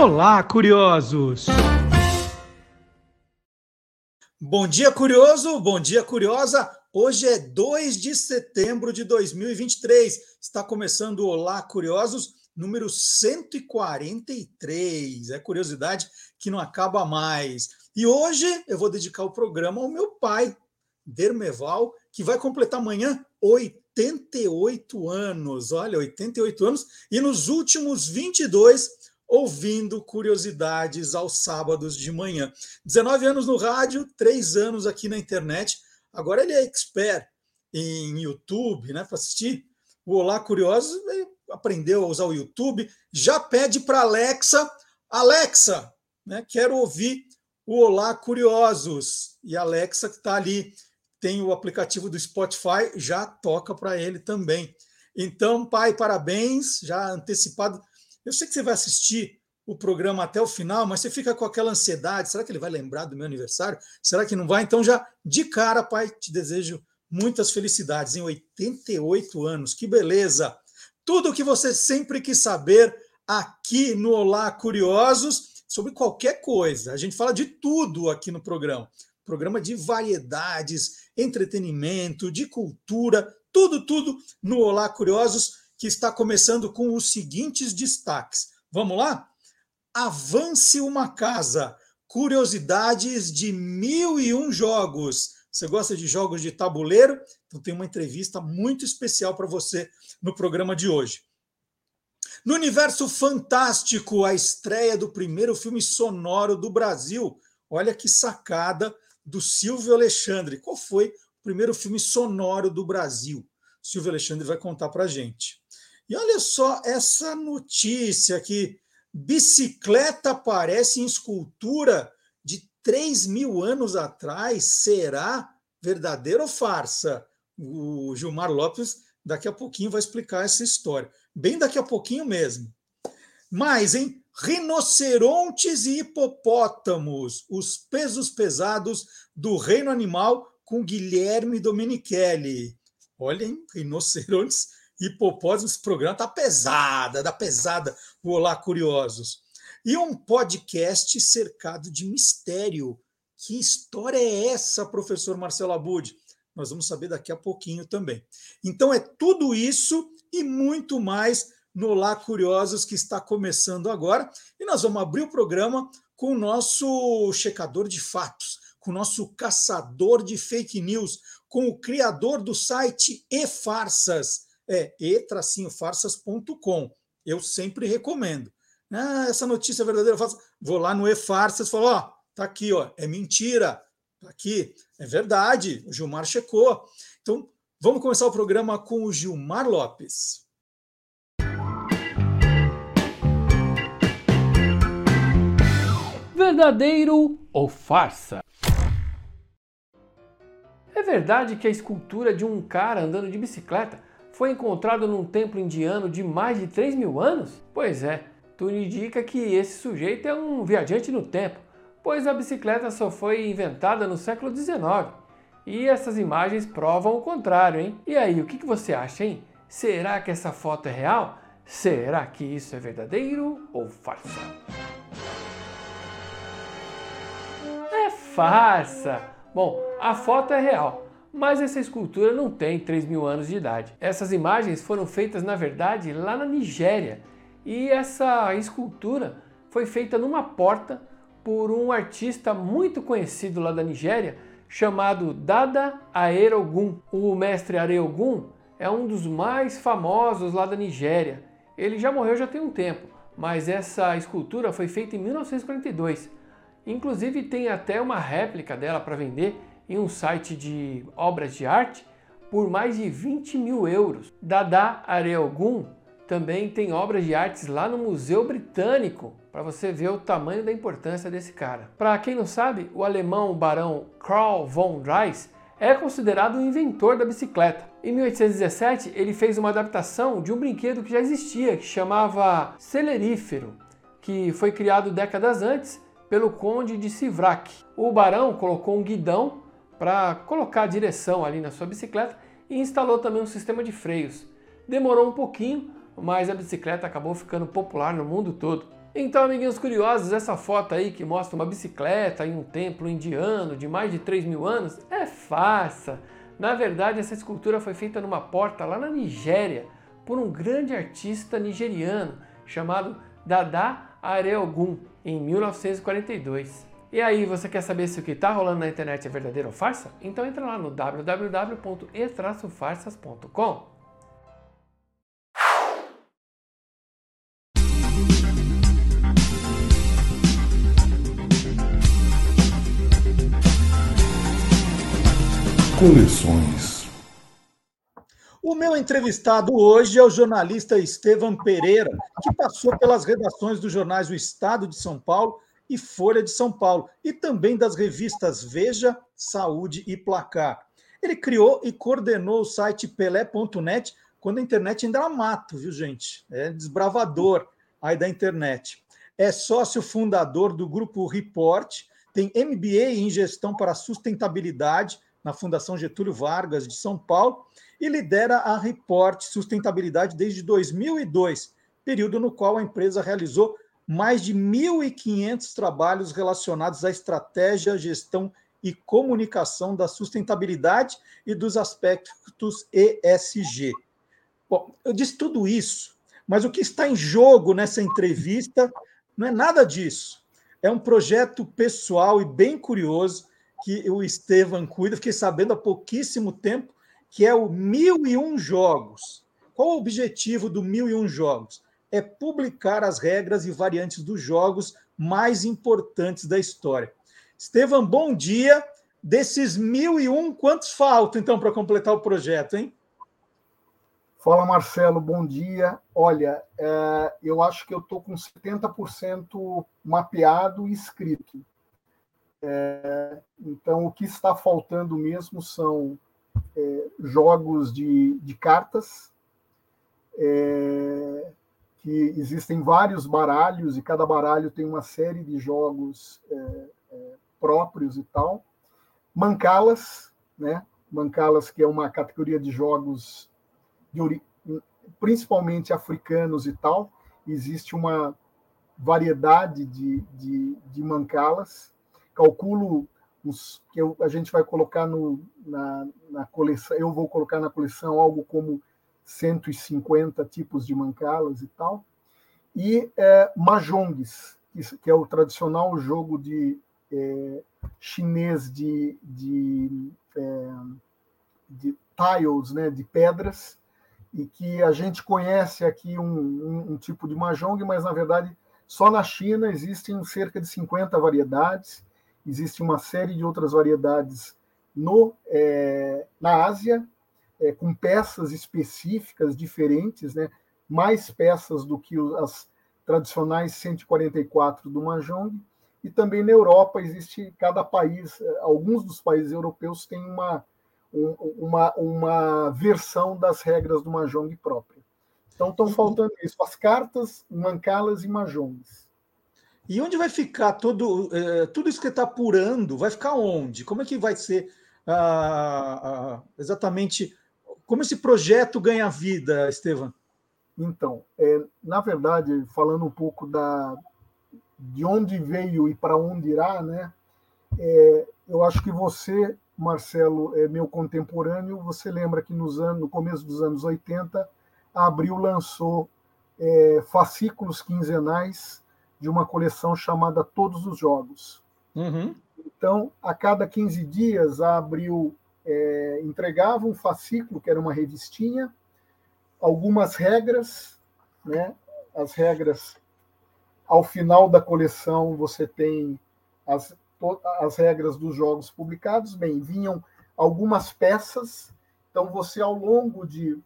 Olá, curiosos! Bom dia, curioso! Bom dia, curiosa! Hoje é 2 de setembro de 2023. Está começando o Olá, curiosos, número 143. É curiosidade que não acaba mais. E hoje eu vou dedicar o programa ao meu pai, Dermeval, que vai completar amanhã 88 anos. Olha, 88 anos. E nos últimos 22 ouvindo curiosidades aos sábados de manhã. 19 anos no rádio, 3 anos aqui na internet. Agora ele é expert em YouTube, né, para assistir o Olá Curiosos, aprendeu a usar o YouTube, já pede para Alexa, Alexa, né, quero ouvir o Olá Curiosos. E a Alexa que está ali, tem o aplicativo do Spotify, já toca para ele também. Então, pai, parabéns, já antecipado eu sei que você vai assistir o programa até o final, mas você fica com aquela ansiedade: será que ele vai lembrar do meu aniversário? Será que não vai? Então, já de cara, pai, te desejo muitas felicidades em 88 anos. Que beleza! Tudo o que você sempre quis saber aqui no Olá Curiosos sobre qualquer coisa. A gente fala de tudo aqui no programa. Programa de variedades, entretenimento, de cultura, tudo, tudo no Olá Curiosos que está começando com os seguintes destaques. Vamos lá? Avance uma casa. Curiosidades de mil e um jogos. Você gosta de jogos de tabuleiro? Então tem uma entrevista muito especial para você no programa de hoje. No universo fantástico, a estreia do primeiro filme sonoro do Brasil. Olha que sacada do Silvio Alexandre. Qual foi o primeiro filme sonoro do Brasil? Silvio Alexandre vai contar para gente. E olha só essa notícia que bicicleta aparece em escultura de 3 mil anos atrás. Será verdadeira ou farsa? O Gilmar Lopes daqui a pouquinho vai explicar essa história. Bem daqui a pouquinho mesmo. Mas, hein? Rinocerontes e hipopótamos, os pesos pesados do reino animal com Guilherme Domenichelli. Olhem, rinocerontes hipopótamo, esse programa tá pesada, da pesada, o Olá Curiosos. E um podcast cercado de mistério. Que história é essa, professor Marcelo Abud? Nós vamos saber daqui a pouquinho também. Então é tudo isso e muito mais no Olá Curiosos que está começando agora. E nós vamos abrir o programa com o nosso checador de fatos, com o nosso caçador de fake news, com o criador do site E Farsas é e-farsas.com. Eu sempre recomendo. Ah, essa notícia é verdadeira, faço, vou lá no e-farsas e falo, ó, tá aqui, ó, é mentira, tá aqui, é verdade, o Gilmar checou. Então, vamos começar o programa com o Gilmar Lopes. Verdadeiro ou farsa? É verdade que a escultura de um cara andando de bicicleta foi encontrado num templo indiano de mais de 3 mil anos? Pois é, tudo indica que esse sujeito é um viajante no tempo, pois a bicicleta só foi inventada no século XIX. E essas imagens provam o contrário, hein? E aí, o que você acha, hein? Será que essa foto é real? Será que isso é verdadeiro ou farsa? É farsa! Bom, a foto é real, mas essa escultura não tem 3 mil anos de idade. Essas imagens foram feitas, na verdade, lá na Nigéria. E essa escultura foi feita numa porta por um artista muito conhecido lá da Nigéria, chamado Dada Aerogun. O mestre Aerogun é um dos mais famosos lá da Nigéria. Ele já morreu já tem um tempo, mas essa escultura foi feita em 1942. Inclusive tem até uma réplica dela para vender em um site de obras de arte por mais de 20 mil euros. Dada Areogun também tem obras de artes lá no Museu Britânico, para você ver o tamanho da importância desse cara. Para quem não sabe, o alemão barão Karl von Drais é considerado o inventor da bicicleta. Em 1817, ele fez uma adaptação de um brinquedo que já existia, que chamava celerífero, que foi criado décadas antes pelo conde de Sivrak. O barão colocou um guidão para colocar a direção ali na sua bicicleta e instalou também um sistema de freios. Demorou um pouquinho, mas a bicicleta acabou ficando popular no mundo todo. Então, amiguinhos curiosos, essa foto aí que mostra uma bicicleta em um templo indiano de mais de 3 mil anos é farsa. Na verdade, essa escultura foi feita numa porta lá na Nigéria por um grande artista nigeriano chamado Dada Areogun em 1942. E aí, você quer saber se o que está rolando na internet é verdadeiro ou farsa? Então entra lá no www.e-farsas.com. Coleções. O meu entrevistado hoje é o jornalista Estevam Pereira, que passou pelas redações dos jornais O Estado de São Paulo e Folha de São Paulo, e também das revistas Veja, Saúde e Placar. Ele criou e coordenou o site pelé.net quando a internet ainda era mato, viu, gente? É desbravador aí da internet. É sócio fundador do grupo Report, tem MBA em gestão para sustentabilidade na Fundação Getúlio Vargas de São Paulo e lidera a Report Sustentabilidade desde 2002, período no qual a empresa realizou mais de 1.500 trabalhos relacionados à estratégia, gestão e comunicação da sustentabilidade e dos aspectos ESG. Bom, eu disse tudo isso, mas o que está em jogo nessa entrevista não é nada disso. É um projeto pessoal e bem curioso que o Estevam cuida, fiquei sabendo há pouquíssimo tempo, que é o Mil e Um Jogos. Qual o objetivo do Mil e Um Jogos? É publicar as regras e variantes dos jogos mais importantes da história. Estevam, bom dia. Desses mil e um, quantos faltam, então, para completar o projeto, hein? Fala, Marcelo, bom dia. Olha, é, eu acho que eu estou com 70% mapeado e escrito. É, então, o que está faltando mesmo são é, jogos de, de cartas, é, que existem vários baralhos, e cada baralho tem uma série de jogos é, é, próprios e tal. Mancalas, né? Mancalas, que é uma categoria de jogos de, principalmente africanos e tal. Existe uma variedade de, de, de mancalas calculo os que eu, a gente vai colocar no, na, na coleção, eu vou colocar na coleção algo como 150 tipos de mancalas e tal, e é, que é o tradicional jogo de é, chinês de, de, é, de tiles, né, de pedras, e que a gente conhece aqui um, um, um tipo de mahjong, mas na verdade só na China existem cerca de 50 variedades, existe uma série de outras variedades no, é, na Ásia, é, com peças específicas diferentes, né? mais peças do que as tradicionais 144 do Mahjong, e também na Europa existe cada país, é, alguns dos países europeus têm uma, uma, uma versão das regras do Mahjong própria. Então estão faltando isso, as cartas, mancalas e mahjongs. E onde vai ficar todo, uh, tudo isso que está apurando? Vai ficar onde? Como é que vai ser uh, uh, exatamente? Como esse projeto ganha vida, Estevam? Então, é, na verdade, falando um pouco da, de onde veio e para onde irá, né? É, eu acho que você, Marcelo, é meu contemporâneo, você lembra que nos anos, no começo dos anos 80, a Abril lançou é, fascículos quinzenais de uma coleção chamada Todos os Jogos. Uhum. Então, a cada 15 dias, a Abril é, entregava um fascículo, que era uma revistinha, algumas regras, né? as regras. Ao final da coleção, você tem as, as regras dos jogos publicados. Bem, vinham algumas peças, então você, ao longo de.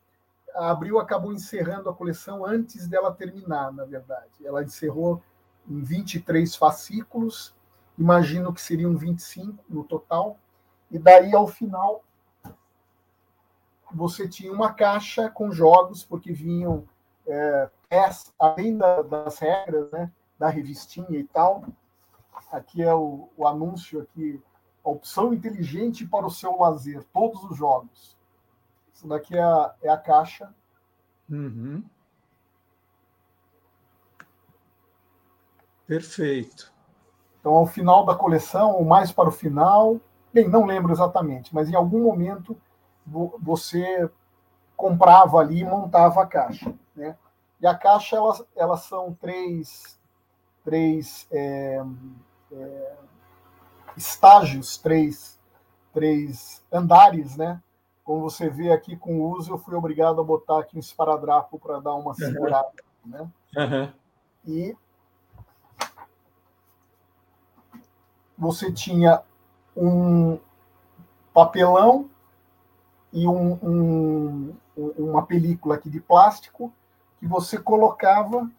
A Abril acabou encerrando a coleção antes dela terminar, na verdade. Ela encerrou em 23 fascículos, imagino que seriam 25 no total, e daí ao final você tinha uma caixa com jogos, porque vinham, é, além da, das regras, né, da revistinha e tal, aqui é o, o anúncio aqui, a opção inteligente para o seu lazer, todos os jogos. Isso daqui é a, é a caixa. Uhum. Perfeito. Então, ao final da coleção, ou mais para o final, bem, não lembro exatamente, mas em algum momento você comprava ali e montava a caixa. Né? E a caixa, elas, elas são três, três é, é, estágios, três, três andares, né? Como você vê aqui com o uso, eu fui obrigado a botar aqui um esparadrapo para dar uma segurada. Né? Uhum. E você tinha um papelão e um, um, uma película aqui de plástico que você colocava.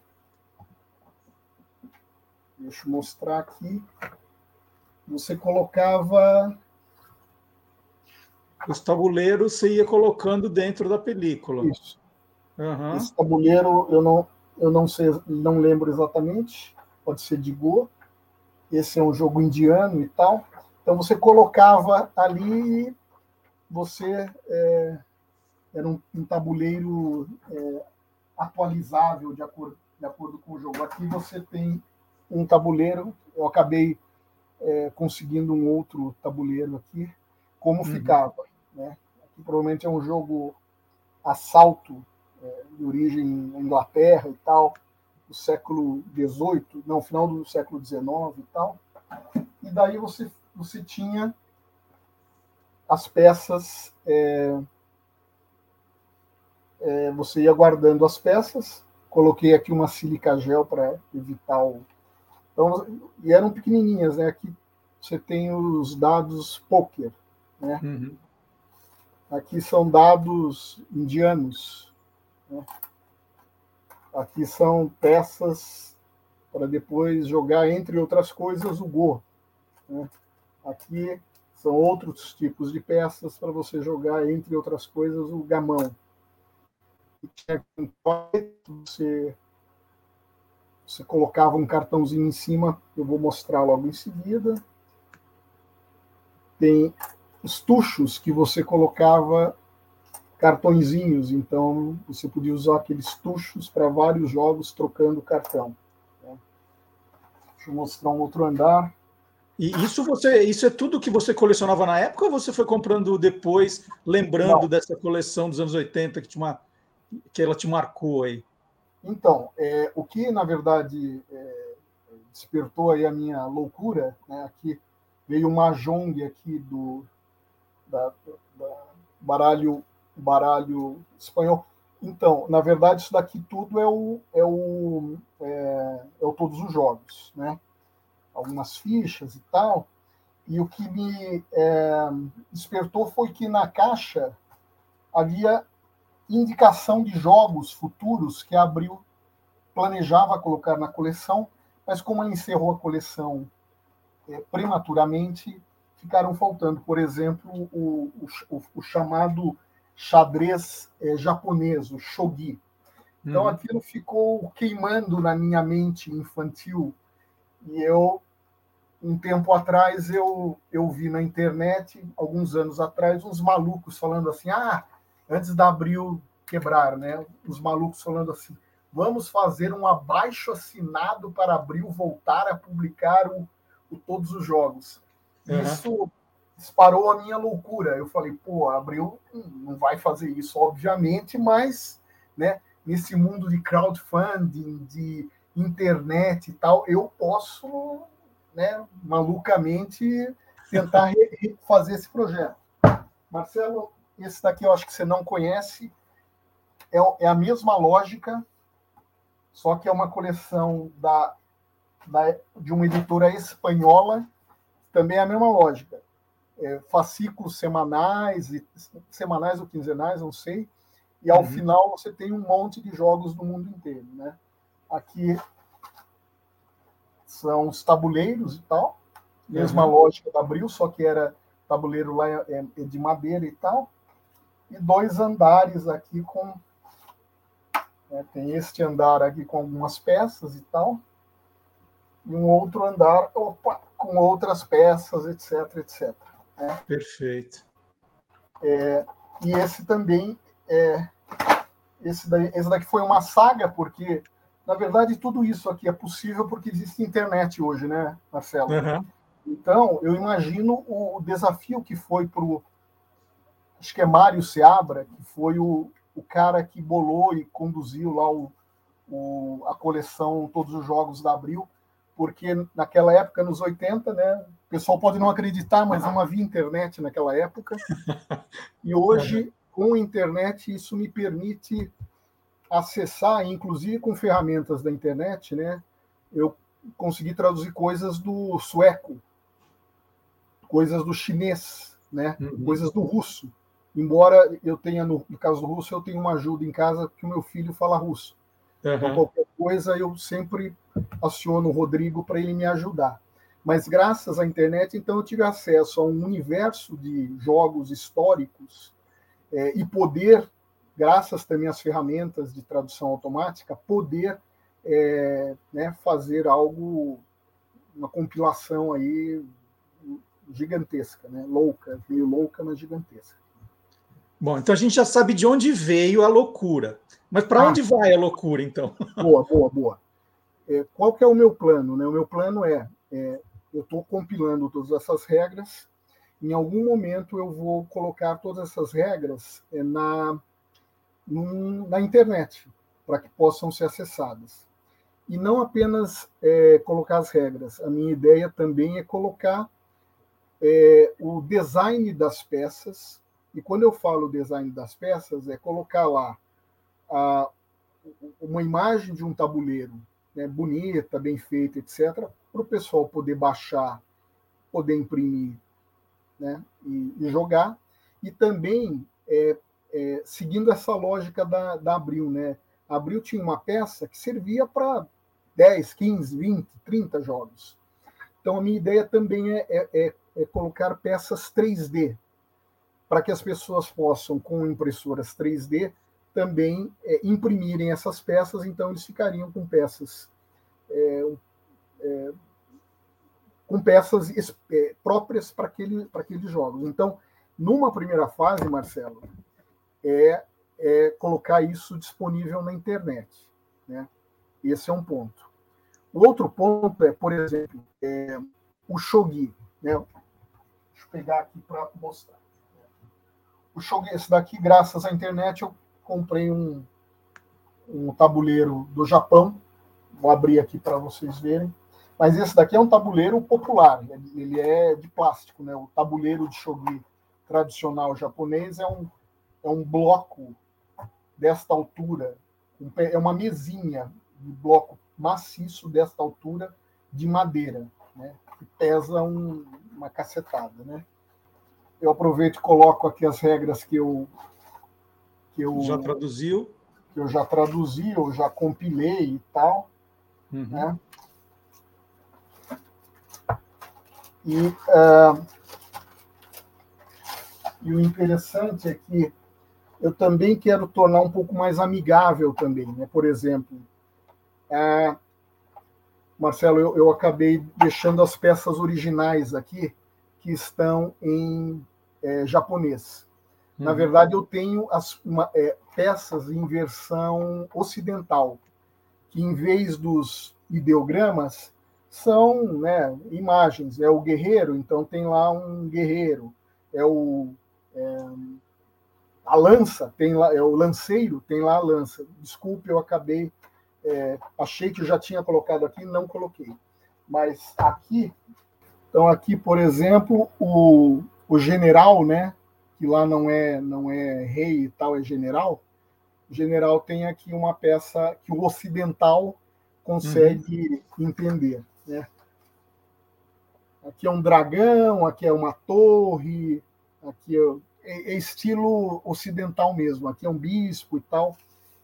Deixa eu mostrar aqui. Você colocava. Os tabuleiros você ia colocando dentro da película. Isso. Uhum. Esse tabuleiro eu não, eu não sei, não lembro exatamente. Pode ser de Go. Esse é um jogo indiano e tal. Então você colocava ali e você é, era um, um tabuleiro é, atualizável de acordo, de acordo com o jogo. Aqui você tem um tabuleiro, eu acabei é, conseguindo um outro tabuleiro aqui, como uhum. ficava. Né? Aqui provavelmente é um jogo assalto é, de origem Inglaterra e tal, do século XVIII, não, final do século XIX e tal. E daí você você tinha as peças, é, é, você ia guardando as peças, coloquei aqui uma sílica gel para evitar o. Então, e eram pequenininhas, né? Aqui você tem os dados poker, né? Uhum. Aqui são dados indianos. Né? Aqui são peças para depois jogar, entre outras coisas, o Go. Né? Aqui são outros tipos de peças para você jogar, entre outras coisas, o gamão. Você, você colocava um cartãozinho em cima, eu vou mostrar logo em seguida. Tem estuchos que você colocava cartõezinhos, então você podia usar aqueles tuchos para vários jogos trocando cartão. Né? Deixa eu mostrar um outro andar. E isso você, isso é tudo que você colecionava na época ou você foi comprando depois, lembrando Não. dessa coleção dos anos 80 que, te, que ela te marcou aí? Então, é, o que na verdade é, despertou aí a minha loucura, né, aqui veio uma Mahjong aqui do da, da baralho baralho espanhol. Então, na verdade, isso daqui tudo é o é o é, é o todos os jogos, né? Algumas fichas e tal. E o que me é, despertou foi que na caixa havia indicação de jogos futuros que a Abril planejava colocar na coleção, mas como ela encerrou a coleção é, prematuramente, ficaram faltando, por exemplo, o, o, o chamado xadrez é, japonês, o shogi. Então uhum. aquilo ficou queimando na minha mente infantil e eu um tempo atrás eu, eu vi na internet, alguns anos atrás, uns malucos falando assim: ah, antes da Abril quebrar, né? Os malucos falando assim: vamos fazer um abaixo assinado para Abril voltar a publicar o, o todos os jogos. Uhum. Isso disparou a minha loucura. Eu falei: pô, Abril não vai fazer isso, obviamente, mas né, nesse mundo de crowdfunding, de internet e tal, eu posso né, malucamente tentar fazer esse projeto. Marcelo, esse daqui eu acho que você não conhece, é, é a mesma lógica, só que é uma coleção da, da, de uma editora espanhola, também é a mesma lógica. É, fascículos semanais, semanais ou quinzenais, não sei, e ao uhum. final você tem um monte de jogos do mundo inteiro. Né? Aqui são os tabuleiros e tal, mesma uhum. lógica da Abril, só que era tabuleiro lá é, é de madeira e tal, e dois andares aqui com né, tem este andar aqui com algumas peças e tal, e um outro andar opa, com outras peças, etc, etc. Né? Perfeito. É, e esse também é esse, daí, esse daqui foi uma saga porque na verdade, tudo isso aqui é possível porque existe internet hoje, né, Marcelo? Uhum. Então, eu imagino o desafio que foi para o. Acho que é Mário Seabra, que foi o, o cara que bolou e conduziu lá o, o, a coleção Todos os Jogos da Abril, porque naquela época, nos 80, né, o pessoal pode não acreditar, mas não havia internet naquela época. E hoje, com a internet, isso me permite acessar, inclusive com ferramentas da internet, né, eu consegui traduzir coisas do sueco, coisas do chinês, né, uhum. coisas do russo. Embora eu tenha, no, no, caso do russo, eu tenho uma ajuda em casa que o meu filho fala russo. Uhum. Então, qualquer coisa, eu sempre aciono o Rodrigo para ele me ajudar. Mas graças à internet, então, eu tive acesso a um universo de jogos históricos é, e poder graças também às ferramentas de tradução automática, poder é, né, fazer algo, uma compilação aí gigantesca, né? louca, meio louca, mas gigantesca. Bom, então a gente já sabe de onde veio a loucura. Mas para ah, onde vai a loucura, então? Boa, boa, boa. É, qual que é o meu plano? Né? O meu plano é, é eu estou compilando todas essas regras. Em algum momento eu vou colocar todas essas regras é, na na internet, para que possam ser acessadas. E não apenas é, colocar as regras, a minha ideia também é colocar é, o design das peças, e quando eu falo design das peças, é colocar lá a, uma imagem de um tabuleiro né, bonita, bem feita, etc., para o pessoal poder baixar, poder imprimir né, e, e jogar, e também é, é, seguindo essa lógica da, da Abril, né? A Abril tinha uma peça que servia para 10, 15, 20, 30 jogos. Então, a minha ideia também é, é, é, é colocar peças 3D, para que as pessoas possam, com impressoras 3D, também é, imprimirem essas peças, então eles ficariam com peças é, é, com peças próprias para aquele, aqueles jogos. Então, numa primeira fase, Marcelo, é, é colocar isso disponível na internet. Né? Esse é um ponto. O outro ponto é, por exemplo, é, o shogi. Né? Deixa eu pegar aqui para mostrar. O shogi, esse daqui, graças à internet, eu comprei um, um tabuleiro do Japão. Vou abrir aqui para vocês verem. Mas esse daqui é um tabuleiro popular. Ele é de plástico, né? O tabuleiro de shogi tradicional japonês é um é um bloco desta altura, é uma mesinha de bloco maciço desta altura de madeira, né? que pesa um, uma cacetada. Né? Eu aproveito e coloco aqui as regras que eu que eu já traduziu, que eu já traduzi, eu já compilei e tal, uhum. né? E, uh, e o interessante é que eu também quero tornar um pouco mais amigável também, né? Por exemplo, é, Marcelo, eu, eu, acabei deixando as peças originais aqui que estão em é, japonês. Na uhum. verdade, eu tenho as uma, é, peças em versão ocidental, que em vez dos ideogramas são né, imagens. É o guerreiro, então tem lá um guerreiro. É o é, a lança tem lá, é o lanceiro tem lá a lança. Desculpe, eu acabei, é, achei que eu já tinha colocado aqui, não coloquei. Mas aqui, então aqui, por exemplo, o, o general, né, que lá não é não é rei e tal, é general. O general tem aqui uma peça que o ocidental consegue uhum. entender, né? Aqui é um dragão, aqui é uma torre, aqui é é, é, estilo ocidental mesmo. Aqui é um bispo e tal.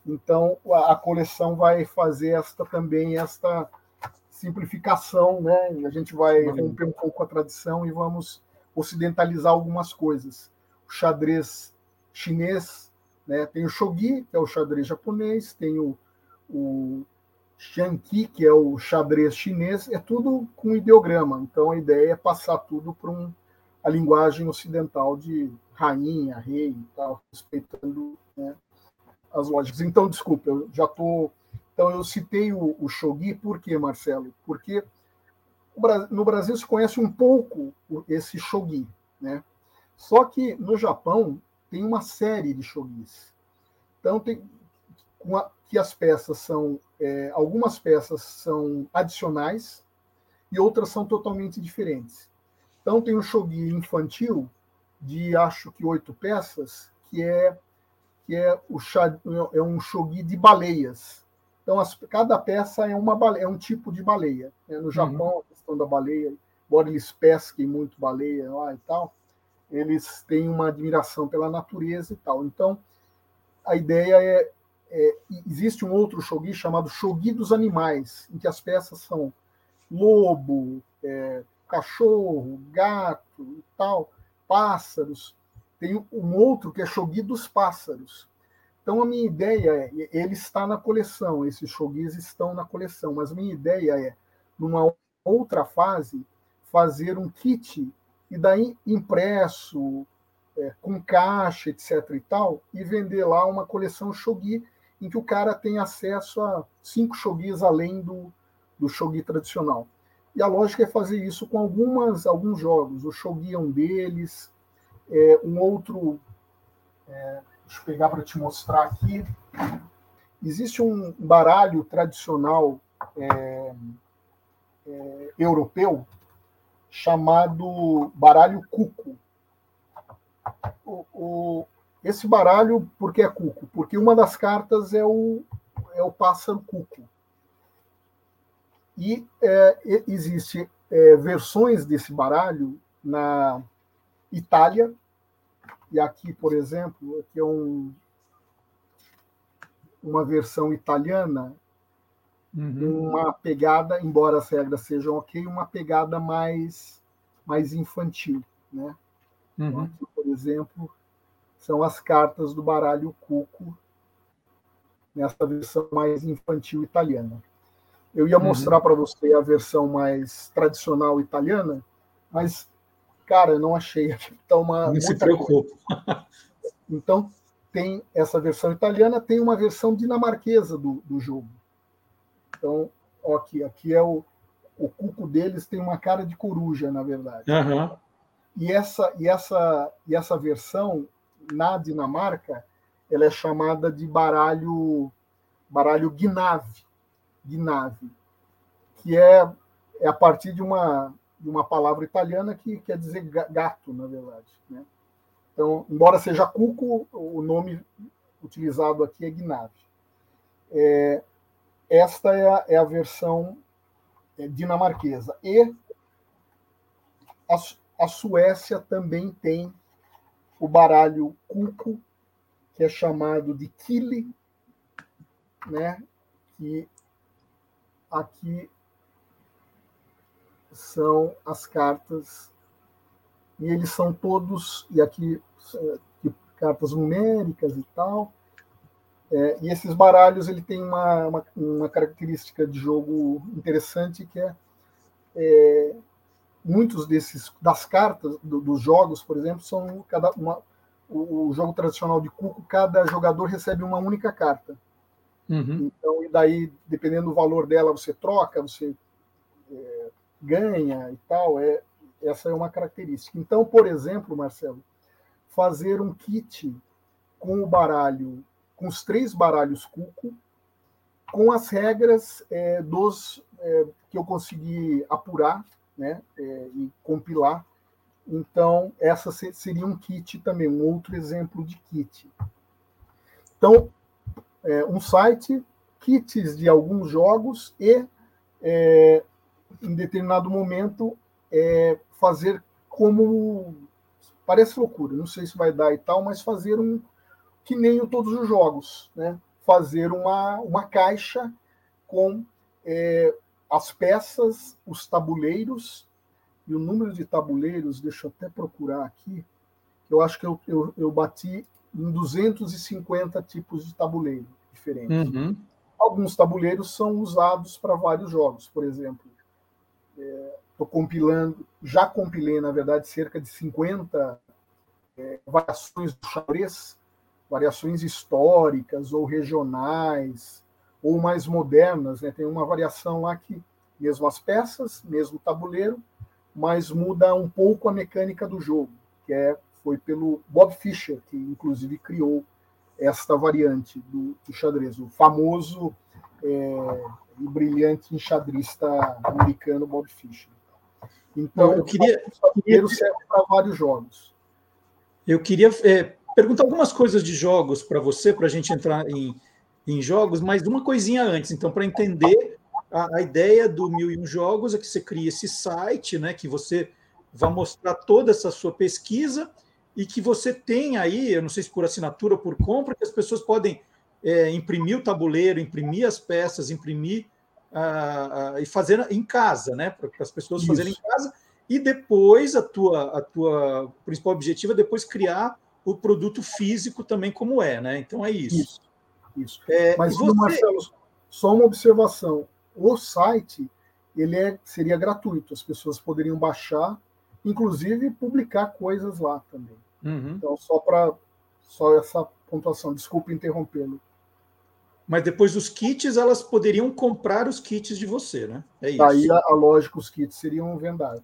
Então a, coleção vai fazer esta também esta simplificação, né? A gente vai romper um pouco a tradição e vamos ocidentalizar algumas coisas. O xadrez chinês, né? Tem o shogi, que é o xadrez japonês, tem o, o Xianqi, que é o xadrez chinês, é tudo com ideograma. Então a ideia é passar tudo para um, a linguagem ocidental de rainha, rei e tal, respeitando né, as lógicas. Então, desculpa, eu já estou Então, eu citei o, o shogi, por quê, Marcelo? Porque no Brasil se conhece um pouco esse shogi, né? Só que no Japão tem uma série de shogis. Então, tem, que as peças são. É, algumas peças são adicionais e outras são totalmente diferentes. Então, tem o shogi infantil, de acho que oito peças, que é, que é, o, é um shogi de baleias. Então, as, cada peça é, uma baleia, é um tipo de baleia. Né? No Japão, uhum. a questão da baleia, embora eles pesquem muito baleia lá e tal, eles têm uma admiração pela natureza e tal. Então, a ideia é, é existe um outro shogi chamado shogi dos animais, em que as peças são lobo, é, cachorro, gato e tal, pássaros. Tem um outro que é shogi dos pássaros. Então a minha ideia é, ele está na coleção, esses shogis estão na coleção, mas minha ideia é, numa outra fase, fazer um kit e daí impresso, é, com caixa, etc. e tal, e vender lá uma coleção shogi em que o cara tem acesso a cinco shogis além do, do shogi tradicional. E a lógica é fazer isso com algumas alguns jogos. O shogi é um deles, é, um outro. É, deixa eu pegar para te mostrar aqui. Existe um baralho tradicional é, é europeu chamado baralho cuco. O, o, esse baralho, por que é cuco? Porque uma das cartas é o, é o pássaro cuco. E é, existe é, versões desse baralho na Itália, e aqui, por exemplo, aqui é um, uma versão italiana uhum. uma pegada, embora as regras sejam ok, uma pegada mais, mais infantil. Né? Uhum. Então, aqui, por exemplo, são as cartas do baralho Cuco, nessa versão mais infantil italiana. Eu ia uhum. mostrar para você a versão mais tradicional italiana, mas, cara, eu não achei. Então, uma, não se preocupe. Então, tem essa versão italiana, tem uma versão dinamarquesa do, do jogo. Então, ó, aqui, aqui é o, o cuco deles tem uma cara de coruja, na verdade. Uhum. E essa e essa e essa versão na Dinamarca, ela é chamada de baralho baralho Gnave, Gnave, que é é a partir de uma de uma palavra italiana que quer dizer gato, na verdade, né? Então, embora seja cuco, o nome utilizado aqui é Gnave. É, esta é a, é a versão é, dinamarquesa. E a, a Suécia também tem o baralho Cuco, que é chamado de Kili, né? que aqui são as cartas, e eles são todos, e aqui, aqui cartas numéricas e tal, é, e esses baralhos ele tem uma, uma, uma, característica de jogo interessante que é, é muitos desses das cartas do, dos jogos, por exemplo, são cada uma, o, jogo tradicional de cuco, cada jogador recebe uma única carta. Uhum. Então, e daí, dependendo do valor dela, você troca, você é, ganha e tal. É, essa é uma característica. Então, por exemplo, Marcelo, fazer um kit com o baralho com os três baralhos Cuco, com as regras é, dos é, que eu consegui apurar né, é, e compilar. Então, essa seria um kit também, um outro exemplo de kit. Então, é, um site, kits de alguns jogos e, é, em determinado momento, é, fazer como. Parece loucura, não sei se vai dar e tal, mas fazer um, que nem todos os jogos, né? fazer uma, uma caixa com é, as peças, os tabuleiros, e o número de tabuleiros, deixa eu até procurar aqui, eu acho que eu, eu, eu bati em 250 tipos de tabuleiro diferentes. Uhum. Alguns tabuleiros são usados para vários jogos, por exemplo. Estou é, compilando, já compilei, na verdade, cerca de 50 é, variações do xadrez variações históricas ou regionais ou mais modernas. Né? Tem uma variação lá que, mesmo as peças, mesmo o tabuleiro, mas muda um pouco a mecânica do jogo, que é, foi pelo Bob Fischer, que inclusive criou esta variante do, do xadrez, o famoso é, e brilhante enxadrista americano Bob Fischer. Então, eu queria, o queria serve para vários jogos. Eu queria é, perguntar algumas coisas de jogos para você, para a gente entrar em, em jogos, mas uma coisinha antes, então, para entender a, a, ideia do Mil e Um Jogos é que você cria esse site, né, que você vai mostrar toda essa sua pesquisa e que você tem aí, eu não sei se por assinatura ou por compra, que as pessoas podem é, imprimir o tabuleiro, imprimir as peças, imprimir uh, uh, e fazer em casa, né? Para as pessoas Isso. fazerem em casa. E depois a tua, a tua principal objetivo é depois criar o produto físico também como é, né? Então é isso. Isso. isso. É, Mas você... Marcelo, só uma observação. O site ele é, seria gratuito, as pessoas poderiam baixar, inclusive publicar coisas lá também. Uhum. Então, só para só essa pontuação, desculpe interrompê-lo mas depois dos kits elas poderiam comprar os kits de você, né? É isso. Aí, a, a lógica, os kits seriam vendar,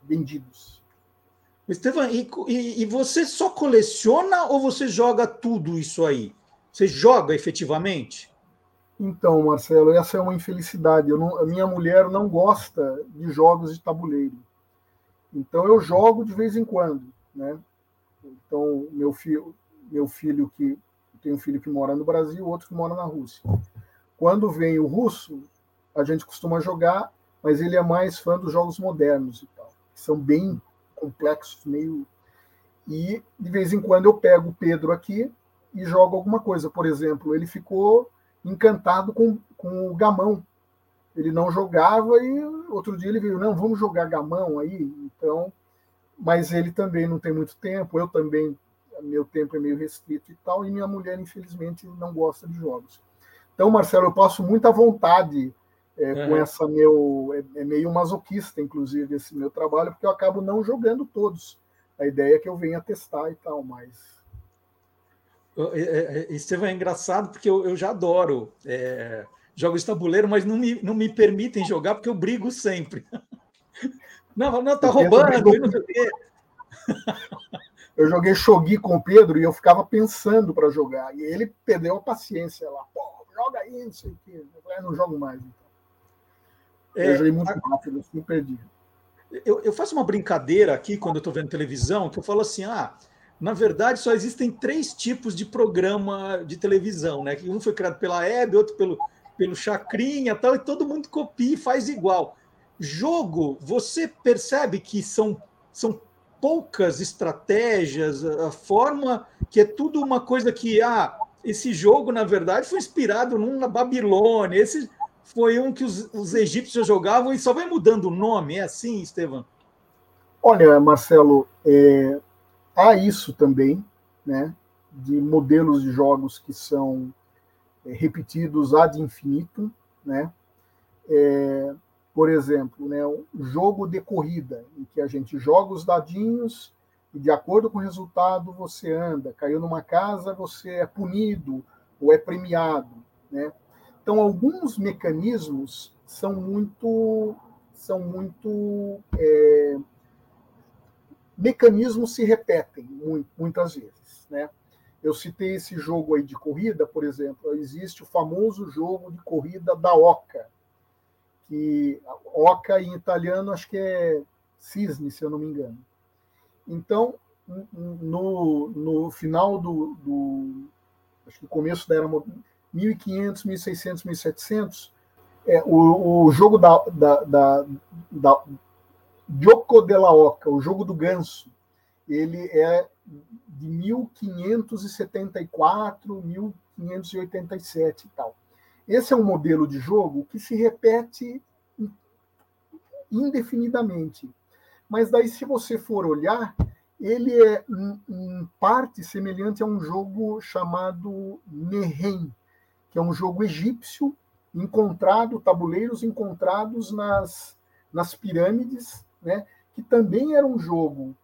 vendidos. Estevam, e, e, e, você só coleciona ou você joga tudo isso aí? Você joga efetivamente? Então, Marcelo, essa é uma infelicidade. Eu não, a minha mulher não gosta de jogos de tabuleiro. Então, eu jogo de vez em quando, né? Então, meu filho, meu filho que tem um filho que mora no Brasil, outro que mora na Rússia. Quando vem o russo, a gente costuma jogar, mas ele é mais fã dos jogos modernos e tal, que são bem complexos, meio. E de vez em quando eu pego o Pedro aqui e jogo alguma coisa. Por exemplo, ele ficou encantado com, com o gamão. Ele não jogava e outro dia ele veio, não, vamos jogar gamão aí. Então, mas ele também não tem muito tempo, eu também meu tempo é meio restrito e tal, e minha mulher, infelizmente, não gosta de jogos. Então, Marcelo, eu passo muita vontade é, uhum. com essa meu. É, é, meio masoquista, inclusive, esse meu trabalho, porque eu acabo não jogando todos. A ideia é que eu venha testar e tal, mas. É, é, Estevam, é engraçado porque eu, eu já adoro é, jogos de tabuleiro, mas não me, não me permitem jogar porque eu brigo sempre. Não, não, tá roubando, não sei o quê. eu joguei Shogi com o Pedro e eu ficava pensando para jogar. E ele perdeu a paciência lá. Pô, joga aí, não sei o quê. Eu ah, não jogo mais. Então. É, eu joguei muito rápido, assim, perdi. Eu, eu, faço uma brincadeira aqui quando eu estou vendo televisão, que eu falo assim: ah, na verdade só existem três tipos de programa de televisão, né? Um foi criado pela Hebe, outro pelo, pelo Chacrinha tal, e todo mundo copia e faz igual. Jogo, você percebe que são, são poucas estratégias, a forma que é tudo uma coisa que ah, esse jogo na verdade foi inspirado num na Babilônia, esse foi um que os, os egípcios jogavam e só vai mudando o nome, é assim, Estevam? Olha, Marcelo, é, há isso também, né, de modelos de jogos que são repetidos ad infinito, né, é, por exemplo, né, um jogo de corrida, em que a gente joga os dadinhos e, de acordo com o resultado, você anda. Caiu numa casa, você é punido ou é premiado. Né? Então, alguns mecanismos são muito. São muito é, mecanismos se repetem muitas vezes. Né? Eu citei esse jogo aí de corrida, por exemplo, existe o famoso jogo de corrida da Oca, que oca em italiano acho que é cisne, se eu não me engano. Então, no, no final do, do acho que começo da era 1500, 1600, 1700, é, o, o jogo da, da, da, da Gioco della Oca, o jogo do ganso, ele é de 1574, 1587 e tal. Esse é um modelo de jogo que se repete indefinidamente. Mas daí, se você for olhar, ele é em parte semelhante a um jogo chamado Nehen, que é um jogo egípcio encontrado, tabuleiros encontrados nas, nas pirâmides, né? que também era um jogo,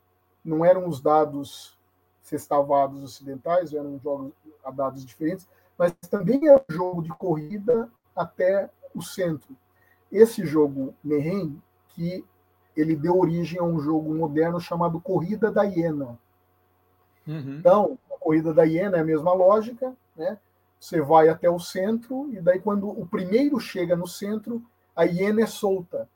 não eram os dados sextavados ocidentais, eram jogos a dados diferentes, mas também é um jogo de corrida até o centro. Esse jogo Mehen, que ele deu origem a um jogo moderno chamado Corrida da Hiena. Uhum. Então, a Corrida da Hiena é a mesma lógica, né? Você vai até o centro e daí quando o primeiro chega no centro, a hiena é solta.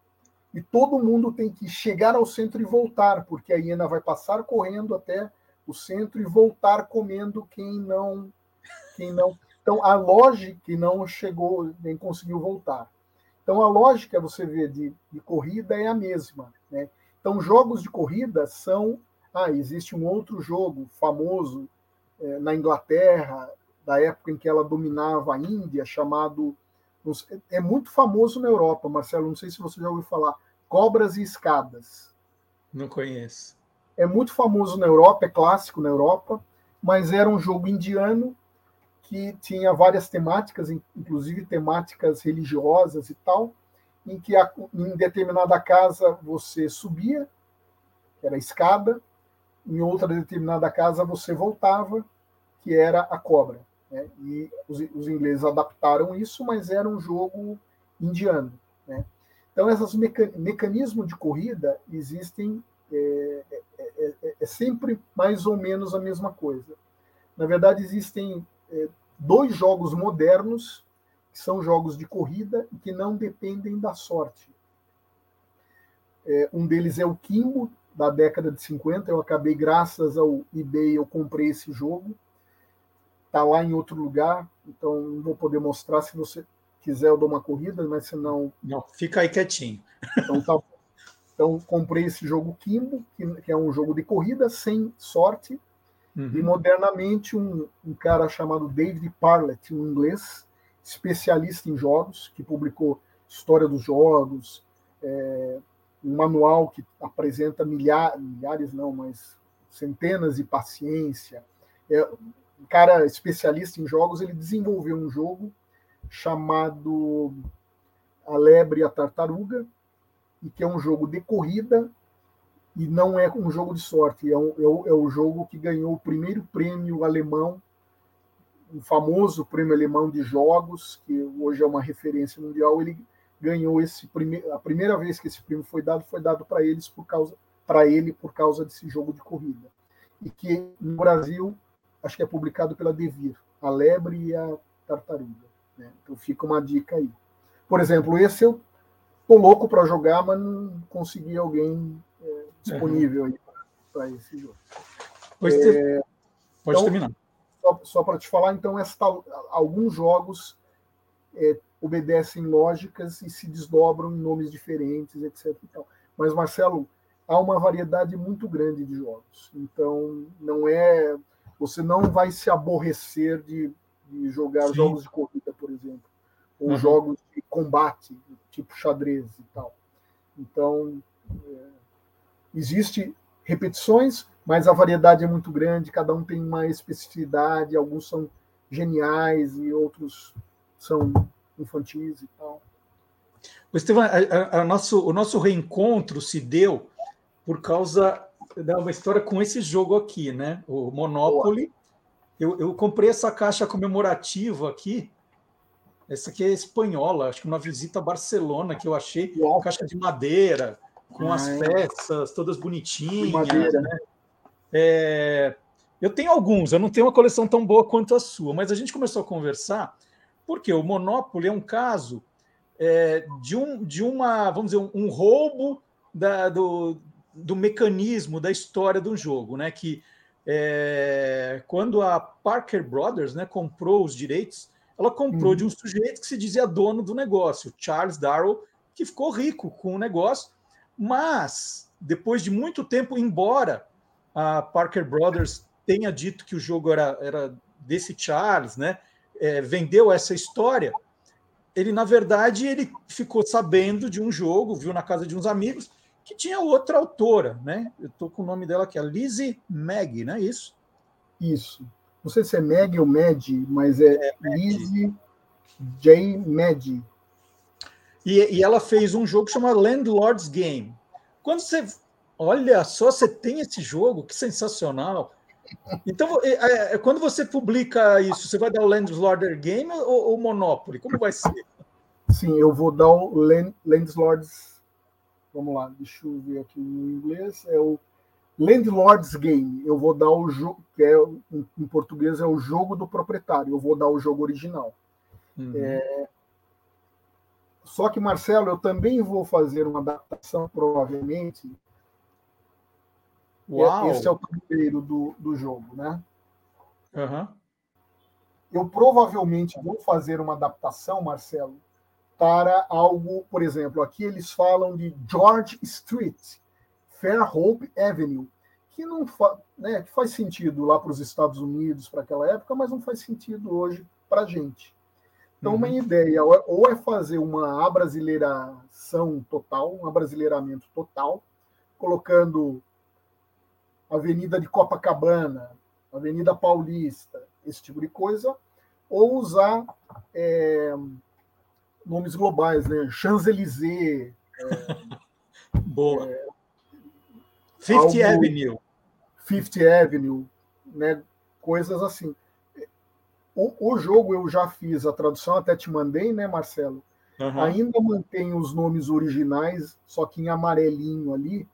E todo mundo tem que chegar ao centro e voltar, porque a hiena vai passar correndo até o centro e voltar comendo quem não quem não então a lógica que não chegou nem conseguiu voltar então a lógica você vê de, de corrida é a mesma né? então jogos de corrida são ah existe um outro jogo famoso é, na Inglaterra da época em que ela dominava a Índia chamado é muito famoso na Europa Marcelo não sei se você já ouviu falar cobras e escadas não conheço é muito famoso na Europa, é clássico na Europa, mas era um jogo indiano que tinha várias temáticas, inclusive temáticas religiosas e tal, em que em determinada casa você subia, que era a escada, em outra determinada casa você voltava, que era a cobra. Né? E os, os, ingleses adaptaram isso, mas era um jogo indiano. Então, esses mecanismos de corrida existem é, é, é, é, sempre mais ou menos a mesma coisa. Na verdade, existem é, dois jogos modernos que são jogos de corrida que não dependem da sorte. É, um deles é o Kimbo, da década de 50. Eu acabei, graças ao eBay, eu comprei esse jogo. Está lá em outro lugar, então não vou poder mostrar. Se você quiser, eu dou uma corrida, mas se não. Não, fica aí quietinho. Então tá então, comprei esse jogo Kimbo, que, é um jogo de corrida sem sorte. Uhum. E, modernamente, um, um, cara chamado David Parlett, um inglês, especialista em jogos, que publicou História dos Jogos, é, um manual que apresenta milhares, milhares não, mas centenas de paciência. É, um cara especialista em jogos, ele desenvolveu um jogo chamado A Lebre e a Tartaruga, e que é um jogo de corrida e não é um jogo de sorte. É, um, é, o, é o jogo que ganhou o primeiro prêmio alemão, um famoso prêmio alemão de jogos, que hoje é uma referência mundial. Ele ganhou esse primeiro, a primeira vez que esse prêmio foi dado foi dado para eles por causa para ele por causa desse jogo de corrida e que no Brasil acho que é publicado pela Devir, a lebre e a tartaruga. Né? Então fica uma dica aí. Por exemplo, esse eu Tô louco para jogar, mas não consegui alguém é, disponível uhum. aí para esse jogo. É, pode então, terminar. Só, só para te falar, então, esta, alguns jogos é, obedecem lógicas e se desdobram em nomes diferentes, etc. Mas, Marcelo, há uma variedade muito grande de jogos. Então, não é. Você não vai se aborrecer de, de jogar Sim. jogos de corrida, por exemplo, ou uhum. jogos de combate, tipo xadrez e tal. Então, é, existe repetições, mas a variedade é muito grande, cada um tem uma especificidade, alguns são geniais e outros são infantis e tal. Estevam, a, a, a nosso, o nosso reencontro se deu por causa de uma história com esse jogo aqui, né? O Monopoly. Eu, eu comprei essa caixa comemorativa aqui essa aqui é espanhola, acho que uma visita a Barcelona que eu achei, Uau. caixa de madeira, com as peças todas bonitinhas. Madeira. Né? É, eu tenho alguns, eu não tenho uma coleção tão boa quanto a sua, mas a gente começou a conversar porque o Monopoly é um caso é, de, um, de uma, vamos dizer, um, um roubo da, do, do mecanismo da história do jogo, né? Que é, quando a Parker Brothers né, comprou os direitos ela comprou uhum. de um sujeito que se dizia dono do negócio, Charles Darrow, que ficou rico com o negócio, mas depois de muito tempo, embora a Parker Brothers tenha dito que o jogo era, era desse Charles, né? É, vendeu essa história, ele na verdade ele ficou sabendo de um jogo, viu na casa de uns amigos que tinha outra autora, né? Eu estou com o nome dela aqui, a Lizzie Mag, não é isso? Isso não sei se é Meg ou Med, mas é, é Lizzie J. Med. E, e ela fez um jogo chamado Landlord's Game. Quando você olha só, você tem esse jogo, que sensacional. Então, é, é, quando você publica isso, você vai dar o Landlorder Game ou o Monopoly? Como vai ser? Sim, eu vou dar o Land, Landlords. Vamos lá, deixa eu ver aqui em inglês. É o Landlords Game. Eu vou dar o jogo, que é, em português é o jogo do proprietário. Eu vou dar o jogo original. Uhum. É... Só que, Marcelo, eu também vou fazer uma adaptação, provavelmente. Uau. Esse é o primeiro do, do jogo, né? Uhum. Eu provavelmente vou fazer uma adaptação, Marcelo, para algo, por exemplo, aqui eles falam de George Street, Fairhope Avenue, que não fa né, que faz sentido lá para os Estados Unidos, para aquela época, mas não faz sentido hoje para a gente. Então, uhum. uma ideia ou é fazer uma abrasileiração total, um abrasileiramento total, colocando Avenida de Copacabana, Avenida Paulista, esse tipo de coisa, ou usar é, nomes globais, né? Champs-Élysées. É, Boa. É, Fifth Avenue. Fifth Avenue, né? Coisas assim. O, o, jogo eu já fiz a tradução, até te mandei, né, Marcelo? Uhum. Ainda mantém os nomes originais, só que em amarelinho ali,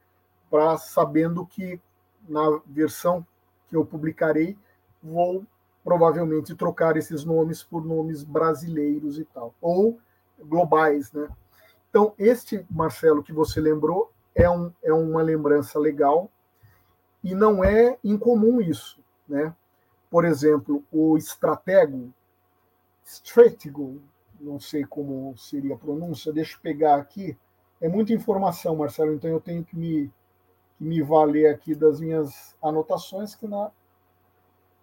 para sabendo que na versão que eu publicarei vou provavelmente trocar esses nomes por nomes brasileiros e tal, ou globais, né? Então, este Marcelo que você lembrou é, um, é uma lembrança legal e não é incomum isso, né? Por exemplo, o estratego, stratego, não sei como seria a pronúncia, deixa eu pegar aqui. É muita informação, Marcelo, então eu tenho que me, que me valer aqui das minhas anotações, que na,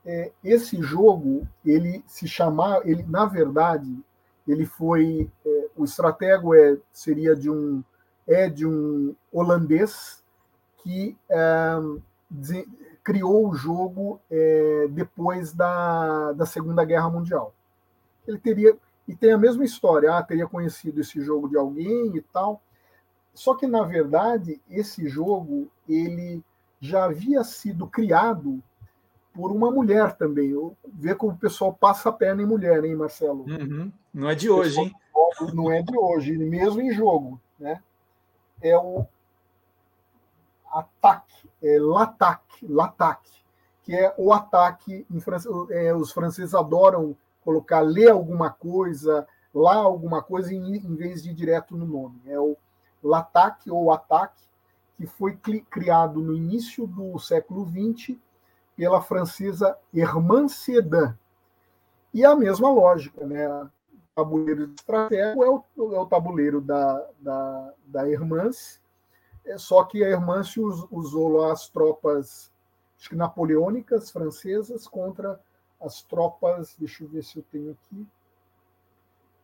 é, esse jogo, ele se chamar, ele, na verdade, ele foi é, o estratego é seria de um é de um holandês que é, de, criou o jogo é, depois da, da Segunda Guerra Mundial. Ele teria e tem a mesma história, ah, teria conhecido esse jogo de alguém e tal. Só que na verdade esse jogo ele já havia sido criado por uma mulher também. Vê como o pessoal passa a perna em mulher, hein, Marcelo? Uhum. Não é de hoje, hein? Não é de hoje, mesmo em jogo, né? É o ataque, é l'ataque, l'ataque, que é o ataque. Em francês, é, os franceses adoram colocar ler alguma coisa, lá alguma coisa, em, em vez de ir direto no nome. É o l'ataque ou ataque, que foi criado no início do século XX pela francesa Herman Sedan. E a mesma lógica, né? O tabuleiro de estratégia é o, é o tabuleiro da, da, da Hermance, é só que a Hermance usou lá as tropas acho que napoleônicas francesas contra as tropas, deixa eu ver se eu tenho aqui,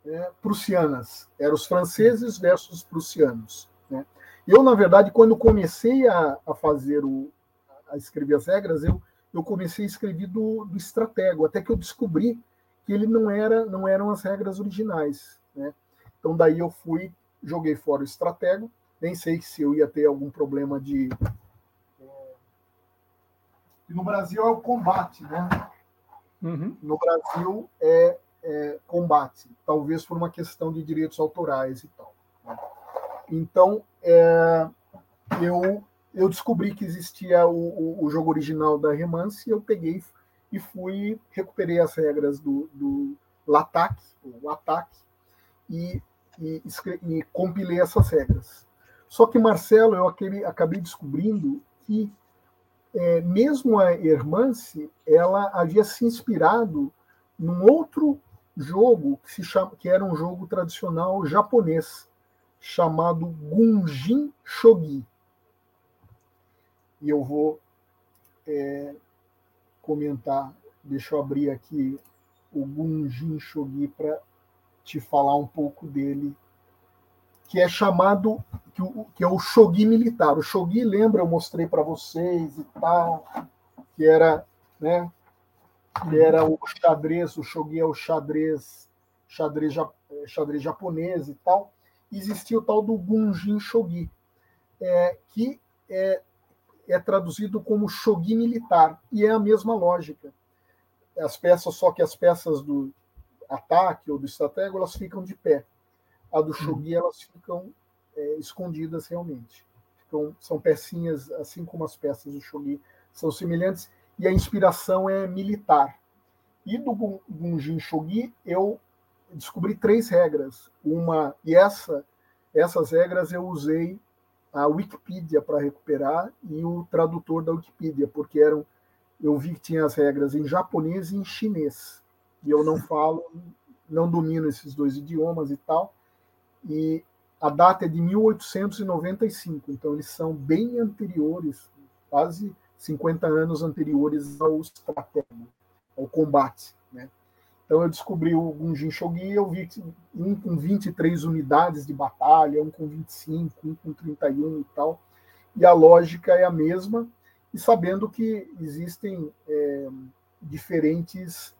é, prussianas. Eram os franceses versus os prussianos. Né? Eu, na verdade, quando comecei a, a fazer o, a escrever as regras, eu eu comecei a escrever do, do Estratego, até que eu descobri que ele não era não eram as regras originais, né? Então daí eu fui, joguei fora o Estratego, nem sei se eu ia ter algum problema de é... no Brasil é o combate, né? Uhum. No Brasil é, é, combate, talvez por uma questão de direitos autorais e tal. Né? Então é, eu eu descobri que existia o, o, jogo original da Remance e eu peguei e fui, recuperei as regras do, do LATAC, o ataque, e, e, e, compilei essas regras. Só que, Marcelo, eu acabei, acabei descobrindo que é, mesmo a Hermance, ela havia se inspirado num outro jogo que, se chama, que era um jogo tradicional japonês, chamado Gunjin Shogi e eu vou é, comentar. Deixa eu abrir aqui o Gunjin Shogi para te falar um pouco dele, que é chamado que, é o Shogi militar. O Shogi, lembra, eu mostrei para vocês e tal, que era, né, que era o xadrez, o Shogi é o xadrez, xadrez, xadrez japonês e tal. Existia o tal do Gunjin Shogi, é, que é, é traduzido como shogi militar, e é a mesma lógica. As peças, só que as peças do ataque ou do estratégia, elas ficam de pé. A do shogi, elas ficam é, escondidas realmente. Ficam, são pecinhas, assim como as peças do shogi são semelhantes, e a inspiração é militar. E do Gunjin Shogi, eu descobri três regras. Uma, e essa, essas regras eu usei a Wikipedia para recuperar e o tradutor da Wikipedia, porque eram eu vi que tinha as regras em japonês e em chinês. E eu não falo, não domino esses dois idiomas e tal. E a data é de 1895, então eles são bem anteriores, quase 50 anos anteriores ao estratégia, ao combate. Então eu descobri o Gunjin eu vi um com 23 unidades de batalha, um com 25, um com 31 e tal. E a lógica é a mesma, e sabendo que existem é, diferentes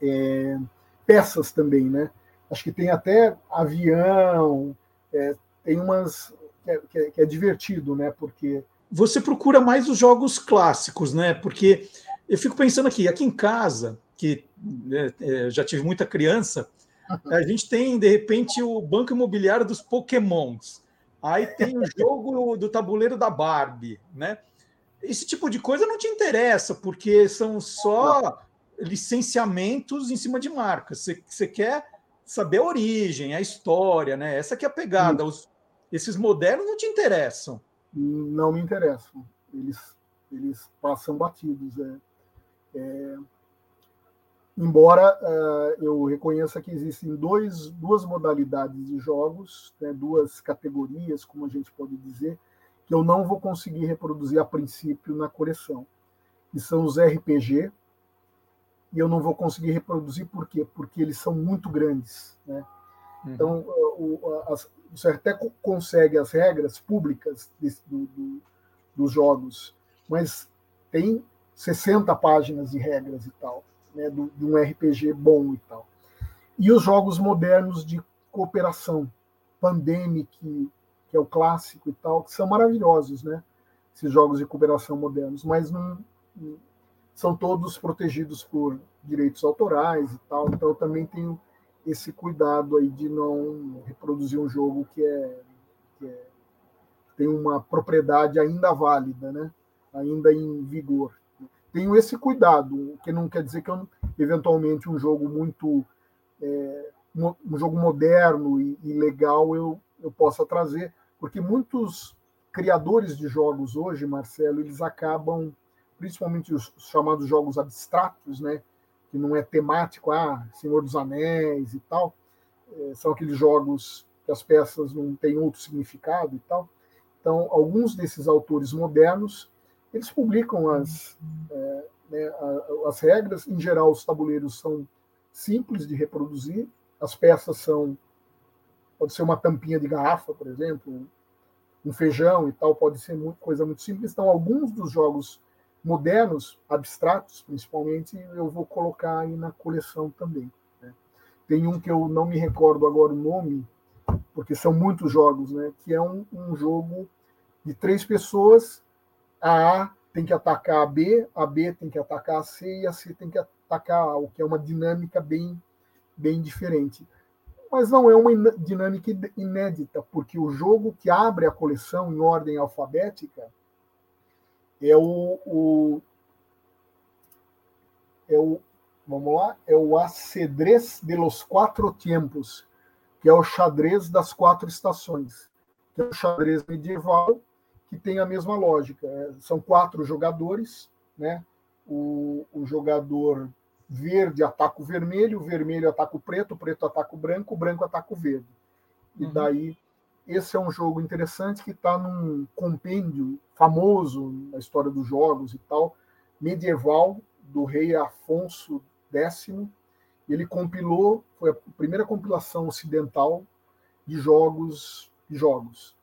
é, peças também, né? Acho que tem até avião, é, tem umas que é, que é, é divertido, né? Porque você procura mais os jogos clássicos, né? Porque eu fico pensando aqui, aqui em casa que né, é, já tive muita criança, a gente tem, de repente, o banco imobiliário dos Pokémons. Aí tem o jogo do tabuleiro da Barbie, né? Esse tipo de coisa não te interessa, porque são só licenciamentos em cima de marcas. Você, quer saber a origem, a história, né? Essa que é a pegada. Os, esses modernos não te interessam. Não me interessam. Eles, eles passam batidos. É, é, embora uh, eu reconheça que existem dois, duas modalidades de jogos, né, duas categorias, como a gente pode dizer, que eu não vou conseguir reproduzir a princípio na coleção, que são os RPG, e eu não vou conseguir reproduzir por quê? Porque eles são muito grandes. Né? Uhum. Então, o, você até consegue as regras públicas desse, do, do, dos jogos, mas tem 60 páginas de regras e tal né, do, de um RPG bom e tal. E os jogos modernos de cooperação, Pandemic, que é o clássico e tal, que são maravilhosos, né? Esses jogos de cooperação modernos, mas não, são todos protegidos por direitos autorais e tal. Então eu também tenho esse cuidado aí de não reproduzir um jogo que é, que é tem uma propriedade ainda válida, né? Ainda em vigor tenho esse cuidado, que não quer dizer que eu, eventualmente um jogo muito é, um jogo moderno e, e, legal eu, eu possa trazer, porque muitos criadores de jogos hoje, Marcelo, eles acabam, principalmente os chamados jogos abstratos, né, que não é temático, ah, Senhor dos Anéis e tal, é, são aqueles jogos que as peças não têm outro significado e tal. Então, alguns desses autores modernos eles publicam as, é, né, as regras. Em geral, os tabuleiros são simples de reproduzir. As peças são. Pode ser uma tampinha de garrafa, por exemplo, um feijão e tal, pode ser muito, coisa muito simples. Então, alguns dos jogos modernos, abstratos principalmente, eu vou colocar aí na coleção também. Né? Tem um que eu não me recordo agora o nome, porque são muitos jogos, né? que é um, um jogo de três pessoas a A tem que atacar a B, a B tem que atacar a C e a C tem que atacar A, o que é uma dinâmica bem, bem diferente. Mas não é uma dinâmica inédita, porque o jogo que abre a coleção em ordem alfabética é o, o é o vamos lá, é o Acedrez de los Quatro Tempos, que é o xadrez das quatro estações, que é o xadrez medieval que tem a mesma lógica. É, são quatro jogadores, né? O, o, jogador verde ataca o vermelho, o vermelho ataca o preto, o preto ataca o branco, o branco ataca o verde. E uhum. daí, esse é um jogo interessante que está num compêndio famoso na história dos jogos e tal, medieval, do rei Afonso X. Ele compilou, foi a primeira compilação ocidental de jogos, de jogos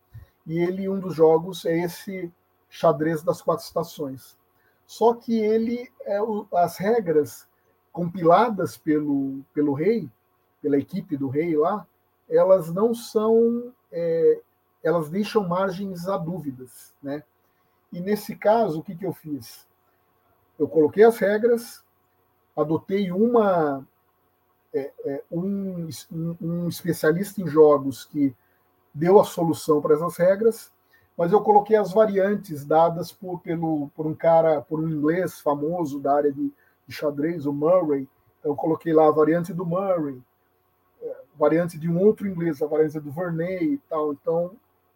e ele um dos jogos é esse xadrez das quatro estações. Só que ele é as regras compiladas pelo pelo rei, pela equipe do rei lá, elas não são é, elas deixam margens a dúvidas, né? E nesse caso, o que, que eu fiz? Eu coloquei as regras, adotei uma é, é, um, um, especialista em jogos que deu a solução para essas regras, mas eu coloquei as variantes dadas por, pelo, por um cara, por um inglês famoso da área de, de xadrez, o Murray. Eu coloquei lá a variante do Murray, é, variante de um outro inglês, a variante do Verney e tal. Então,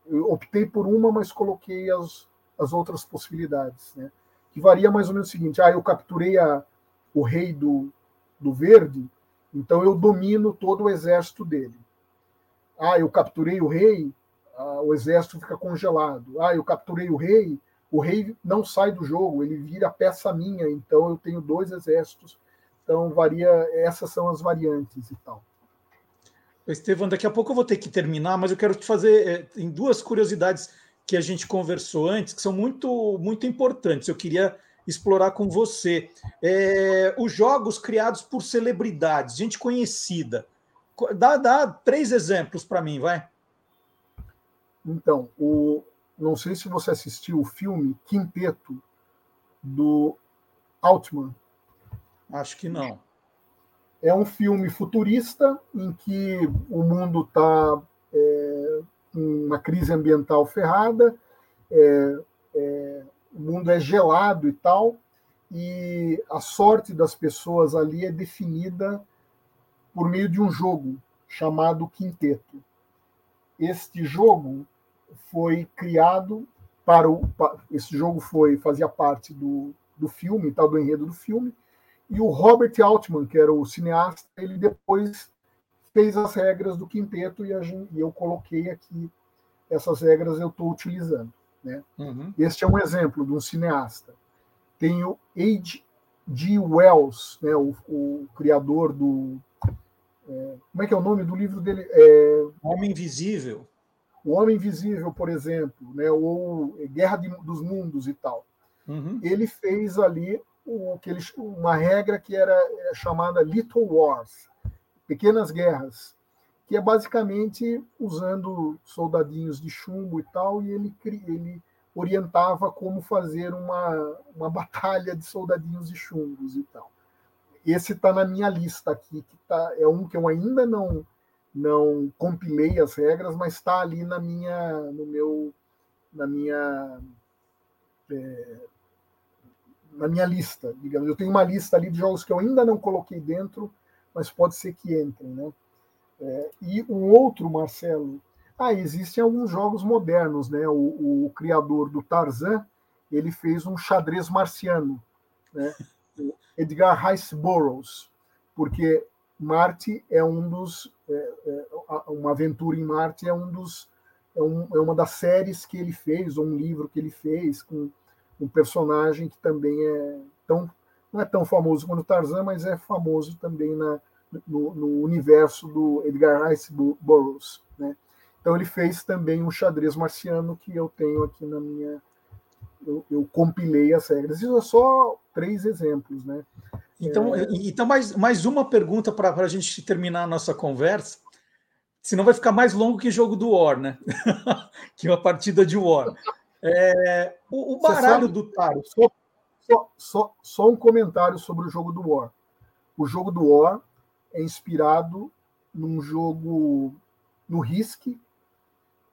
eu optei por uma, mas coloquei as, as outras possibilidades, né? Que varia mais ou menos o seguinte: ah, eu capturei a, o rei do, do verde, então eu domino todo o exército dele. Ah, eu capturei o rei, ah, o exército fica congelado. Ah, eu capturei o rei, o rei não sai do jogo, ele vira peça minha, então eu tenho dois exércitos. Então varia, essas são as variantes e tal. Estevão, daqui a pouco eu vou ter que terminar, mas eu quero te fazer é, em duas curiosidades que a gente conversou antes, que são muito, muito importantes. Eu queria explorar com você. É, os jogos criados por celebridades, gente conhecida. Dá, dá três exemplos para mim, vai. Então, o, não sei se você assistiu o filme Quinteto do Altman. Acho que não. É um filme futurista em que o mundo está é, com uma crise ambiental ferrada, é, é, o mundo é gelado e tal, e a sorte das pessoas ali é definida por meio de um jogo chamado Quinteto. Este jogo foi criado para o esse jogo foi fazia parte do, do filme, tal do enredo do filme, e o Robert Altman, que era o cineasta, ele depois fez as regras do quinteto e, gente, e eu coloquei aqui essas regras eu estou utilizando. Né? Uhum. Este é um exemplo de um cineasta. Tem o H.G. Wells, né, o, o criador do. É, como é que é o nome do livro dele? É, Homem Invisível. O Homem Invisível, por exemplo, né, ou Guerra de, dos Mundos e tal. Uhum. Ele fez ali o, que ele, uma regra que era é chamada Little Wars, pequenas guerras, que é basicamente usando soldadinhos de chumbo e tal, e ele, ele orientava como fazer uma, uma batalha de soldadinhos de chumbos e tal. Esse está na minha lista aqui, que tá, é um que eu ainda não não compilei as regras, mas está ali na minha no meu na minha é, na minha lista, digamos. Eu tenho uma lista ali de jogos que eu ainda não coloquei dentro, mas pode ser que entrem, né? É, e um outro, Marcelo, ah, existem alguns jogos modernos, né? O, o, criador do Tarzan, ele fez um xadrez marciano, né? Edgar Rice Burroughs, porque Marte é um dos, é, é, uma aventura em Marte é um dos, é, um, é, uma das séries que ele fez, ou um livro que ele fez com um personagem que também é tão não é tão famoso quanto Tarzan, mas é famoso também na, no, no universo do Edgar Rice Burroughs. Né? Então ele fez também um xadrez marciano que eu tenho aqui na minha. Eu, eu compilei as regras. Isso é só três exemplos, né? Então, é... então mais, mais uma pergunta para a gente terminar a nossa conversa. Senão vai ficar mais longo que jogo do War, né? que uma partida de War. É, o, o baralho do tarot. Só, só, só, só um comentário sobre o jogo do War. O jogo do War é inspirado num jogo no Risk,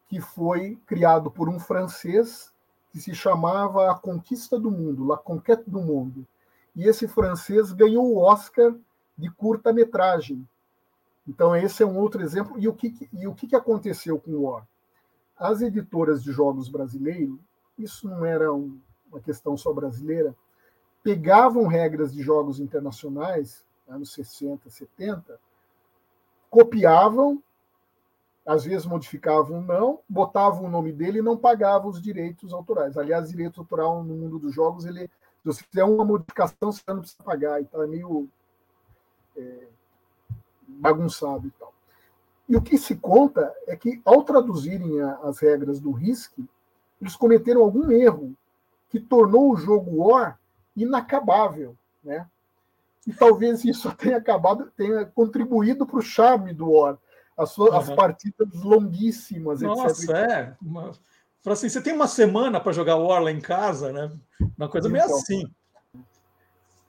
que foi criado por um francês que se chamava A Conquista do Mundo, La Conquête du Monde. E esse francês ganhou o Oscar de curta-metragem. Então, esse é um outro exemplo. E o que, e o que aconteceu com o War? As editoras de jogos brasileiros, isso não era um, uma questão só brasileira, pegavam regras de jogos internacionais anos 60, 70, copiavam, às vezes modificavam não, botavam o nome dele e não pagavam os direitos autorais. Aliás, direito autoral no mundo dos jogos, ele, se você fizer uma modificação, você não precisa pagar, então é meio é, bagunçado e tal. E o que se conta é que, ao traduzirem a, as regras do RISC, eles cometeram algum erro que tornou o jogo War inacabável, né? e talvez isso tenha acabado, tenha contribuído para o charme do War. As, suas, uhum. as partidas longuíssimas, Nossa, etc. é. Uma, assim, você tem uma semana para jogar War lá em casa, né? Uma coisa meio assim.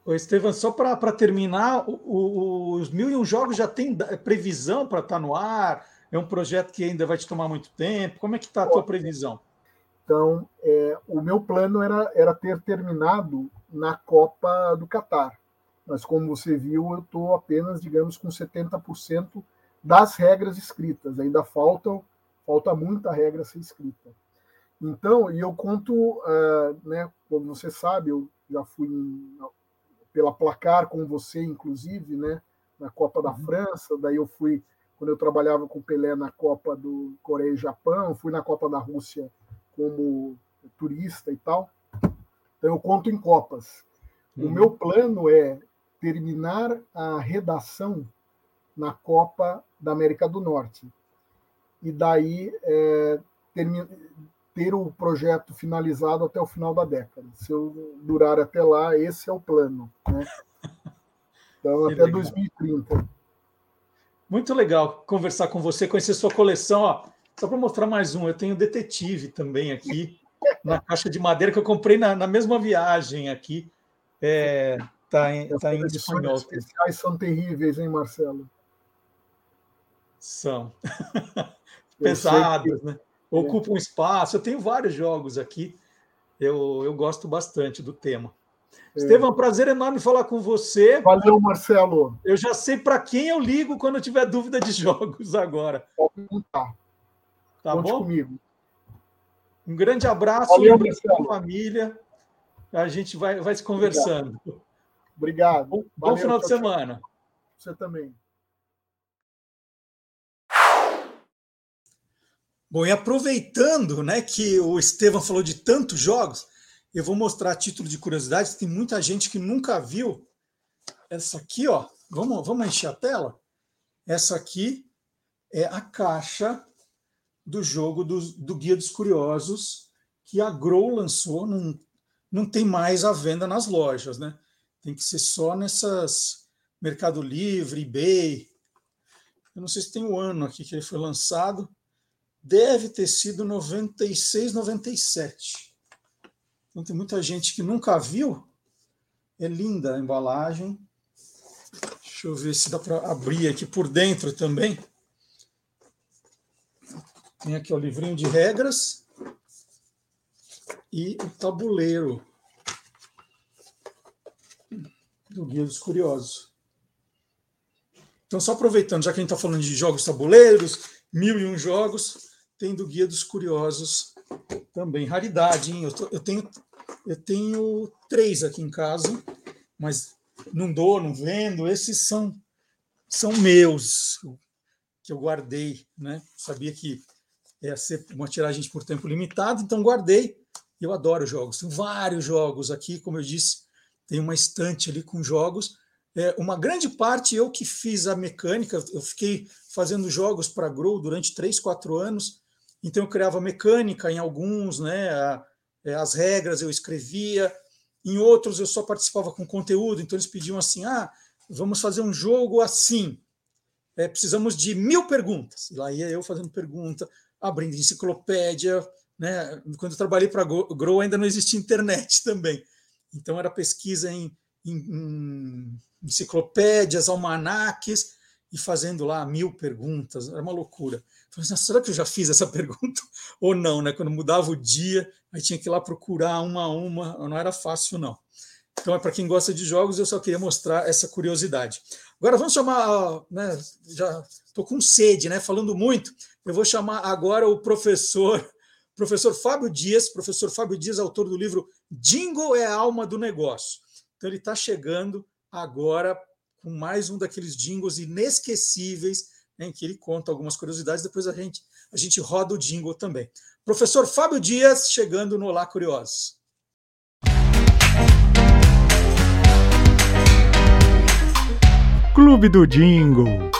Ô, Estevam, só para terminar, o, o, os mil e um jogos já tem previsão para estar tá no ar? É um projeto que ainda vai te tomar muito tempo? Como é que está a tua previsão? Então, é, o meu plano era, era ter terminado na Copa do Catar. Mas, como você viu, eu estou apenas, digamos, com 70% das regras escritas. Ainda faltam, falta muita regra ser escrita. Então, e eu conto, uh, né, como você sabe, eu já fui em, pela placar com você, inclusive, né, na Copa da uhum. França, daí eu fui, quando eu trabalhava com o Pelé na Copa do Coreia e Japão, fui na Copa da Rússia como turista e tal. Então, eu conto em Copas. Uhum. O meu plano é terminar a redação na Copa da América do Norte. E daí é, termina, ter o projeto finalizado até o final da década. Se eu durar até lá, esse é o plano. Né? Então, que até legal. 2030. Muito legal conversar com você, conhecer sua coleção. Ó, só para mostrar mais um, eu tenho Detetive também aqui, na caixa de madeira que eu comprei na, na mesma viagem aqui. É, tá em, tá em espanhol. especiais são terríveis, hein, Marcelo? São. Pesados, né? Ocupa um espaço. Eu tenho vários jogos aqui. Eu, eu gosto bastante do tema. É. Estevam, prazer enorme falar com você. Valeu, Marcelo. Eu já sei para quem eu ligo quando eu tiver dúvida de jogos agora. Pode perguntar. Tá Conte bom? comigo. Um grande abraço Valeu, Marcelo. família. A gente vai, vai se conversando. Obrigado. Bom, bom final de semana. Você também. Bom, e aproveitando né, que o Estevam falou de tantos jogos, eu vou mostrar a título de curiosidade, tem muita gente que nunca viu essa aqui, ó. Vamos, vamos encher a tela? Essa aqui é a caixa do jogo do, do Guia dos Curiosos que a Grow lançou, não, não tem mais à venda nas lojas, né? Tem que ser só nessas Mercado Livre, eBay. Eu não sei se tem o ano aqui que ele foi lançado deve ter sido 96, 97. Então tem muita gente que nunca viu. É linda a embalagem. Deixa eu ver se dá para abrir aqui por dentro também. Tem aqui o livrinho de regras e o tabuleiro do Guia dos Curiosos. Então, só aproveitando, já que a gente está falando de jogos tabuleiros, mil e um jogos, tem do Guia dos Curiosos também. Raridade, hein? Eu, tô, eu, tenho, eu tenho três aqui em casa, mas não dou, não vendo. Esses são, são meus, que eu guardei. Né? Sabia que ia ser uma tiragem por tempo limitado, então guardei. Eu adoro jogos. Tem vários jogos aqui, como eu disse, tem uma estante ali com jogos. É, uma grande parte eu que fiz a mecânica, eu fiquei fazendo jogos para Grow durante três, quatro anos. Então eu criava mecânica em alguns, né? É, as regras eu escrevia, em outros eu só participava com conteúdo. Então eles pediam assim: ah, vamos fazer um jogo assim. É, precisamos de mil perguntas. E lá ia eu fazendo pergunta, abrindo enciclopédia. Né? Quando eu trabalhei para Grow ainda não existia internet também. Então era pesquisa em, em, em enciclopédias, almanaques e fazendo lá mil perguntas. Era uma loucura. Falei assim, será que eu já fiz essa pergunta ou não? Né? Quando mudava o dia, aí tinha que ir lá procurar uma a uma, não era fácil, não. Então, é para quem gosta de jogos, eu só queria mostrar essa curiosidade. Agora, vamos chamar, né, já estou com sede, né, falando muito, eu vou chamar agora o professor, professor Fábio Dias, professor Fábio Dias, autor do livro Jingle é a alma do negócio. Então, ele está chegando agora com mais um daqueles jingles inesquecíveis em que ele conta algumas curiosidades, depois a gente, a gente roda o jingle também. Professor Fábio Dias, chegando no Olá Curiosos. Clube do Jingle.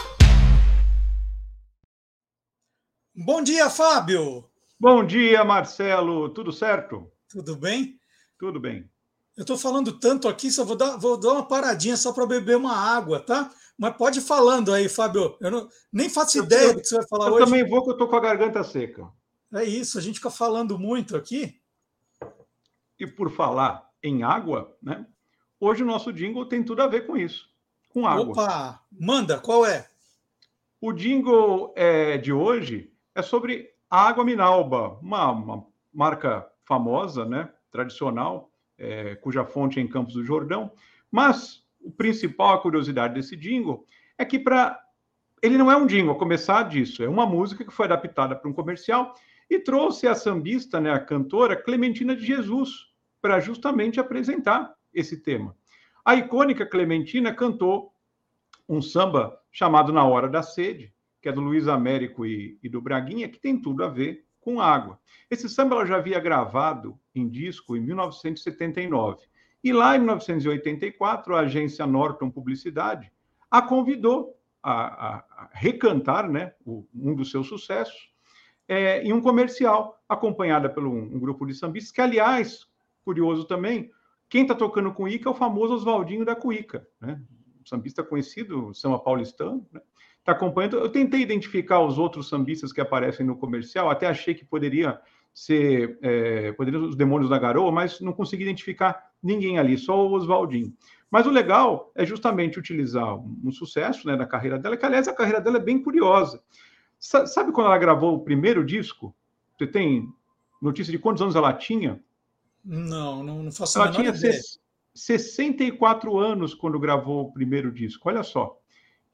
Bom dia, Fábio. Bom dia, Marcelo. Tudo certo? Tudo bem? Tudo bem. Eu estou falando tanto aqui, só vou dar, vou dar uma paradinha só para beber uma água, tá? Mas pode ir falando aí, Fábio. Eu não, nem faço eu ideia do que você vai falar eu hoje. Eu também vou, que eu estou com a garganta seca. É isso, a gente fica falando muito aqui. E por falar em água, né? Hoje o nosso jingle tem tudo a ver com isso, com água. Opa, manda, qual é? O jingle é, de hoje é sobre a água Minalba, uma, uma marca famosa, né? Tradicional, é, cuja fonte é em Campos do Jordão. Mas o principal, a curiosidade desse jingle é que para ele não é um jingle, começar disso, é uma música que foi adaptada para um comercial e trouxe a sambista, né, a cantora Clementina de Jesus, para justamente apresentar esse tema. A icônica Clementina cantou um samba chamado Na Hora da Sede, que é do Luiz Américo e, e do Braguinha, que tem tudo a ver com água. Esse samba ela já havia gravado em disco em 1979. E lá em 1984, a agência Norton Publicidade a convidou a, a, a recantar né, o, um dos seus sucessos é, em um comercial, acompanhada por um, um, grupo de sambistas, que, aliás, curioso também, quem está tocando com Ica é o famoso Oswaldinho da Cuíca, né? um sambista conhecido, samba paulistano, né? Está acompanhando. Eu tentei identificar os outros sambistas que aparecem no comercial, até achei que poderia ser é, os demônios da garoa, mas não consegui identificar ninguém ali, só o Oswaldinho. Mas o legal é justamente utilizar um sucesso né, da carreira dela, que aliás a carreira dela é bem curiosa. Sabe quando ela gravou o primeiro disco? Você tem notícia de quantos anos ela tinha? Não, não, não faço Ela tinha ideia. 64 anos quando gravou o primeiro disco. Olha só.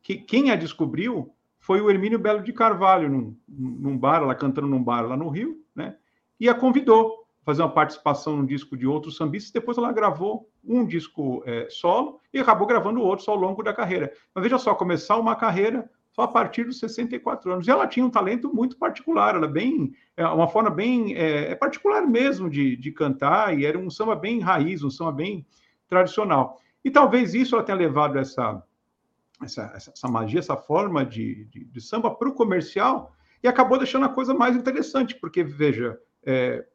Que, quem a descobriu foi o Hermínio Belo de Carvalho, num, num bar, ela cantando num bar lá no Rio, né? E a convidou fazer uma participação num disco de outros sambistas. Depois ela gravou um disco é, solo e acabou gravando outros ao longo da carreira. Mas veja só, começar uma carreira só a partir dos 64 anos. E ela tinha um talento muito particular, ela bem, é uma forma bem é, é, particular mesmo de, de cantar, e era um samba bem raiz, um samba bem tradicional. E talvez isso ela tenha levado essa, essa, essa magia, essa forma de, de, de samba para o comercial, e acabou deixando a coisa mais interessante, porque, veja, é,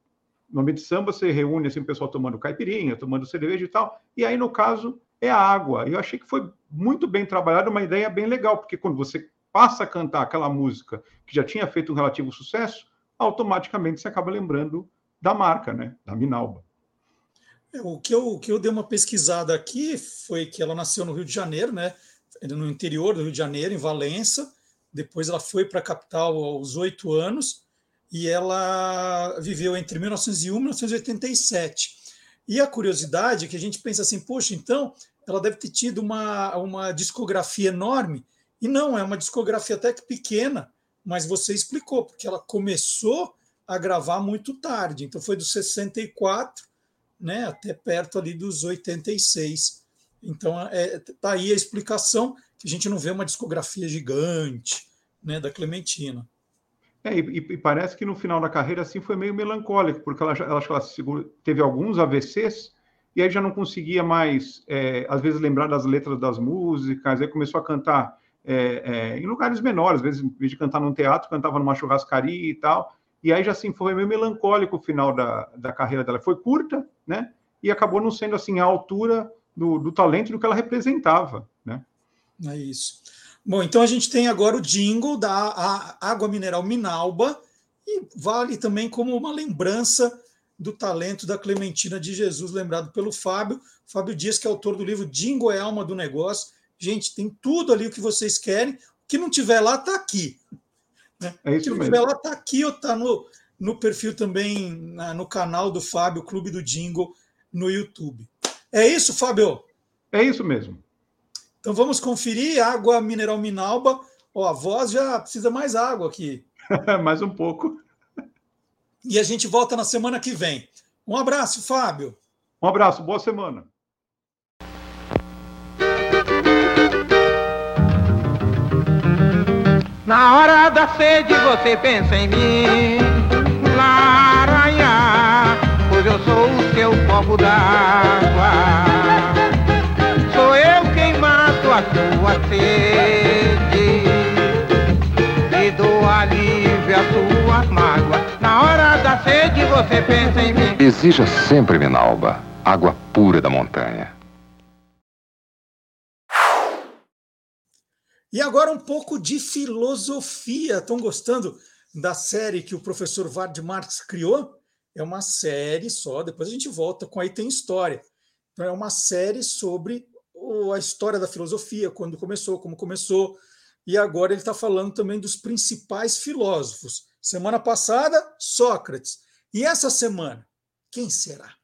no ambiente de samba, você reúne assim, o pessoal tomando caipirinha, tomando cerveja e tal, e aí, no caso, é a água. Eu achei que foi muito bem trabalhado, uma ideia bem legal, porque quando você passa a cantar aquela música que já tinha feito um relativo sucesso, automaticamente você acaba lembrando da marca, né? Da Minalba. É, o que eu, o que eu dei uma pesquisada aqui foi que ela nasceu no Rio de Janeiro, né? No interior do Rio de Janeiro, em Valença. Depois ela foi para a capital aos oito anos e ela viveu entre 1901 e 1987. E a curiosidade é que a gente pensa assim, poxa, então ela deve ter tido uma, uma discografia enorme. E não, é uma discografia até que pequena, mas você explicou, porque ela começou a gravar muito tarde. Então foi dos 64 né, até perto ali dos 86. Então é, tá aí a explicação que a gente não vê uma discografia gigante né, da Clementina. É, e, e, parece que no final da carreira assim foi meio melancólico, porque ela, ela, ela teve alguns AVCs e aí já não conseguia mais, é, às vezes, lembrar das letras das músicas, aí começou a cantar é, é, em lugares menores, às vezes, em vez de cantar num teatro, cantava numa churrascaria e tal, e aí já assim foi meio melancólico o final da, da carreira dela. Foi curta, né? E acabou não sendo assim a altura do, do talento do que ela representava, né? É isso. Bom, então a gente tem agora o jingle da água mineral Minalba e vale também como uma lembrança do talento da Clementina de Jesus, lembrado pelo Fábio. Fábio Dias, que é autor do livro Jingle é Alma do Negócio. Gente, tem tudo ali o que vocês querem. O que não tiver lá, está aqui. Né? É isso o que não tiver lá, está aqui ou está no, no perfil também, na, no canal do Fábio, Clube do Jingle, no YouTube. É isso, Fábio? É isso mesmo. Então vamos conferir água mineral Minalba. Ó, a voz já precisa mais água aqui. mais um pouco. E a gente volta na semana que vem. Um abraço, Fábio. Um abraço, boa semana. Na hora da sede você pensa em mim, Laranha, pois eu sou o seu copo d'água. Tua sede e dou alívio à tua mágoa. Na hora da sede você pensa em mim. Exija sempre, Minalba, água pura da montanha. E agora um pouco de filosofia. Estão gostando da série que o professor Vard Marx criou. É uma série só, depois a gente volta com aí tem história. Então é uma série sobre a história da filosofia, quando começou, como começou, e agora ele está falando também dos principais filósofos. Semana passada, Sócrates. E essa semana, quem será?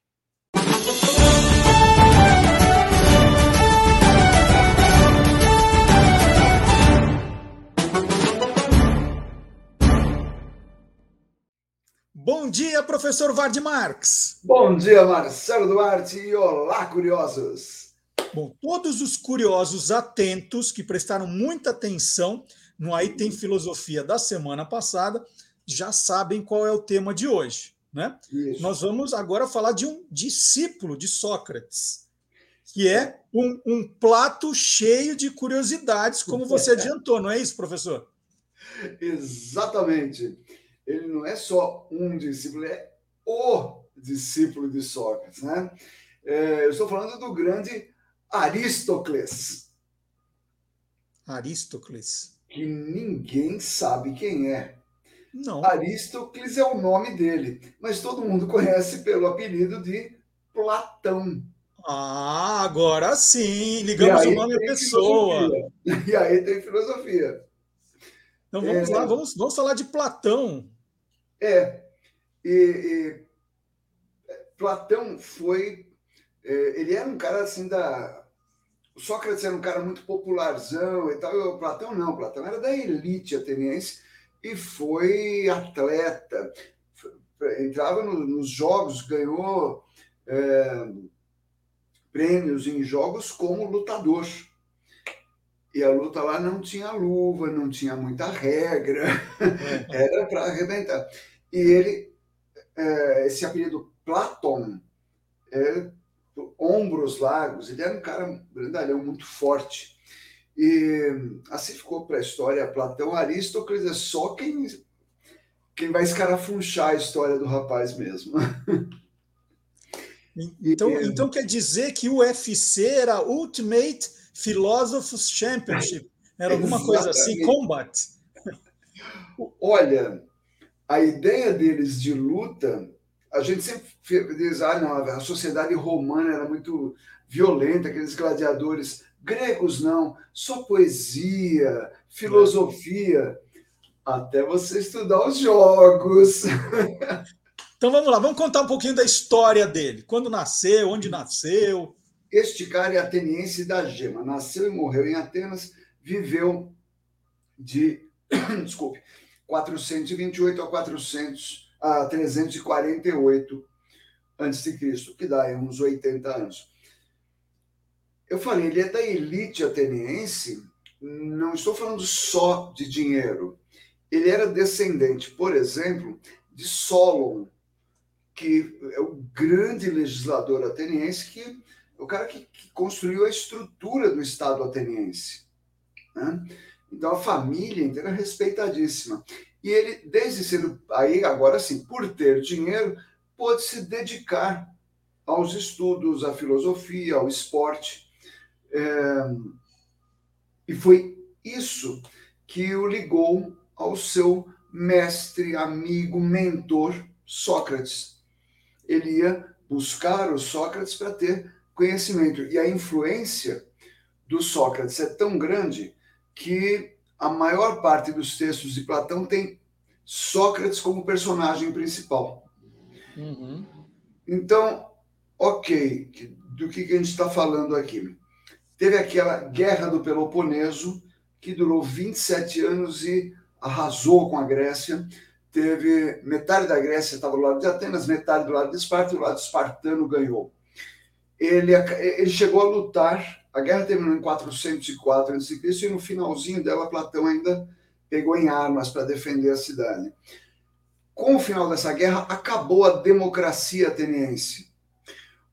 Bom dia, professor Vard Marx. Bom dia, Marcelo Duarte e olá, curiosos. Bom, todos os curiosos atentos que prestaram muita atenção no Aí Tem Filosofia da semana passada já sabem qual é o tema de hoje. Né? Isso. Nós vamos agora falar de um discípulo de Sócrates, que é um, um plato cheio de curiosidades, como você adiantou, não é isso, professor? Exatamente ele não é só um discípulo, é o discípulo de Sócrates. Né? É, eu estou falando do grande Aristócles. Aristócles. Que ninguém sabe quem é. Não. Aristócles é o nome dele, mas todo mundo conhece pelo apelido de Platão. Ah, agora sim, ligamos o nome à pessoa. Filosofia. E aí tem filosofia. Então vamos é... lá, vamos, vamos falar de Platão. É. E, e Platão foi. É, ele era um cara assim da. O Sócrates era um cara muito popularzão e tal. E o Platão não. Platão era da elite ateniense e foi atleta. Entrava no, nos jogos, ganhou é, prêmios em jogos como lutador. E a luta lá não tinha luva, não tinha muita regra, é. era para arrebentar. E ele, é, esse apelido Platon, é, ombros largos, ele era um cara grandalhão, muito forte. E assim ficou para a história Platão. Aristóteles é só quem, quem vai escarafunchar a história do rapaz mesmo. Então, e, então quer dizer que o UFC era Ultimate Philosophers Championship. Era alguma Exatamente. coisa assim, combat. Olha, a ideia deles de luta, a gente sempre diz, ah, não, a sociedade romana era muito violenta, aqueles gladiadores. Gregos não, só poesia, filosofia, até você estudar os jogos. Então vamos lá, vamos contar um pouquinho da história dele. Quando nasceu, onde nasceu. Este cara é ateniense da Gema, nasceu e morreu em Atenas, viveu de, desculpe, 428 a 400 a 348 antes de Cristo, que dá uns 80 anos. Eu falei, ele é da elite ateniense, não estou falando só de dinheiro. Ele era descendente, por exemplo, de Solon, que é o grande legislador ateniense que o cara que, que construiu a estrutura do Estado ateniense. Né? Então, a família inteira é respeitadíssima. E ele, desde cedo, aí agora sim, por ter dinheiro, pôde se dedicar aos estudos, à filosofia, ao esporte. É... E foi isso que o ligou ao seu mestre, amigo, mentor, Sócrates. Ele ia buscar o Sócrates para ter conhecimento. E a influência do Sócrates é tão grande que a maior parte dos textos de Platão tem Sócrates como personagem principal. Uhum. Então, ok, do que, que a gente está falando aqui? Teve aquela guerra do Peloponeso, que durou 27 anos e arrasou com a Grécia. Teve metade da Grécia estava do lado de Atenas, metade do lado de Esparta, e o lado espartano ganhou ele, ele chegou a lutar. A guerra terminou em 404 a.C. e no finalzinho dela, Platão ainda pegou em armas para defender a cidade. Com o final dessa guerra, acabou a democracia ateniense.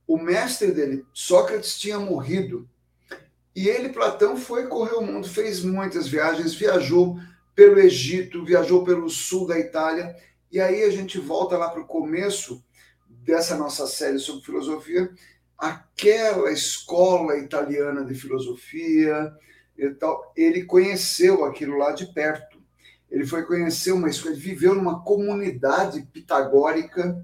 O mestre dele, Sócrates, tinha morrido. E ele, Platão, foi correr o mundo, fez muitas viagens, viajou pelo Egito, viajou pelo sul da Itália. E aí a gente volta lá para o começo dessa nossa série sobre filosofia aquela escola italiana de filosofia e tal, ele conheceu aquilo lá de perto. ele foi conhecer uma escola, ele viveu numa comunidade pitagórica.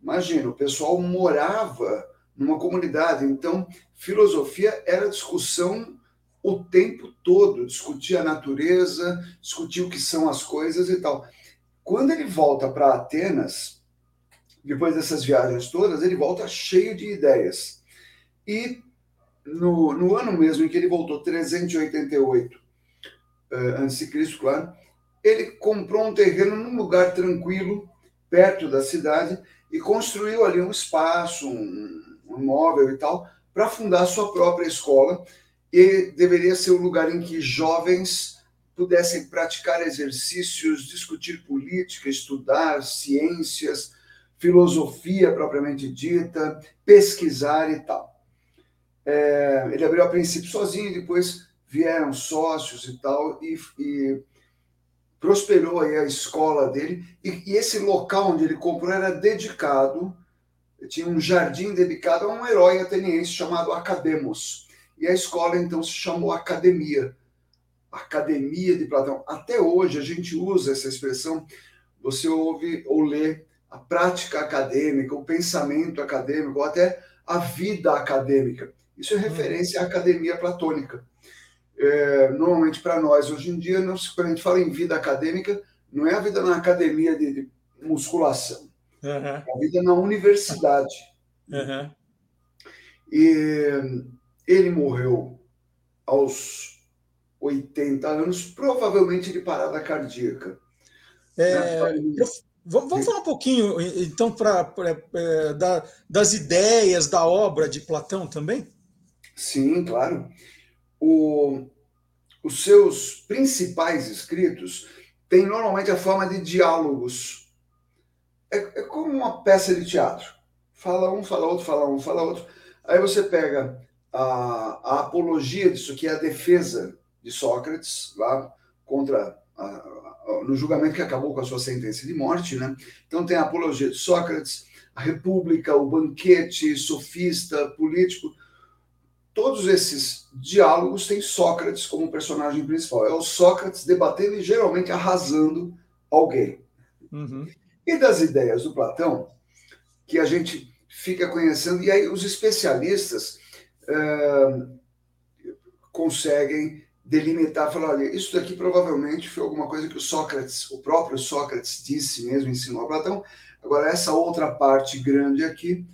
Imagina, o pessoal morava numa comunidade, então filosofia era discussão o tempo todo, discutir a natureza, discutir o que são as coisas e tal. Quando ele volta para Atenas, depois dessas viagens todas, ele volta cheio de ideias. E no, no ano mesmo em que ele voltou, 388 uh, a.C., claro, ele comprou um terreno num lugar tranquilo, perto da cidade, e construiu ali um espaço, um, um imóvel e tal, para fundar sua própria escola. E deveria ser o lugar em que jovens pudessem praticar exercícios, discutir política, estudar ciências, filosofia propriamente dita, pesquisar e tal. É, ele abriu a princípio sozinho, depois vieram sócios e tal, e, e prosperou aí a escola dele. E, e, esse local onde ele comprou era dedicado, tinha um jardim dedicado a um herói ateniense chamado Academos. E a escola então se chamou Academia. Academia de Platão. Até hoje a gente usa essa expressão, você ouve ou lê a prática acadêmica, o pensamento acadêmico, ou até a vida acadêmica. Isso é uhum. referência à academia platônica. É, normalmente, para nós, hoje em dia, quando a gente fala em vida acadêmica, não é a vida na academia de, de musculação, uhum. é a vida na universidade. Uhum. E ele morreu aos 80 anos, provavelmente de parada cardíaca. É, Vamos falar um pouquinho, então, pra, pra é, da, das ideias da obra de Platão também? Sim, claro. O, os seus principais escritos têm normalmente a forma de diálogos. É, é como uma peça de teatro. Fala um, fala outro, fala um, fala outro. Aí você pega a, a apologia disso, que é a defesa de Sócrates, lá contra no julgamento que acabou com a sua sentença de morte, né? Então tem a apologia de Sócrates, a República, o banquete, sofista, político. Todos esses diálogos têm Sócrates como personagem principal. É o Sócrates debatendo e geralmente arrasando alguém. Uhum. E das ideias do Platão, que a gente fica conhecendo, e aí os especialistas uh, conseguem delimitar, falar, olha, isso daqui provavelmente foi alguma coisa que o Sócrates, o próprio Sócrates disse mesmo, ensinou a Platão. Agora, essa outra parte grande aqui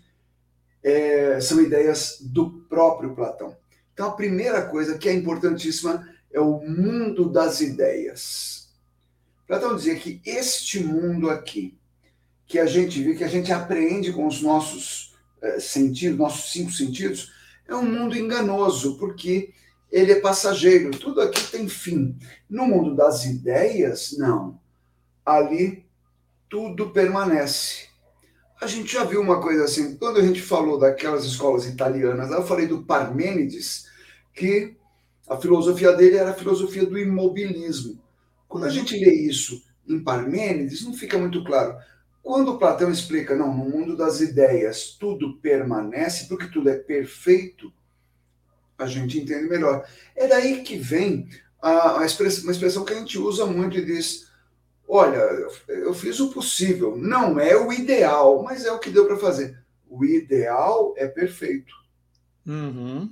é, são ideias do próprio Platão. Então, a primeira coisa que é importantíssima é o mundo das ideias. Platão dizia que este mundo aqui, que a gente vê, que a gente apreende com os nossos é, sentidos, nossos cinco sentidos, é um mundo enganoso, porque ele é passageiro, tudo aqui tem fim. No mundo das ideias, não. Ali tudo permanece. A gente já viu uma coisa assim, quando a gente falou daquelas escolas italianas, eu falei do Parmênides, que a filosofia dele era a filosofia do imobilismo. Quando a gente lê isso em Parmênides, não fica muito claro. Quando Platão explica, não, no mundo das ideias tudo permanece, porque tudo é perfeito, a gente entende melhor. É daí que vem a, a expressão, uma expressão que a gente usa muito e diz: olha, eu fiz o possível. Não é o ideal, mas é o que deu para fazer. O ideal é perfeito. Uhum.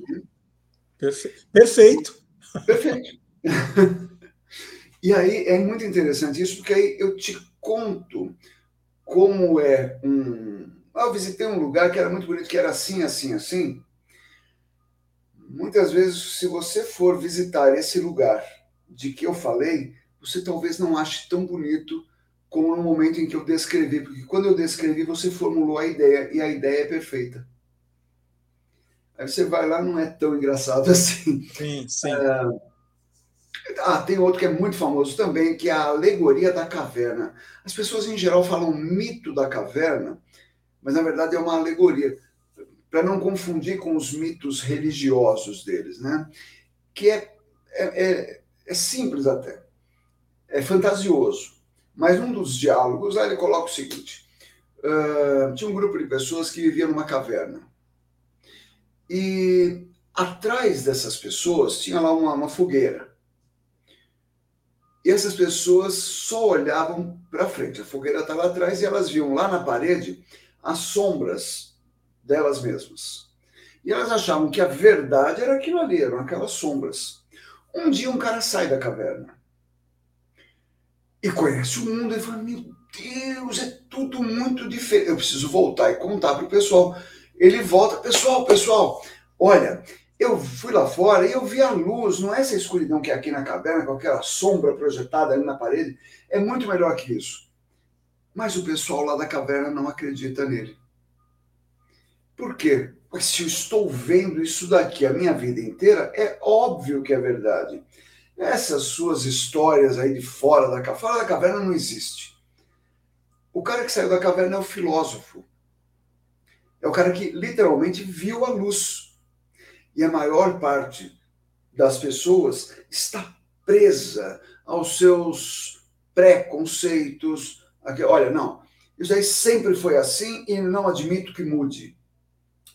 Perfe perfeito. Perfeito. e aí é muito interessante isso, porque aí eu te conto como é um. Ah, eu visitei um lugar que era muito bonito, que era assim, assim, assim muitas vezes, se você for visitar esse lugar de que eu falei, você talvez não ache tão bonito como no momento em que eu descrevi, porque quando eu descrevi, você formulou a ideia e a ideia é perfeita. Aí você vai lá, não é tão engraçado assim. Sim, sim. ah, tem outro que é muito famoso também, que é a alegoria da caverna. As pessoas em geral falam mito da caverna, mas na verdade é uma alegoria para não confundir com os mitos religiosos deles, né? Que é, é, é, é simples até, é fantasioso. Mas um dos diálogos, ele coloca o seguinte: uh, tinha um grupo de pessoas que viviam numa caverna. E atrás dessas pessoas tinha lá uma, uma fogueira. e essas pessoas só olhavam para frente. A fogueira estava atrás e elas viam lá na parede as sombras delas mesmas. E elas achavam que a verdade era aquilo ali, eram aquelas sombras. Um dia um cara sai da caverna e conhece o mundo e fala: Meu Deus, é tudo muito diferente. Eu preciso voltar e contar para o pessoal. Ele volta, pessoal, pessoal, olha, eu fui lá fora e eu vi a luz, não é essa escuridão que é aqui na caverna, com aquela sombra projetada ali na parede, é muito melhor que isso. Mas o pessoal lá da caverna não acredita nele. Por quê? Pois se eu estou vendo isso daqui a minha vida inteira, é óbvio que é verdade. Essas suas histórias aí de fora da caverna, fora da caverna não existe. O cara que saiu da caverna é o filósofo. É o cara que literalmente viu a luz. E a maior parte das pessoas está presa aos seus preconceitos. Olha, não, isso aí sempre foi assim e não admito que mude.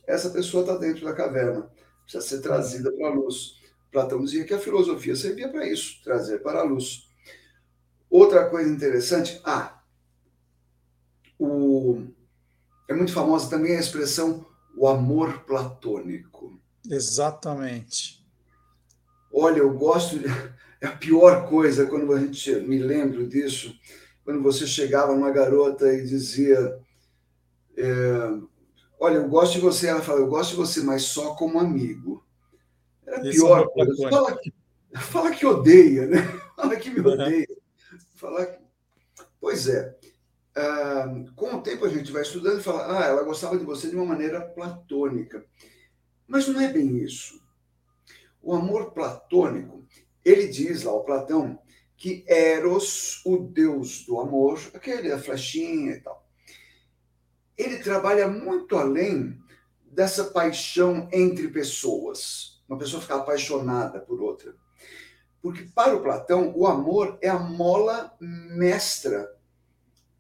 Essa pessoa está dentro da caverna, precisa ser trazida para a luz. Platão dizia que a filosofia servia para isso, trazer para a luz. Outra coisa interessante, ah, o, é muito famosa também a expressão o amor platônico. Exatamente. Olha, eu gosto, de, é a pior coisa quando a gente me lembro disso, quando você chegava numa garota e dizia, é, olha, eu gosto de você, ela fala, eu gosto de você, mas só como amigo. Era Esse pior é. Fala, fala, que odeia, né? Fala que me odeia. Fala que... Pois é. Ah, com o tempo a gente vai estudando e fala, ah, ela gostava de você de uma maneira platônica. Mas não é bem isso. O amor platônico, ele diz lá, o Platão, que Eros, o deus do amor, aquele da flechinha e tal, ele trabalha muito além dessa paixão entre pessoas. Uma pessoa ficar apaixonada por outra. Porque para o Platão, o amor é a mola mestra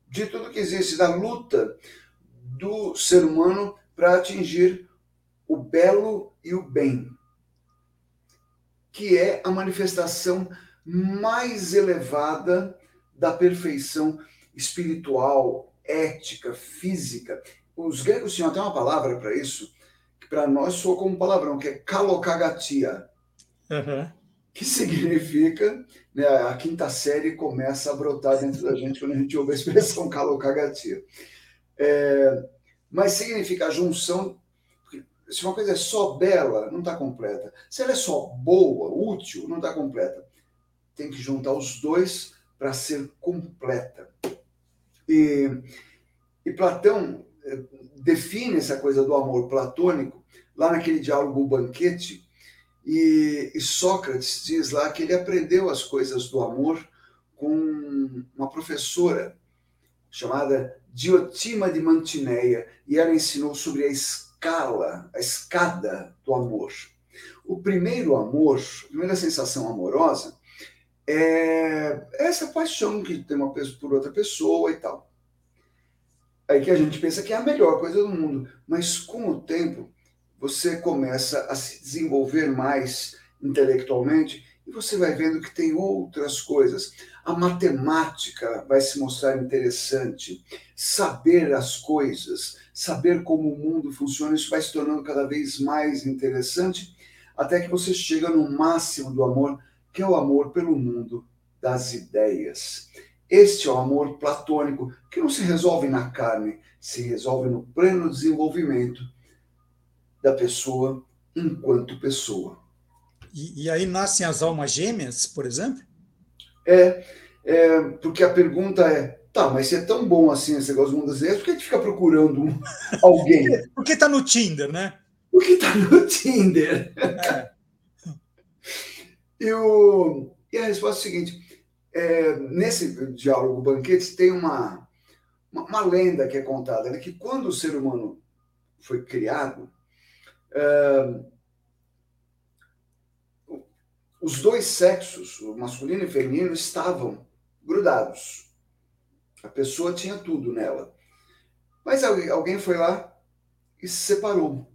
de tudo que existe, da luta do ser humano para atingir o belo e o bem, que é a manifestação mais elevada da perfeição espiritual, ética, física. Os gregos tinham até uma palavra para isso, que para nós soa como um palavrão, que é kalokagatia. Uhum que significa né, a quinta série começa a brotar dentro da gente quando a gente ouve a expressão calocagatia. É, mas significa a junção. Se uma coisa é só bela, não está completa. Se ela é só boa, útil, não está completa. Tem que juntar os dois para ser completa. E, e Platão é, define essa coisa do amor platônico lá naquele diálogo Banquete, e, e, Sócrates diz lá que ele aprendeu as coisas do amor com uma professora chamada Diotima de Mantineia, e ela ensinou sobre a escala, a escada do amor. O primeiro amor, a primeira sensação amorosa, é essa paixão que tem uma pessoa por outra pessoa e tal. Aí que a gente pensa que é a melhor coisa do mundo, mas com o tempo você começa a se desenvolver mais intelectualmente e você vai vendo que tem outras coisas. A matemática vai se mostrar interessante, saber as coisas, saber como o mundo funciona, isso vai se tornando cada vez mais interessante, até que você chega no máximo do amor, que é o amor pelo mundo das ideias. Este é o amor platônico, que não se resolve na carne, se resolve no pleno desenvolvimento da pessoa enquanto pessoa. E, e aí nascem as almas gêmeas, por exemplo? É, é, porque a pergunta é, tá, mas se é tão bom assim esse negócio do mundo das ideias, por que a gente fica procurando alguém? Por que está no Tinder, né? Por que está no Tinder? É. e, o, e a resposta é a seguinte, é, nesse diálogo Banquetes tem uma, uma, uma, lenda que é contada, né, que quando o ser humano foi criado, os dois sexos, o masculino e o feminino, estavam grudados. A pessoa tinha tudo nela. Mas alguém foi lá e se separou.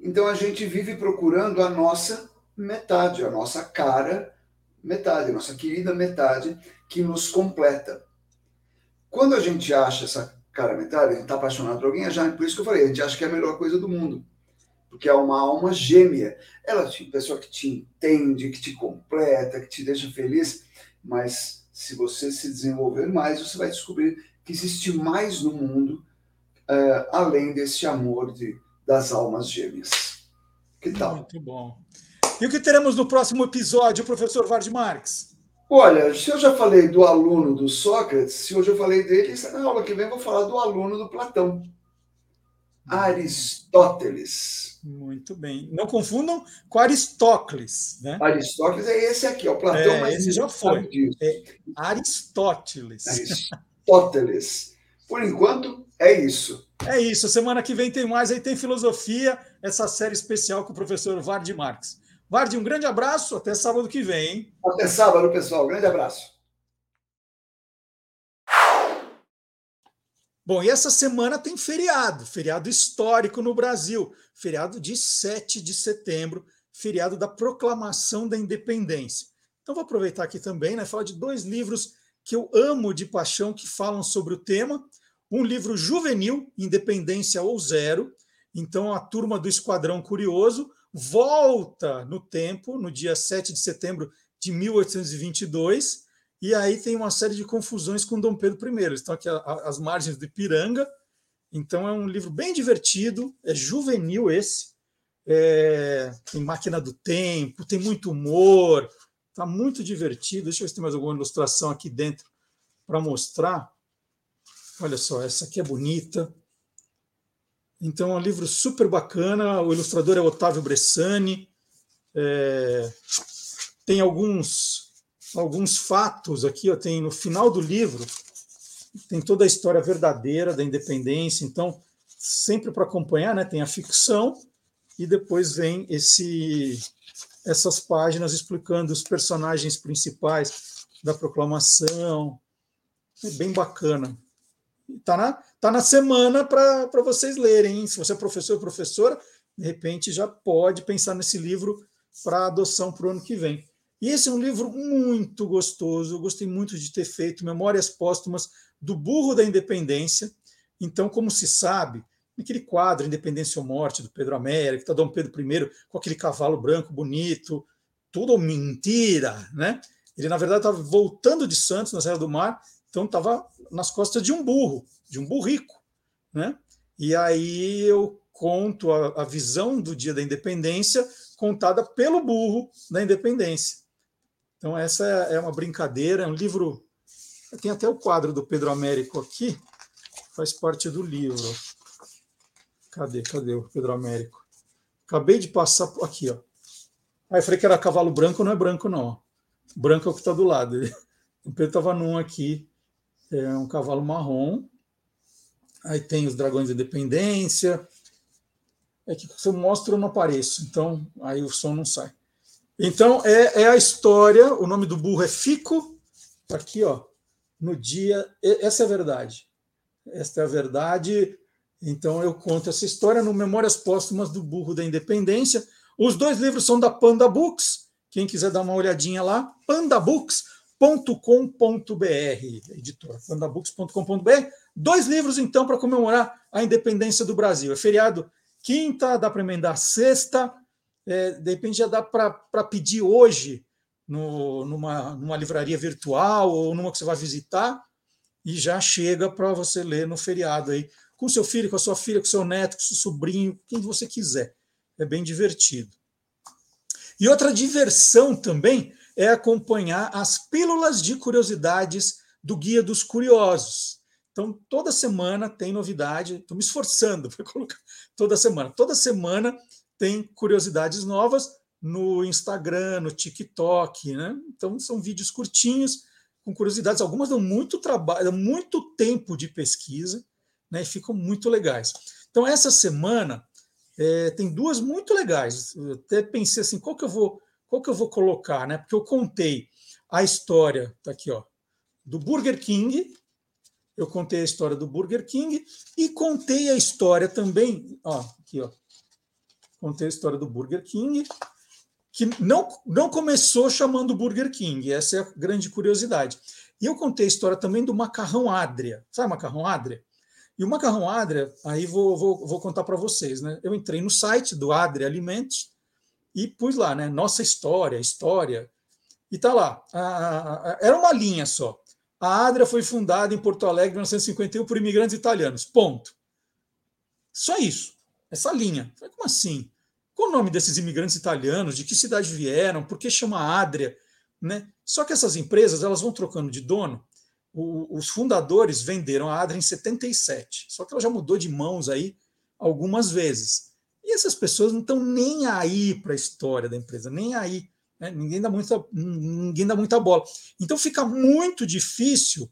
Então a gente vive procurando a nossa metade, a nossa cara metade, nossa querida metade, que nos completa. Quando a gente acha essa cara metade, a gente está apaixonado por alguém, já, por isso que eu falei, a gente acha que é a melhor coisa do mundo. Porque é uma alma gêmea. Ela é uma pessoa que te entende, que te completa, que te deixa feliz, mas se você se desenvolver mais, você vai descobrir que existe mais no mundo uh, além desse amor de, das almas gêmeas. Que tal? Muito bom. E o que teremos no próximo episódio, professor Vard Marx? Olha, se eu já falei do aluno do Sócrates, se hoje eu falei dele, na aula que vem eu vou falar do aluno do Platão. Aristóteles. Muito bem. Não confundam com Aristóteles, né? Aristóteles é esse aqui, o Platão, é, mas esse já foi. É Aristóteles. Aristóteles. Por enquanto, é isso. É isso. Semana que vem tem mais. Aí tem filosofia, essa série especial com o professor Vard Marx. Vard, um grande abraço. Até sábado que vem. Hein? Até sábado, pessoal. Grande abraço. Bom, e essa semana tem feriado, feriado histórico no Brasil, feriado de 7 de setembro, feriado da proclamação da independência. Então, vou aproveitar aqui também, né, falar de dois livros que eu amo de paixão que falam sobre o tema um livro juvenil, Independência ou Zero. Então, a turma do Esquadrão Curioso volta no tempo, no dia 7 de setembro de 1822, e aí tem uma série de confusões com Dom Pedro I. Estão aqui às margens do Ipiranga. Então, é um livro bem divertido, é juvenil esse. É, tem máquina do tempo, tem muito humor, está muito divertido. Deixa eu ver se tem mais alguma ilustração aqui dentro para mostrar. Olha só, essa aqui é bonita. Então, é um livro super bacana. O ilustrador é Otávio Bressani. É, tem alguns alguns fatos aqui. Ó, tem no final do livro tem toda a história verdadeira da independência. Então, sempre para acompanhar, né? Tem a ficção e depois vem esse essas páginas explicando os personagens principais da proclamação. É bem bacana. Está na, tá na semana para vocês lerem. Hein? Se você é professor ou professora, de repente já pode pensar nesse livro para adoção para o ano que vem. E esse é um livro muito gostoso, eu gostei muito de ter feito Memórias Póstumas do Burro da Independência. Então, como se sabe, naquele quadro Independência ou Morte, do Pedro América, está Dom Pedro I, com aquele cavalo branco bonito, tudo mentira, né? Ele, na verdade, estava voltando de Santos, na Serra do Mar, então estava nas costas de um burro, de um burrico, né? E aí eu conto a, a visão do dia da independência contada pelo burro da independência. Então essa é uma brincadeira, é um livro. Tem até o quadro do Pedro Américo aqui, faz parte do livro. Cadê? Cadê o Pedro Américo? Acabei de passar aqui, ó. Aí eu falei que era cavalo branco, não é branco, não. Branco é o que está do lado. O Pedro estava num aqui é um cavalo marrom. Aí tem os dragões da independência. É que se eu mostro, eu não apareço, então aí o som não sai. Então é, é a história. O nome do burro é Fico. Tá aqui, ó. No dia. Essa é a verdade. Esta é a verdade. Então eu conto essa história no Memórias Póstumas do Burro da Independência. Os dois livros são da Panda Books. Quem quiser dar uma olhadinha lá, Panda Books pandabooks.com.br, editora, pandabooks.com.br. Dois livros, então, para comemorar a independência do Brasil. É feriado quinta, dá para emendar sexta, é, de repente já dá para pedir hoje no, numa, numa livraria virtual ou numa que você vai visitar e já chega para você ler no feriado aí, com seu filho, com a sua filha, com seu neto, com seu sobrinho, quem você quiser. É bem divertido. E outra diversão também é acompanhar as pílulas de curiosidades do Guia dos Curiosos. Então, toda semana tem novidade, estou me esforçando para colocar toda semana. Toda semana tem curiosidades novas no Instagram, no TikTok, né? Então, são vídeos curtinhos, com curiosidades. Algumas dão muito trabalho, dão muito tempo de pesquisa, né? E ficam muito legais. Então, essa semana é, tem duas muito legais. Eu até pensei assim, qual que eu vou qual que eu vou colocar, né? Porque eu contei a história, tá aqui, ó, do Burger King. Eu contei a história do Burger King e contei a história também, ó, aqui, ó. Contei a história do Burger King que não, não começou chamando Burger King, essa é a grande curiosidade. E eu contei a história também do macarrão Adria. Sabe macarrão Adria? E o macarrão Adria, aí vou, vou, vou contar para vocês, né? Eu entrei no site do Adria Alimentos e pus lá, né? Nossa história, história. E tá lá. A, a, era uma linha só. A Adria foi fundada em Porto Alegre em 1951 por imigrantes italianos. Ponto. Só isso. Essa linha. Como assim? Qual o nome desses imigrantes italianos? De que cidade vieram? Por que chama Adria? Né? Só que essas empresas elas vão trocando de dono. O, os fundadores venderam a Adria em 77, só que ela já mudou de mãos aí algumas vezes. E essas pessoas não estão nem aí para a história da empresa, nem aí. Né? Ninguém, dá muita, ninguém dá muita bola. Então fica muito difícil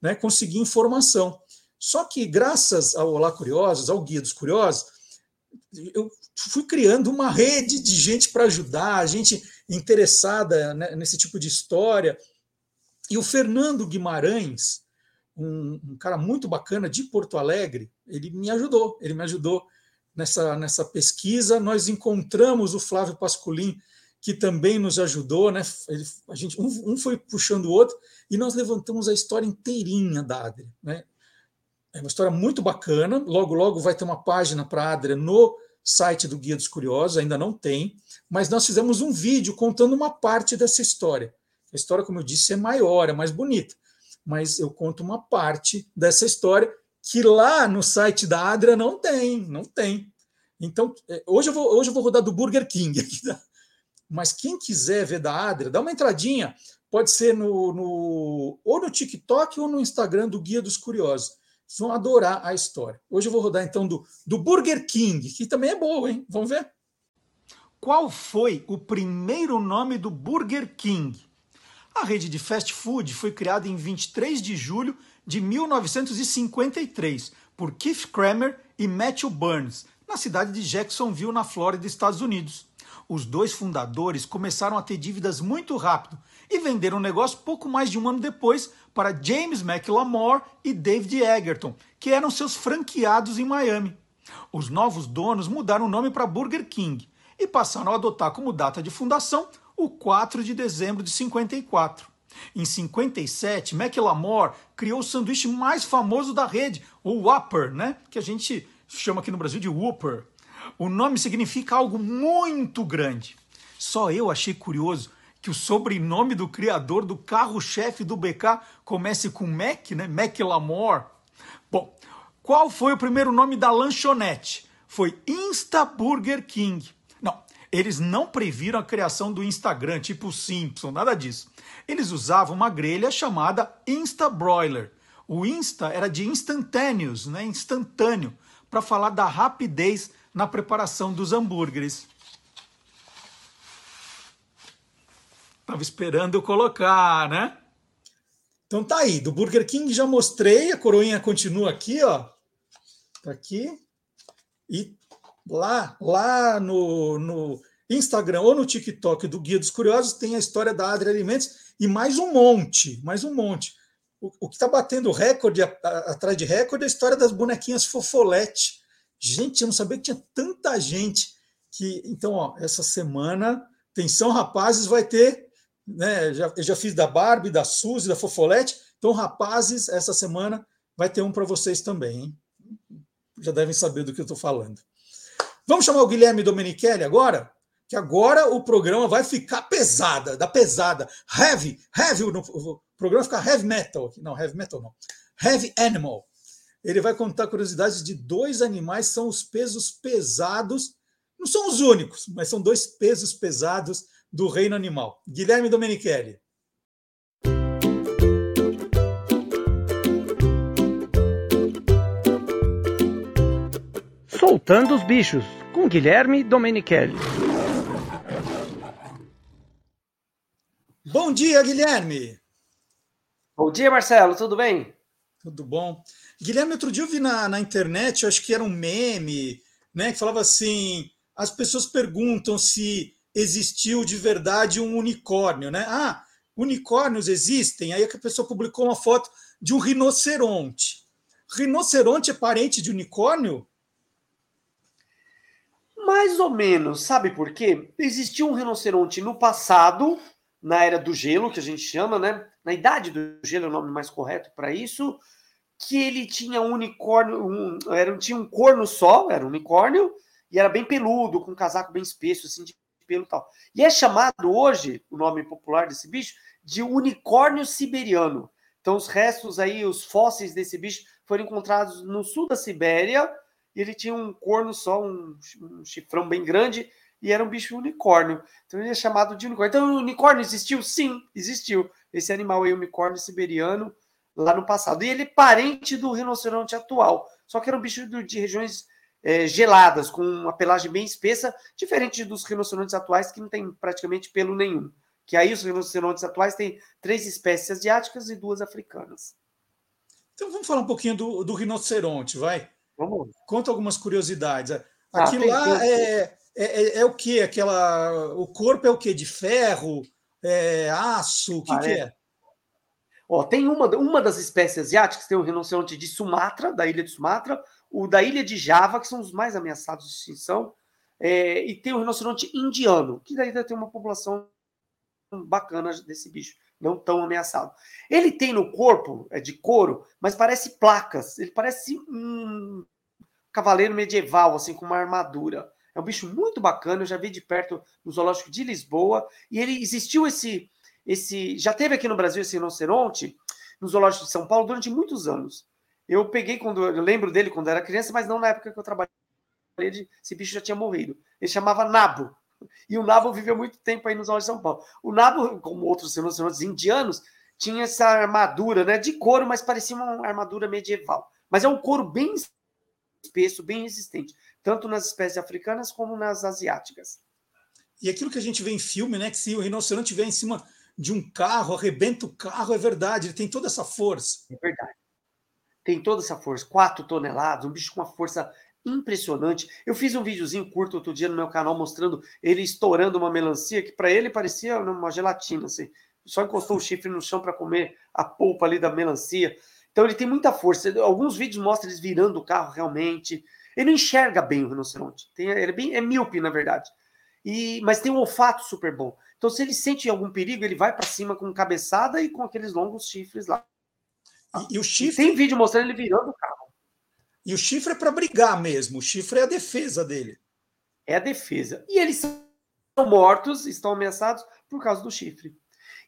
né, conseguir informação. Só que, graças ao Olá Curiosos, ao Guia dos Curiosos, eu fui criando uma rede de gente para ajudar, gente interessada né, nesse tipo de história. E o Fernando Guimarães, um, um, cara muito bacana de Porto Alegre, ele me ajudou, ele me ajudou nessa, nessa pesquisa. Nós encontramos o Flávio Pascolin, que também nos ajudou, né? Ele, a gente, um, um, foi puxando o outro, e nós levantamos a história inteirinha da Adria. Né? É uma história muito bacana. Logo, logo vai ter uma página para a Adria no site do Guia dos Curiosos, ainda não tem, mas nós fizemos um vídeo contando uma parte dessa história. A história, como eu disse, é maior, é mais bonita, mas eu conto uma parte dessa história que lá no site da Adria não tem, não tem. Então, é, hoje eu vou, hoje eu vou rodar do Burger King aqui, tá? mas quem quiser ver da Adria, dá uma entradinha, pode ser no, no ou no TikTok ou no Instagram do Guia dos Curiosos vão adorar a história. Hoje eu vou rodar então do, do Burger King, que também é boa, hein? Vamos ver? Qual foi o primeiro nome do Burger King? A rede de fast food foi criada em 23 de julho de 1953 por Keith Kramer e Matthew Burns, na cidade de Jacksonville, na Flórida, Estados Unidos. Os dois fundadores começaram a ter dívidas muito rápido e venderam o negócio pouco mais de um ano depois para James McLamore e David Egerton, que eram seus franqueados em Miami. Os novos donos mudaram o nome para Burger King e passaram a adotar como data de fundação o 4 de dezembro de 54. Em 57, McLamore criou o sanduíche mais famoso da rede, o Whopper, né? que a gente chama aqui no Brasil de Whopper. O nome significa algo muito grande. Só eu achei curioso que o sobrenome do criador do carro-chefe do BK comece com Mac, né? Mac Lamore. Bom, qual foi o primeiro nome da lanchonete? Foi Insta Burger King. Eles não previram a criação do Instagram, tipo Simpson, nada disso. Eles usavam uma grelha chamada Insta Broiler. O Insta era de instantaneous, né? instantâneo, para falar da rapidez na preparação dos hambúrgueres. Tava esperando colocar, né? Então tá aí, do Burger King já mostrei, a coroinha continua aqui, ó. Tá aqui. E lá, lá no, no Instagram ou no TikTok do Guia dos Curiosos tem a história da Adria Alimentos e mais um monte, mais um monte. O, o que está batendo recorde atrás de recorde é a história das bonequinhas fofolete. Gente, eu não sabia que tinha tanta gente que. Então, ó, essa semana, Atenção Rapazes vai ter né? Já, eu já fiz da Barbie, da Suzy, da Fofolete. Então, rapazes, essa semana vai ter um para vocês também. Hein? Já devem saber do que eu estou falando. Vamos chamar o Guilherme Domenichelli agora? Que agora o programa vai ficar pesada, da pesada. Heavy, heavy, o programa fica heavy metal. Não, heavy metal não. Heavy animal. Ele vai contar curiosidades de dois animais, são os pesos pesados. Não são os únicos, mas são dois pesos pesados do reino animal. Guilherme Domenichelli. Soltando os bichos, com Guilherme Domenichelli. Bom dia, Guilherme. Bom dia, Marcelo, tudo bem? Tudo bom. Guilherme, outro dia eu vi na, na internet, eu acho que era um meme, né, que falava assim: as pessoas perguntam se existiu de verdade um unicórnio, né? Ah, unicórnios existem. Aí a pessoa publicou uma foto de um rinoceronte. Rinoceronte é parente de unicórnio? Mais ou menos, sabe por quê? Existia um rinoceronte no passado, na era do gelo, que a gente chama, né? Na idade do gelo é o nome mais correto para isso, que ele tinha um unicórnio, um, era, tinha um corno só, era um unicórnio, e era bem peludo, com um casaco bem espesso, assim, de pelo tal. E é chamado hoje, o nome popular desse bicho, de unicórnio siberiano. Então, os restos aí, os fósseis desse bicho foram encontrados no sul da Sibéria, e ele tinha um corno só, um, um chifrão bem grande, e era um bicho unicórnio. Então, ele é chamado de unicórnio. Então, o unicórnio existiu? Sim, existiu. Esse animal aí, unicórnio siberiano, lá no passado. E ele é parente do rinoceronte atual, só que era um bicho de regiões é, geladas, com uma pelagem bem espessa, diferente dos rinocerontes atuais, que não tem praticamente pelo nenhum. Que aí os rinocerontes atuais têm três espécies asiáticas e duas africanas. Então vamos falar um pouquinho do, do rinoceronte, vai? Vamos. Conta algumas curiosidades. Ah, Aquilo tem- lá tem- é, é, é, é o que? Aquela. O corpo é o que? De ferro? É aço? O que, que é? Ó, tem uma, uma das espécies asiáticas, tem o rinoceronte de Sumatra, da ilha de Sumatra, o da ilha de Java, que são os mais ameaçados de extinção, é, e tem o rinoceronte indiano, que daí tem uma população bacana desse bicho, não tão ameaçado. Ele tem no corpo, é de couro, mas parece placas, ele parece um cavaleiro medieval, assim, com uma armadura. É um bicho muito bacana, eu já vi de perto no zoológico de Lisboa, e ele existiu esse esse já teve aqui no Brasil esse rinoceronte no zoológico de São Paulo durante muitos anos. Eu peguei quando eu lembro dele quando era criança, mas não na época que eu trabalhei. Esse bicho já tinha morrido. Ele chamava Nabo. E o Nabo viveu muito tempo aí no zoológico de São Paulo. O Nabo, como outros rinocerontes indianos, tinha essa armadura, né, de couro, mas parecia uma armadura medieval. Mas é um couro bem espesso, bem resistente, tanto nas espécies africanas como nas asiáticas. E aquilo que a gente vê em filme, né? Que se o rinoceronte vier em cima de um carro, arrebenta o carro, é verdade, ele tem toda essa força. É verdade. Tem toda essa força, 4 toneladas, um bicho com uma força impressionante. Eu fiz um videozinho curto outro dia no meu canal mostrando ele estourando uma melancia que para ele parecia uma gelatina, assim. Só encostou o chifre no chão para comer a polpa ali da melancia. Então ele tem muita força. Alguns vídeos mostram eles virando o carro realmente. Ele não enxerga bem o rinoceronte. Tem, ele é, bem, é míope, na verdade. E, mas tem um olfato super bom. Então, se ele sente algum perigo, ele vai para cima com cabeçada e com aqueles longos chifres lá. E, e o E chifre, tem vídeo mostrando ele virando. E o chifre é para brigar mesmo. O chifre é a defesa dele. É a defesa. E eles são mortos, estão ameaçados por causa do chifre.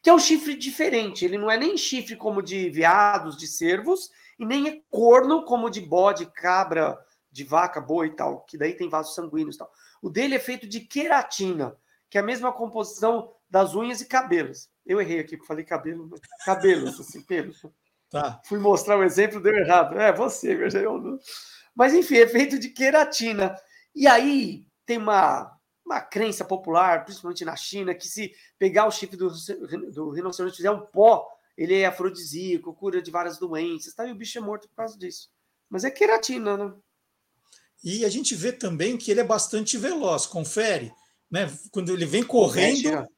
Que é um chifre diferente. Ele não é nem chifre como de veados, de cervos, e nem é corno como de bode, cabra, de vaca, boi e tal, que daí tem vasos sanguíneos e tal. O dele é feito de queratina, que é a mesma composição das unhas e cabelos. Eu errei aqui, porque falei cabelo, cabelos, assim, pelos. Tá. Fui mostrar o exemplo, deu errado. É, você, eu Mas enfim, é feito de queratina. E aí tem uma, uma crença popular, principalmente na China, que se pegar o chifre do, do rinoceronte e fizer um pó, ele é afrodisíaco, cura de várias doenças, tá? e o bicho é morto por causa disso. Mas é queratina, né? E a gente vê também que ele é bastante veloz, confere, né? Quando ele vem correndo, Mete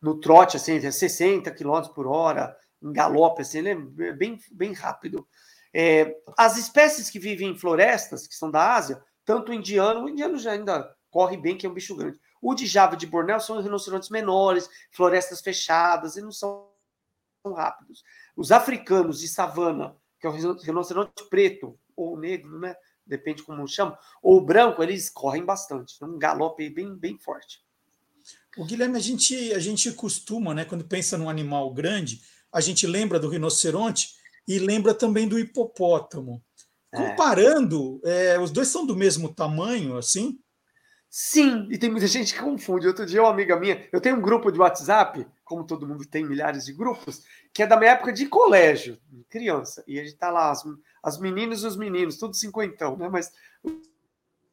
No trote, assim, é 60 km por hora, em galope, assim, ele é bem, bem rápido. É, as espécies que vivem em florestas, que são da Ásia, tanto o indiano, o indiano já ainda corre bem, que é um bicho grande. O de Java de Bornéu são rinocerontes menores, florestas fechadas, e não são rápidos. Os africanos de savana, que é o rino- rinoceronte preto, ou negro, né? Depende como chama, ou branco, eles correm bastante, um galope bem, bem forte. o Guilherme, a gente, a gente costuma, né? Quando pensa num animal grande, a gente lembra do rinoceronte e lembra também do hipopótamo. É. Comparando, é, os dois são do mesmo tamanho, assim? Sim, e tem muita gente que confunde. Outro dia, uma amiga minha, eu tenho um grupo de WhatsApp, como todo mundo tem milhares de grupos, que é da minha época de colégio, criança. E a gente tá lá, as, as meninas e os meninos, tudo cinquentão, né? Mas o,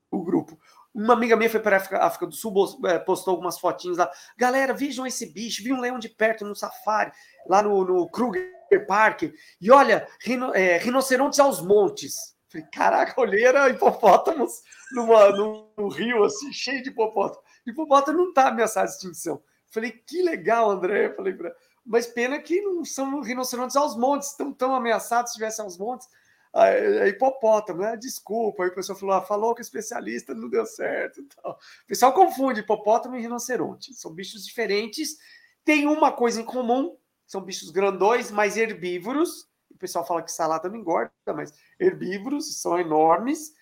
o grupo. Uma amiga minha foi para a África, do Sul, eh, postou algumas fotinhos lá. Galera, vejam esse bicho, vi um leão de perto no safari, lá no, no Kruger Park. E olha, rino, eh, rinocerontes aos montes. Falei, caraca, olhei, era hipopótamos numa, num rio assim, cheio de hipopótamo. Hipopótamo não está ameaçado de extinção. Falei, que legal, André. Falei, mas pena que não são rinocerontes aos montes, estão tão ameaçados se tivessem aos montes. É hipopótamo, né? Desculpa. Aí o pessoal falou, ah, falou que o especialista não deu certo. Então, o pessoal confunde hipopótamo e rinoceronte. São bichos diferentes. Tem uma coisa em comum, são bichos grandões, mas herbívoros. O pessoal fala que salada não engorda, mas herbívoros, são enormes.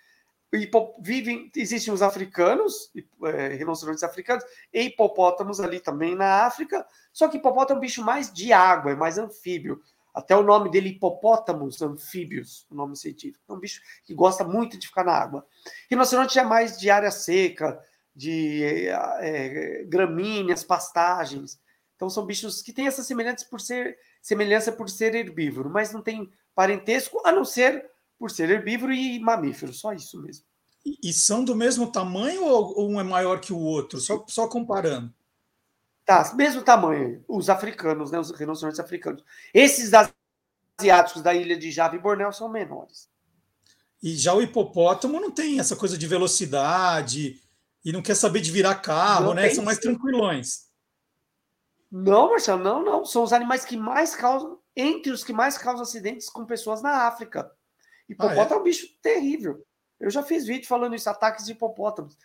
Vivem, existem os africanos, é, rinocerontes africanos, e hipopótamos ali também na África. Só que hipopótamo é um bicho mais de água, é mais anfíbio. Até o nome dele, hipopótamos anfíbios, o nome científico. É um bicho que gosta muito de ficar na água. Rinoceronte é mais de área seca, de é, gramíneas, pastagens. Então são bichos que têm essa semelhança por ser semelhança por ser herbívoro, mas não tem parentesco a não ser por ser herbívoro e mamífero, só isso mesmo. E são do mesmo tamanho ou um é maior que o outro? Só, só comparando. Tá, mesmo tamanho, os africanos, né, os rinocerontes africanos. Esses asiáticos da ilha de Java e Bornéu são menores. E já o hipopótamo não tem essa coisa de velocidade e não quer saber de virar carro, não né? São mais tranquilões. Não, Marcelo, não, não. São os animais que mais causam, entre os que mais causam acidentes com pessoas na África. Hipopótamo ah, é? é um bicho terrível. Eu já fiz vídeo falando isso, ataques de hipopótamos.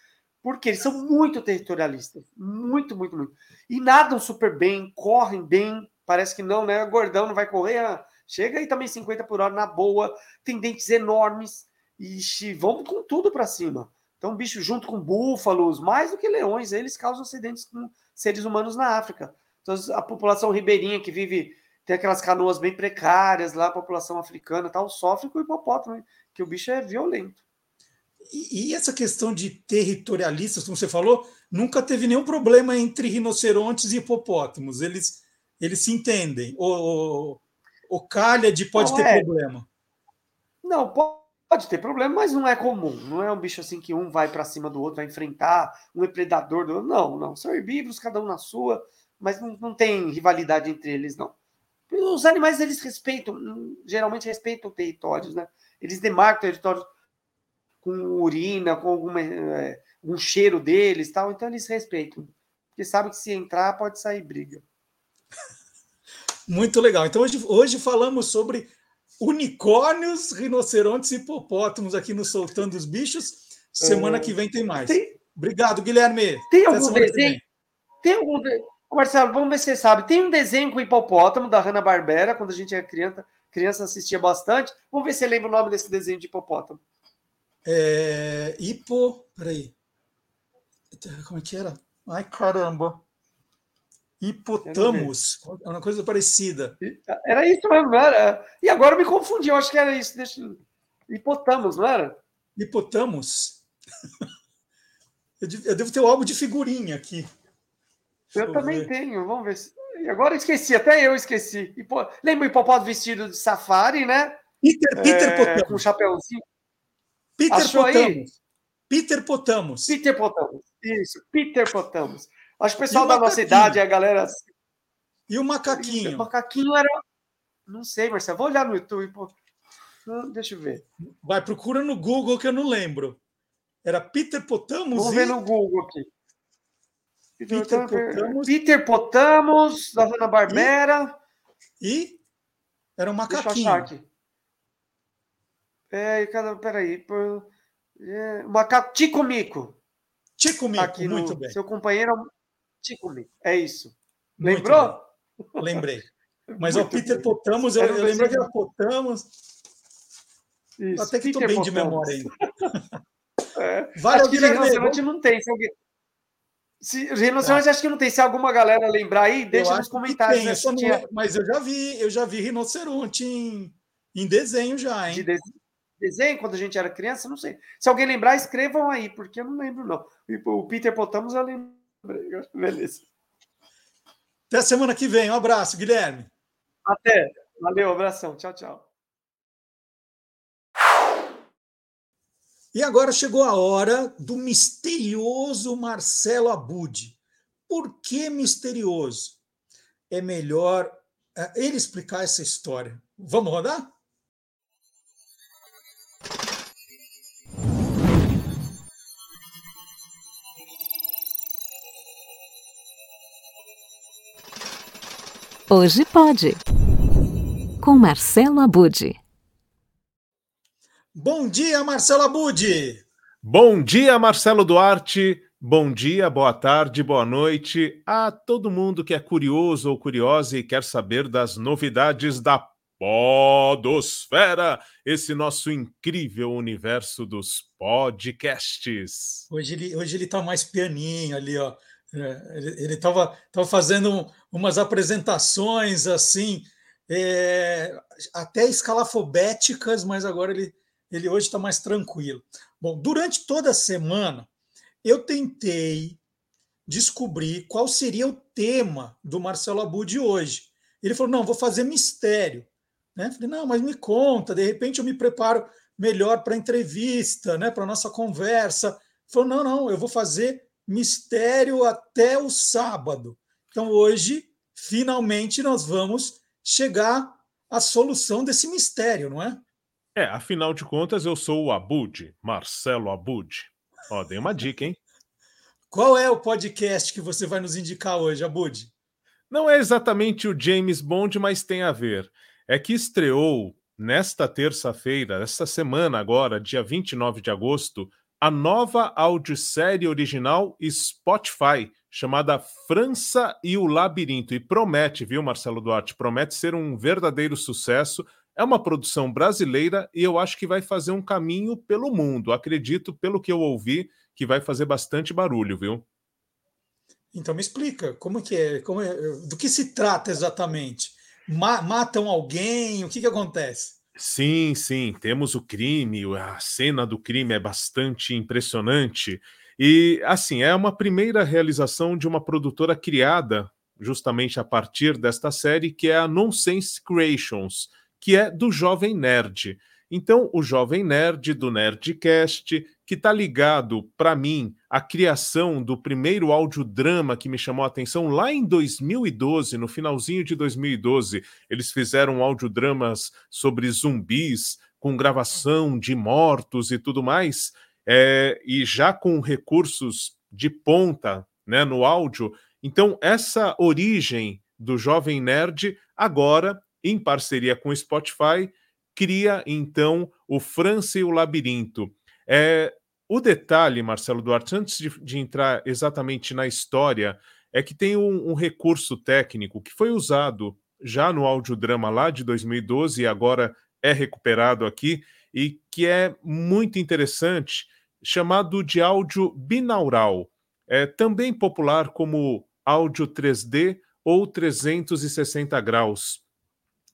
Porque eles são muito territorialistas. Muito, muito, muito. E nadam super bem, correm bem. Parece que não, né? Gordão não vai correr. Ah, chega aí também 50 por hora na boa. Tem dentes enormes. E vão com tudo para cima. Então, bicho junto com búfalos, mais do que leões, eles causam acidentes com seres humanos na África. Então, a população ribeirinha que vive, tem aquelas canoas bem precárias lá, a população africana tal, sofre com o hipopótamo, que o bicho é violento. E, e, essa questão de territorialistas, como você falou, nunca teve nenhum problema entre rinocerontes e hipopótamos. Eles, eles se entendem. O, o, o Calhade pode não ter é. problema. Não, pode ter problema, mas não é comum. Não é um bicho assim que um vai para cima do outro, vai enfrentar um predador do outro. Não, não. São herbívoros, cada um na sua, mas não, não tem rivalidade entre eles, não. Os animais, eles respeitam, geralmente respeitam territórios, né? Eles demarcam territórios com urina, com alguma, é, um cheiro deles tal, então eles respeitam. Porque sabem que se entrar pode sair briga. Muito legal. Então hoje, hoje falamos sobre unicórnios, rinocerontes e hipopótamos aqui no Soltando os Bichos. Semana é... que vem tem mais. Tem... Obrigado, Guilherme. Tem algum desenho? Tem algum. Marcelo, vamos ver se você sabe. Tem um desenho com hipopótamo da Hanna-Barbera, quando a gente era criança, criança assistia bastante. Vamos ver se você lembra o nome desse desenho de hipopótamo. É, hipo. Peraí. Como é que era? Ai, caramba. Hipotamos. É uma coisa parecida. Era isso mesmo, era. E agora me confundi, eu acho que era isso. Deixa... Hipotamos, não era? Hipotamos? eu devo ter o um álbum de figurinha aqui. Eu Deixa também eu tenho, vamos ver se. Agora esqueci, até eu esqueci. Hipo... Lembra o hipopótamo vestido de safari, né? Peter, Peter é, Potamos. Com um chapéuzinho. Peter Achou Potamos. Aí? Peter Potamos. Peter Potamos. Isso, Peter Potamos. Acho que o pessoal da nossa idade, a galera. E o macaquinho? O macaquinho era. Não sei, Marcelo. Vou olhar no YouTube. Pô. Deixa eu ver. Vai, procura no Google que eu não lembro. Era Peter Potamos? Vou e... ver no Google aqui. Peter, Peter Potamos. Peter Potamos, da Hanna Barbera. E? e? Era um macaquinho. Deixa eu achar aqui. É, cada, peraí. É, macaco Tico Mico. Tico Mico, Aqui muito no, bem. Seu companheiro é Tico Mico. É isso. Lembrou? Lembrei. Mas o Peter Potamos, eu, eu lembrei que era Potamos. Isso, Até que estou bem de memória ainda. É. Vale, acho que rinoceronte não tem. Se alguém... Se, rinoceronte ah. acho que não tem. Se alguma galera lembrar aí, deixa nos comentários. Tem, né, tinha... Mas eu já vi, eu já vi rinoceronte em, em desenho já, hein? De desenho desenho quando a gente era criança, não sei. Se alguém lembrar, escrevam aí, porque eu não lembro, não. O Peter Potamos eu lembrei. Beleza. Até semana que vem. Um abraço, Guilherme. Até. Valeu, abração. Tchau, tchau. E agora chegou a hora do misterioso Marcelo Abud. Por que misterioso? É melhor é, ele explicar essa história. Vamos rodar? Hoje pode. Com Marcelo Abude. Bom dia, Marcelo Abud! Bom dia, Marcelo Duarte! Bom dia, boa tarde, boa noite a todo mundo que é curioso ou curiosa e quer saber das novidades da Podosfera, esse nosso incrível universo dos podcasts. Hoje ele, hoje ele tá mais pianinho ali, ó. É, ele estava tava fazendo umas apresentações assim, é, até escalafobéticas, mas agora ele, ele hoje está mais tranquilo. Bom, durante toda a semana eu tentei descobrir qual seria o tema do Marcelo Abu de hoje. Ele falou: não, vou fazer mistério. Né? Falei, não, mas me conta, de repente eu me preparo melhor para a entrevista, né, para a nossa conversa. Ele falou: não, não, eu vou fazer mistério até o sábado. Então, hoje, finalmente, nós vamos chegar à solução desse mistério, não é? É, afinal de contas, eu sou o Abud, Marcelo Abud. Ó, dei uma dica, hein? Qual é o podcast que você vai nos indicar hoje, Abud? Não é exatamente o James Bond, mas tem a ver. É que estreou nesta terça-feira, esta semana agora, dia 29 de agosto, a nova audiosérie original Spotify, chamada França e o Labirinto. E promete, viu, Marcelo Duarte? Promete ser um verdadeiro sucesso. É uma produção brasileira e eu acho que vai fazer um caminho pelo mundo. Acredito, pelo que eu ouvi, que vai fazer bastante barulho, viu? Então me explica, como que é, como é do que se trata exatamente? Ma matam alguém? O que, que acontece? Sim, sim, temos o crime, a cena do crime é bastante impressionante. E, assim, é uma primeira realização de uma produtora criada justamente a partir desta série, que é a Nonsense Creations, que é do Jovem Nerd. Então, o Jovem Nerd do Nerdcast, que está ligado, para mim, à criação do primeiro audiodrama que me chamou a atenção lá em 2012, no finalzinho de 2012. Eles fizeram audiodramas sobre zumbis, com gravação de mortos e tudo mais, é, e já com recursos de ponta né, no áudio. Então, essa origem do Jovem Nerd, agora, em parceria com o Spotify, cria então o França e o Labirinto. É, o detalhe, Marcelo Duarte, antes de, de entrar exatamente na história, é que tem um, um, recurso técnico que foi usado já no audiodrama lá de 2012 e agora é recuperado aqui, e que é muito interessante, chamado de áudio binaural, é também popular como áudio 3D ou 360 graus.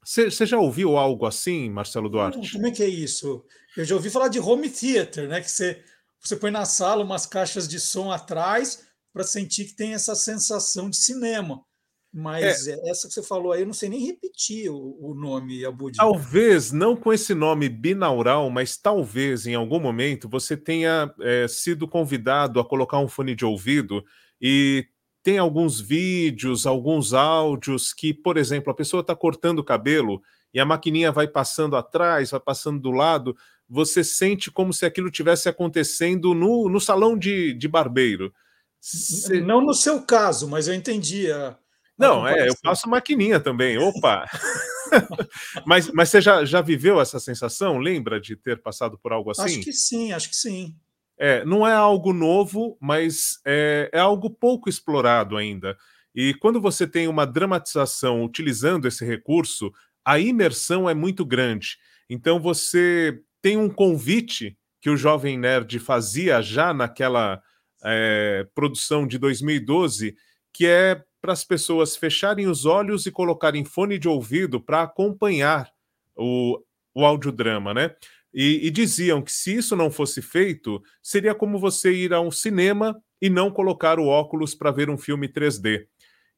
Você já ouviu algo assim, Marcelo Duarte? Como é que é isso? Eu já ouvi falar de home theater, né? Que você, você põe na sala umas caixas de som atrás para sentir que tem essa sensação de cinema. Mas é. essa que você falou aí, eu não sei nem repetir o, o nome, Abud. Talvez, não com esse nome binaural, mas talvez em algum momento você tenha é, sido convidado a colocar um fone de ouvido e tem alguns vídeos, alguns áudios que, por exemplo, a pessoa está cortando o cabelo e a maquininha vai passando atrás, vai passando do lado, você sente como se aquilo tivesse acontecendo no, no salão de, de barbeiro. Cê... Não no seu caso, mas eu entendi. A, Não, a é, eu passo maquininha também. Opa! mas, mas você já, já viveu essa sensação? Lembra de ter passado por algo assim? Acho que sim, acho que sim. É, não é algo novo, mas é, é algo pouco explorado ainda. E quando você tem uma dramatização utilizando esse recurso, a imersão é muito grande. Então você tem um convite que o Jovem Nerd fazia já naquela é, produção de 2012, que é para as pessoas fecharem os olhos e colocarem fone de ouvido para acompanhar o, o audiodrama, né? E, e, diziam que se isso não fosse feito, seria como você ir a um cinema e não colocar o óculos para ver um filme 3D.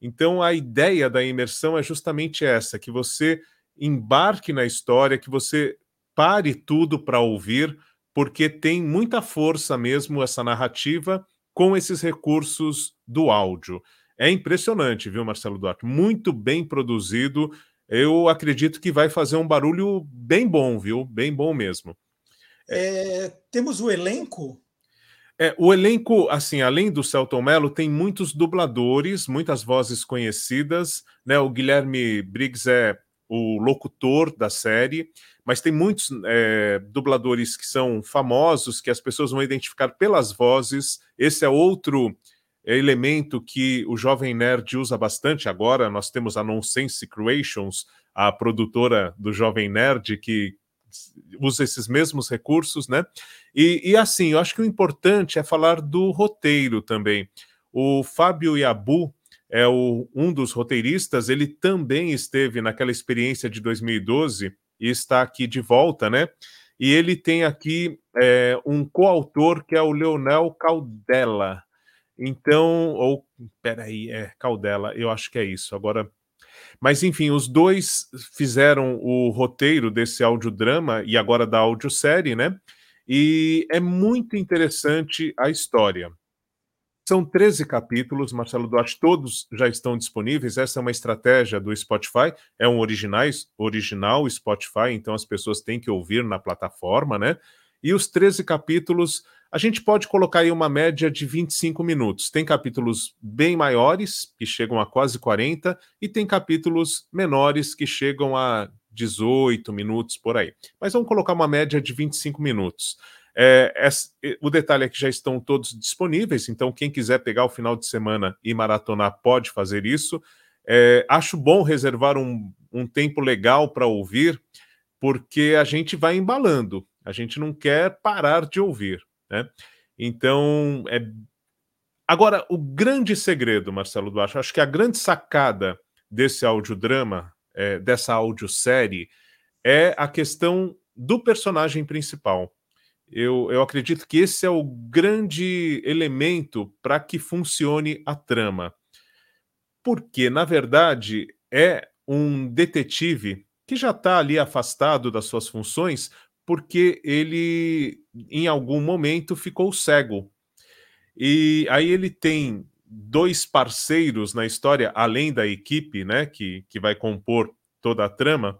Então a ideia da imersão é justamente essa: que você embarque na história, que você pare tudo para ouvir, porque tem muita força mesmo essa narrativa com esses recursos do áudio. É impressionante, viu, Marcelo Duarte? Muito bem produzido eu acredito que vai fazer um barulho bem bom, viu? Bem bom mesmo. É, temos o elenco? É, o elenco, assim, além do Celton Mello, tem muitos dubladores, muitas vozes conhecidas, né? O Guilherme Briggs é o locutor da série, mas tem muitos é, dubladores que são famosos, que as pessoas vão identificar pelas vozes. Esse é outro elemento que o Jovem Nerd usa bastante agora. Nós temos a Nonsense Creations, a produtora do Jovem Nerd, que usa esses mesmos recursos, né? E, e assim, eu acho que o importante é falar do roteiro também. O Fábio Yabu, é o, um dos roteiristas, ele também esteve naquela experiência de 2012 e está aqui de volta, né? E ele tem aqui é, um coautor que é o Leonel Caldela. Então, ou peraí, é Caldela, eu acho que é isso. Agora, mas enfim, os dois fizeram o roteiro desse audiodrama e agora da audiosérie, né? E é muito interessante a história. São 13 capítulos, Marcelo Duarte, todos já estão disponíveis. Essa é uma estratégia do Spotify, é um originais, original Spotify, então as pessoas têm que ouvir na plataforma, né? E os 13 capítulos, a gente pode colocar aí uma média de 25 minutos. Tem capítulos bem maiores, que chegam a quase 40, e tem capítulos menores, que chegam a 18 minutos por aí. Mas vamos colocar uma média de 25 minutos. É, é, o detalhe é que já estão todos disponíveis, então quem quiser pegar o final de semana e maratonar pode fazer isso. É, acho bom reservar um, um tempo legal para ouvir, porque a gente vai embalando, a gente não quer parar de ouvir. Né? Então, é... agora, o grande segredo, Marcelo Duarte, acho que a grande sacada desse audiodrama, é, dessa audiosérie, é a questão do personagem principal. Eu, eu acredito que esse é o grande elemento para que funcione a trama. Porque, na verdade, é um detetive que já está ali afastado das suas funções porque ele, em algum momento, ficou cego. E aí ele tem dois parceiros na história, além da equipe, né, que, que vai compor toda a trama,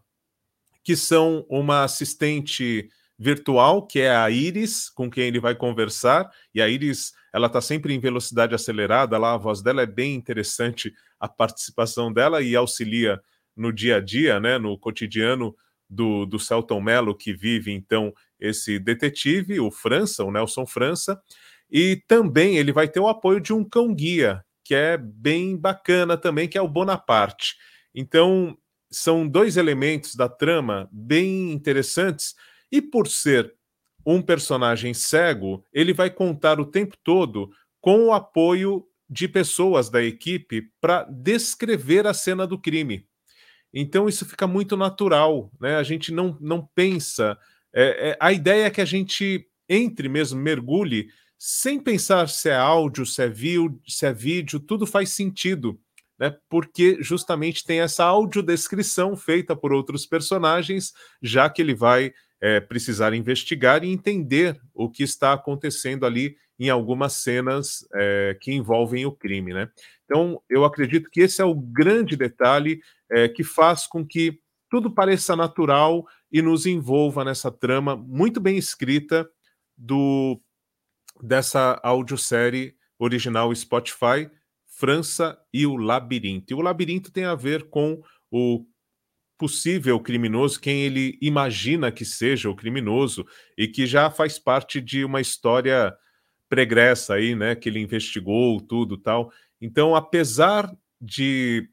que são uma assistente virtual, que é a Iris, com quem ele vai conversar, e a Iris, ela está sempre em velocidade acelerada, lá a voz dela é bem interessante, a participação dela e auxilia no dia a dia, né, no cotidiano do, do Celton Mello, que vive, então, esse detetive, o França, o Nelson França, e também ele vai ter o apoio de um cão-guia, que é bem bacana também, que é o Bonaparte. Então, são dois elementos da trama bem interessantes, e por ser um personagem cego, ele vai contar o tempo todo com o apoio de pessoas da equipe para descrever a cena do crime. Então isso fica muito natural, né? A gente não, não pensa. É, é, a ideia é que a gente entre mesmo, mergulhe, sem pensar se é áudio, se é, vídeo, se é vídeo, tudo faz sentido, né? Porque justamente tem essa audiodescrição feita por outros personagens, já que ele vai é, precisar investigar e entender o que está acontecendo ali em algumas cenas é, que envolvem o crime, né? Então, eu acredito que esse é o grande detalhe é, que faz com que tudo pareça natural e nos envolva nessa trama muito bem escrita do dessa audiosérie original Spotify, França e o Labirinto. E o Labirinto tem a ver com o possível criminoso, quem ele imagina que seja o criminoso e que já faz parte de uma história pregressa aí, né, que ele investigou tudo tal. Então, apesar de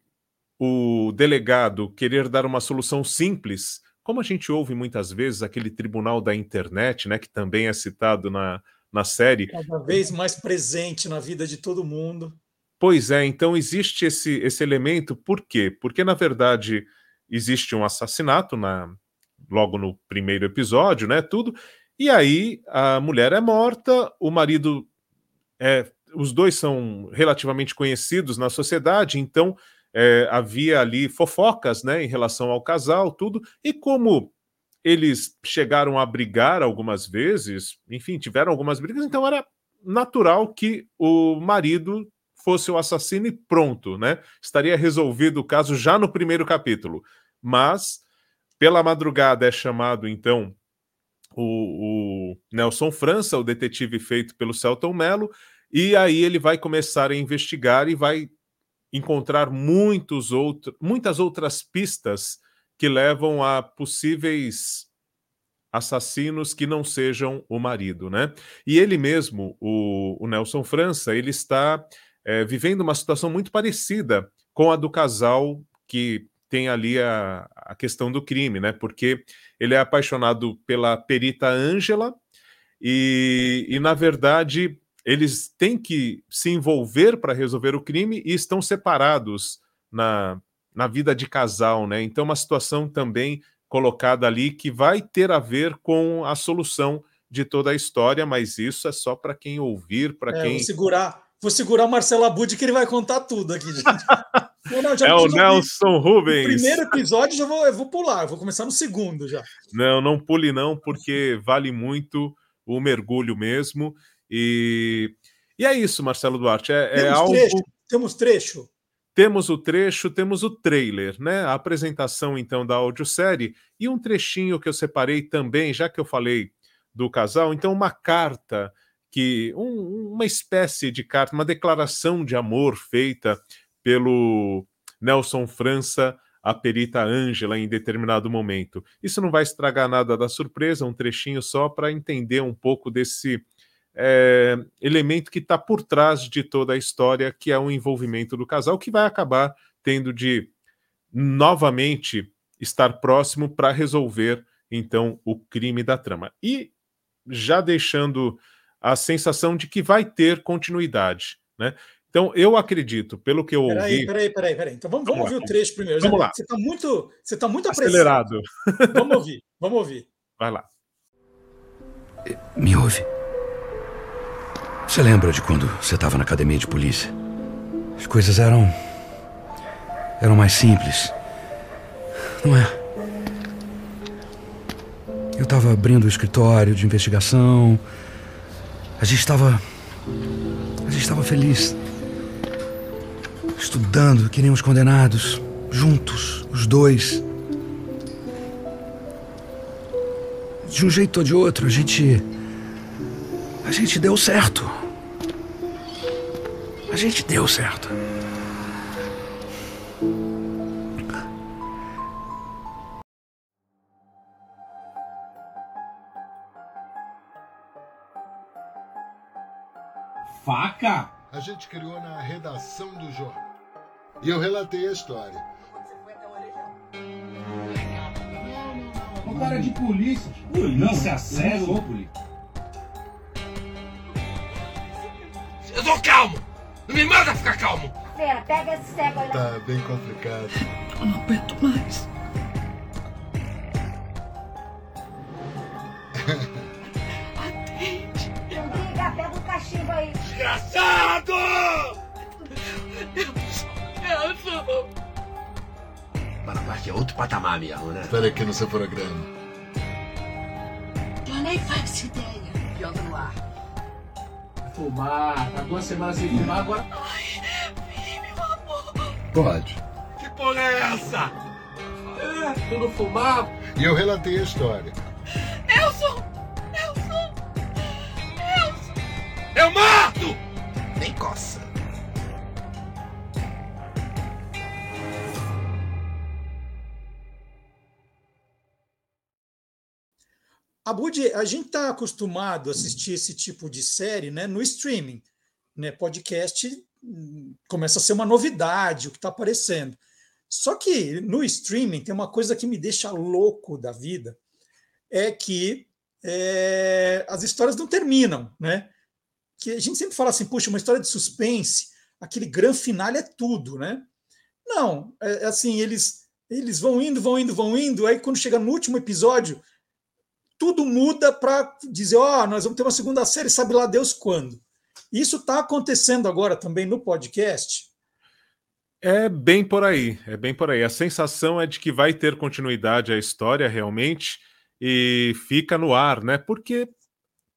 o delegado querer dar uma solução simples, como a gente ouve muitas vezes aquele tribunal da internet, né, que também é citado na, na série, cada vez mais presente na vida de todo mundo. Pois é, então existe esse, esse elemento, por quê? Porque, na verdade, existe um assassinato na, logo no primeiro episódio, né? Tudo. E aí a mulher é morta, o marido é. Os dois são relativamente conhecidos na sociedade, então é, havia ali fofocas né, em relação ao casal, tudo. E como eles chegaram a brigar algumas vezes, enfim, tiveram algumas brigas, então era natural que o marido fosse o assassino e pronto, né? Estaria resolvido o caso já no primeiro capítulo. Mas, pela madrugada, é chamado, então, o, o Nelson França, o detetive feito pelo Celton Mello, e aí ele vai começar a investigar e vai encontrar muitos outro, muitas outras pistas que levam a possíveis assassinos que não sejam o marido, né? E ele mesmo, o, o Nelson França, ele está é, vivendo uma situação muito parecida com a do casal que tem ali a, a questão do crime, né? Porque ele é apaixonado pela perita Ângela e, e, na verdade, eles têm que se envolver para resolver o crime e estão separados na, na vida de casal, né? Então, uma situação também colocada ali que vai ter a ver com a solução de toda a história, mas isso é só para quem ouvir, para é, quem. Vou segurar, vou segurar o Marcelo Abud que ele vai contar tudo aqui, gente. não, não, é o Nelson Rubens. Primeiro episódio já vou, eu vou pular, eu vou começar no segundo já. Não, não pule não, porque vale muito o mergulho mesmo. E, e é isso, Marcelo Duarte. É, é temos algo. Trecho, temos trecho. Temos o trecho, temos o trailer, né? A apresentação então da audiosérie e um trechinho que eu separei também, já que eu falei do casal, então uma carta que um, uma espécie de carta, uma declaração de amor feita pelo Nelson França à perita Ângela em determinado momento. Isso não vai estragar nada da surpresa, um trechinho só para entender um pouco desse é, elemento que está por trás de toda a história, que é o envolvimento do casal, que vai acabar tendo de novamente estar próximo para resolver então o crime da trama. E já deixando a sensação de que vai ter continuidade, né? Então, eu acredito, pelo que eu peraí, ouvi. Peraí, peraí, peraí. Então vamos, vamos, vamos ouvir lá. o trecho primeiro. Vamos lá. Você está muito, você está muito acelerado. Apressado. Vamos ouvir, vamos ouvir. Vai lá. Me ouve. Você lembra de quando você estava na academia de polícia? As coisas eram. eram mais simples. Não é? Eu estava abrindo o escritório de investigação. A gente estava. A gente estava feliz. Estudando, que nem os condenados. Juntos, os dois. De um jeito ou de outro, a gente. A gente deu certo. A gente deu certo. Faca? A gente criou na redação do jornal. E eu relatei a história. Um cara de polícia. Polícia, polícia. Eu tô calmo! Não me manda ficar calmo! Fera, pega esse cego aí. Tá bem complicado. Eu não aguento mais. Atende. Não briga, pega o cachimbo aí. Desgraçado! Eu sou. Guarda é outro patamar mesmo, né? Espera aqui no seu programa. Eu nem faço ideia. Anda no ar. Fumar, tá duas semanas sem fumar, agora. Ai, filho, meu amor. Pode. Que porra é essa? É, tu não fumar. E eu relatei a história. Nelson! Nelson! Nelson! Eu mato! Nem coça. Abud, a gente está acostumado a assistir esse tipo de série né, no streaming. Né? Podcast hum, começa a ser uma novidade, o que está aparecendo. Só que no streaming tem uma coisa que me deixa louco da vida, é que é, as histórias não terminam, né? Que a gente sempre fala assim, puxa, uma história de suspense, aquele grande final é tudo, né? Não, é, é assim, eles eles vão indo, vão indo, vão indo, aí quando chega no último episódio, tudo muda para dizer, ó, oh, nós vamos ter uma segunda série, sabe lá Deus quando. Isso está acontecendo agora também no podcast. É bem por aí, é bem por aí. A sensação é de que vai ter continuidade a história realmente e fica no ar, né? Porque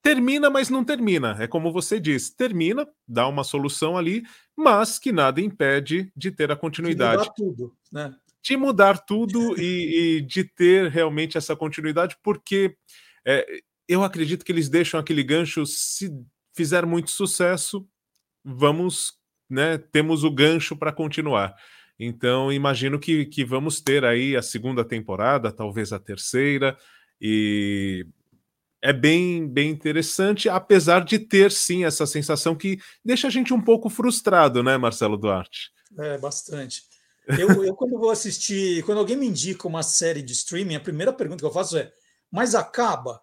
termina, mas não termina. É como você disse, termina, dá uma solução ali, mas que nada impede de ter a continuidade. Mudar tudo, né? De mudar tudo e, e, de ter realmente essa continuidade, porque é, eu acredito que eles deixam aquele gancho, se fizer muito sucesso, vamos né, temos o gancho para continuar. Então, imagino que, que vamos ter aí a segunda temporada, talvez a terceira, e é bem, bem interessante, apesar de ter sim essa sensação que deixa a gente um pouco frustrado, né, Marcelo Duarte? É, bastante. Eu, eu, quando vou assistir, quando alguém me indica uma série de streaming, a primeira pergunta que eu faço é: mas acaba?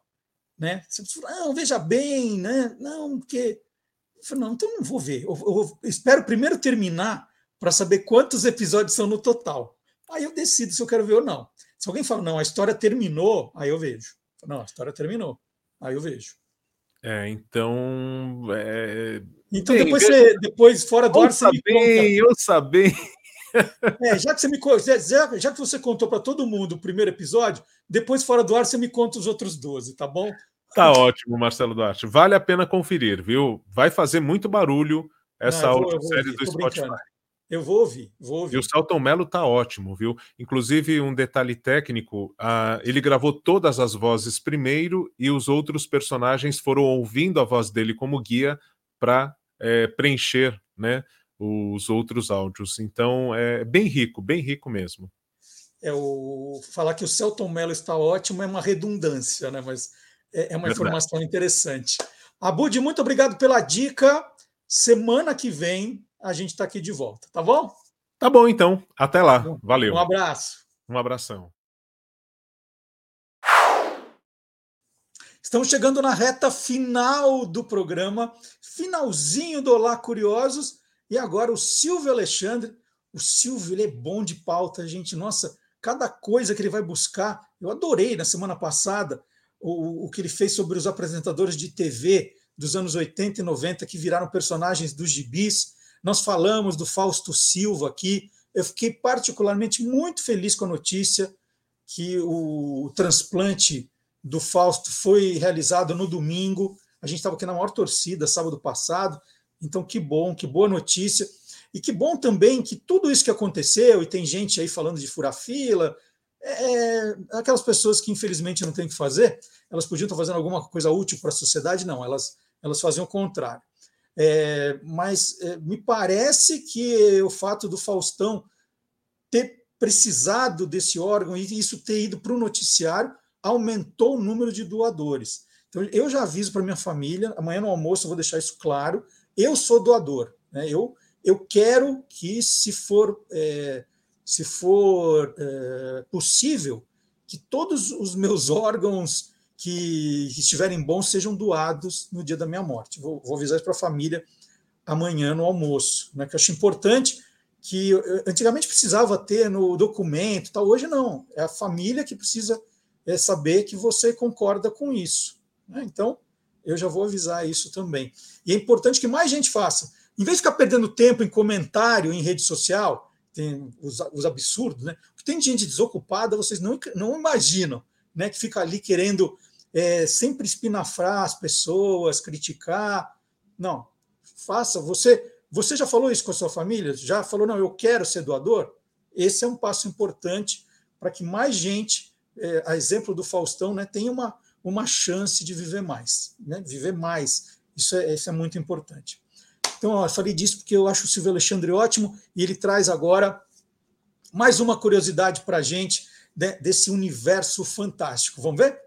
Né? Você fala, não, veja bem, né? Não, porque. Eu falo, não, então não vou ver. Eu, eu espero primeiro terminar para saber quantos episódios são no total. Aí eu decido se eu quero ver ou não. Se alguém fala, não, a história terminou, aí eu vejo. Não, a história terminou. Aí eu vejo. É, então. É... Então Bem, depois, você, depois fora do ar, você me conta. Eu. É, já que você me já, já que você contou para todo mundo o primeiro episódio, depois fora do ar você me conta os outros 12, tá bom? Tá ótimo, Marcelo Duarte. Vale a pena conferir, viu? Vai fazer muito barulho essa outra série do Spotify. Brincando. Eu vou ouvir, vou ouvir. E o Celton Mello tá ótimo, viu? Inclusive, um detalhe técnico: uh, ele gravou todas as vozes primeiro e os outros personagens foram ouvindo a voz dele como guia para é, preencher né, os outros áudios. Então, é bem rico, bem rico mesmo. É o falar que o Celton Mello está ótimo é uma redundância, né? Mas é, é uma Verdade. informação interessante. Abud, muito obrigado pela dica. Semana que vem a gente está aqui de volta, tá bom? Tá bom, então. Até lá. Valeu. Um abraço. Um abração. Estamos chegando na reta final do programa, finalzinho do Olá Curiosos, e agora o Silvio Alexandre. O Silvio ele é bom de pauta, gente. Nossa, cada coisa que ele vai buscar. Eu adorei na semana passada o, o que ele fez sobre os apresentadores de TV dos anos 80 e 90 que viraram personagens dos gibis. Nós falamos do Fausto Silva aqui. Eu fiquei particularmente muito feliz com a notícia que o transplante do Fausto foi realizado no domingo. A gente estava aqui na maior torcida sábado passado. Então, que bom, que boa notícia. E que bom também que tudo isso que aconteceu, e tem gente aí falando de furar fila, é, é aquelas pessoas que infelizmente não têm o que fazer, elas podiam estar fazendo alguma coisa útil para a sociedade, não, elas, elas faziam o contrário. É, mas é, me parece que o fato do Faustão ter precisado desse órgão e isso ter ido para o noticiário aumentou o número de doadores. Então, eu já aviso para minha família, amanhã no almoço eu vou deixar isso claro. Eu sou doador. Né? Eu, eu quero que, se for, é, se for é, possível, que todos os meus órgãos que estiverem bons sejam doados no dia da minha morte. Vou, vou avisar isso para a família amanhã no almoço, né? que eu acho importante que antigamente precisava ter no documento, tal. hoje não, é a família que precisa é, saber que você concorda com isso. Né? Então, eu já vou avisar isso também. E é importante que mais gente faça. Em vez de ficar perdendo tempo em comentário em rede social, tem os, os absurdos, né? Tem gente desocupada, vocês não, não imaginam, né? Que fica ali querendo é, sempre espinafrar as pessoas, criticar. Não, faça. Você, você já falou isso com a sua família? Já falou, não, eu quero ser doador? Esse é um passo importante para que mais gente, é, a exemplo do Faustão, né, tenha uma, uma chance de viver mais, né, viver mais. Isso é, isso é muito importante. Então, ó, eu falei disso porque eu acho o Silvio Alexandre ótimo e ele traz agora mais uma curiosidade para a gente né, desse universo fantástico. Vamos ver?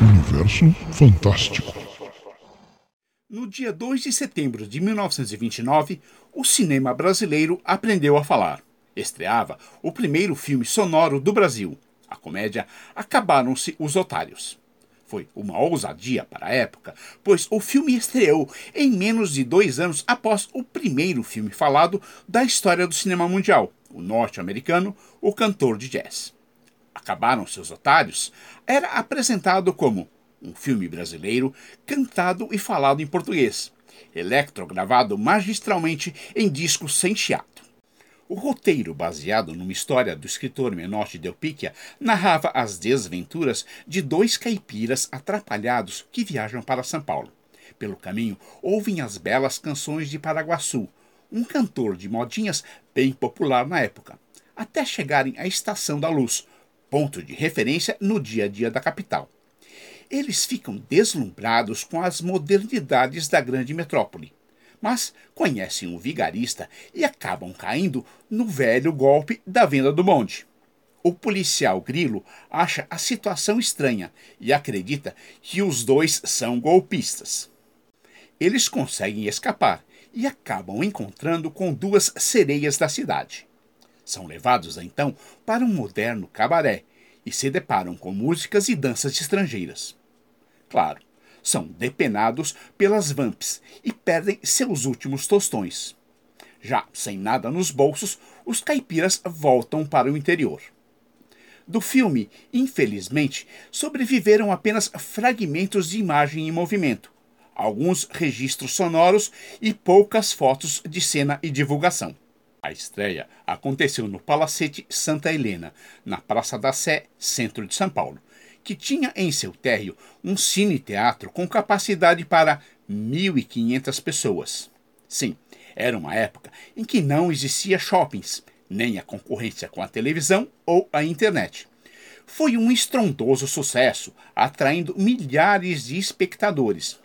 Universo Fantástico. No dia 2 de setembro de 1929, o cinema brasileiro aprendeu a falar. Estreava o primeiro filme sonoro do Brasil, a comédia Acabaram-se os Otários. Foi uma ousadia para a época, pois o filme estreou em menos de dois anos após o primeiro filme falado da história do cinema mundial, o norte-americano O Cantor de Jazz. Acabaram Seus Otários era apresentado como um filme brasileiro cantado e falado em português, electrogravado magistralmente em discos sem chiato. O roteiro, baseado numa história do escritor Menotti Del Picchia, narrava as desventuras de dois caipiras atrapalhados que viajam para São Paulo. Pelo caminho, ouvem as belas canções de Paraguaçu, um cantor de modinhas bem popular na época, até chegarem à Estação da Luz, ponto de referência no dia a dia da capital. Eles ficam deslumbrados com as modernidades da grande metrópole, mas conhecem o vigarista e acabam caindo no velho golpe da venda do bonde. O policial Grilo acha a situação estranha e acredita que os dois são golpistas. Eles conseguem escapar e acabam encontrando com duas sereias da cidade. São levados então para um moderno cabaré e se deparam com músicas e danças estrangeiras. Claro, são depenados pelas vamps e perdem seus últimos tostões. Já sem nada nos bolsos, os caipiras voltam para o interior. Do filme, infelizmente, sobreviveram apenas fragmentos de imagem em movimento, alguns registros sonoros e poucas fotos de cena e divulgação. A estreia aconteceu no Palacete Santa Helena, na Praça da Sé, centro de São Paulo, que tinha em seu térreo um cine-teatro com capacidade para 1.500 pessoas. Sim, era uma época em que não existia shoppings, nem a concorrência com a televisão ou a internet. Foi um estrondoso sucesso, atraindo milhares de espectadores.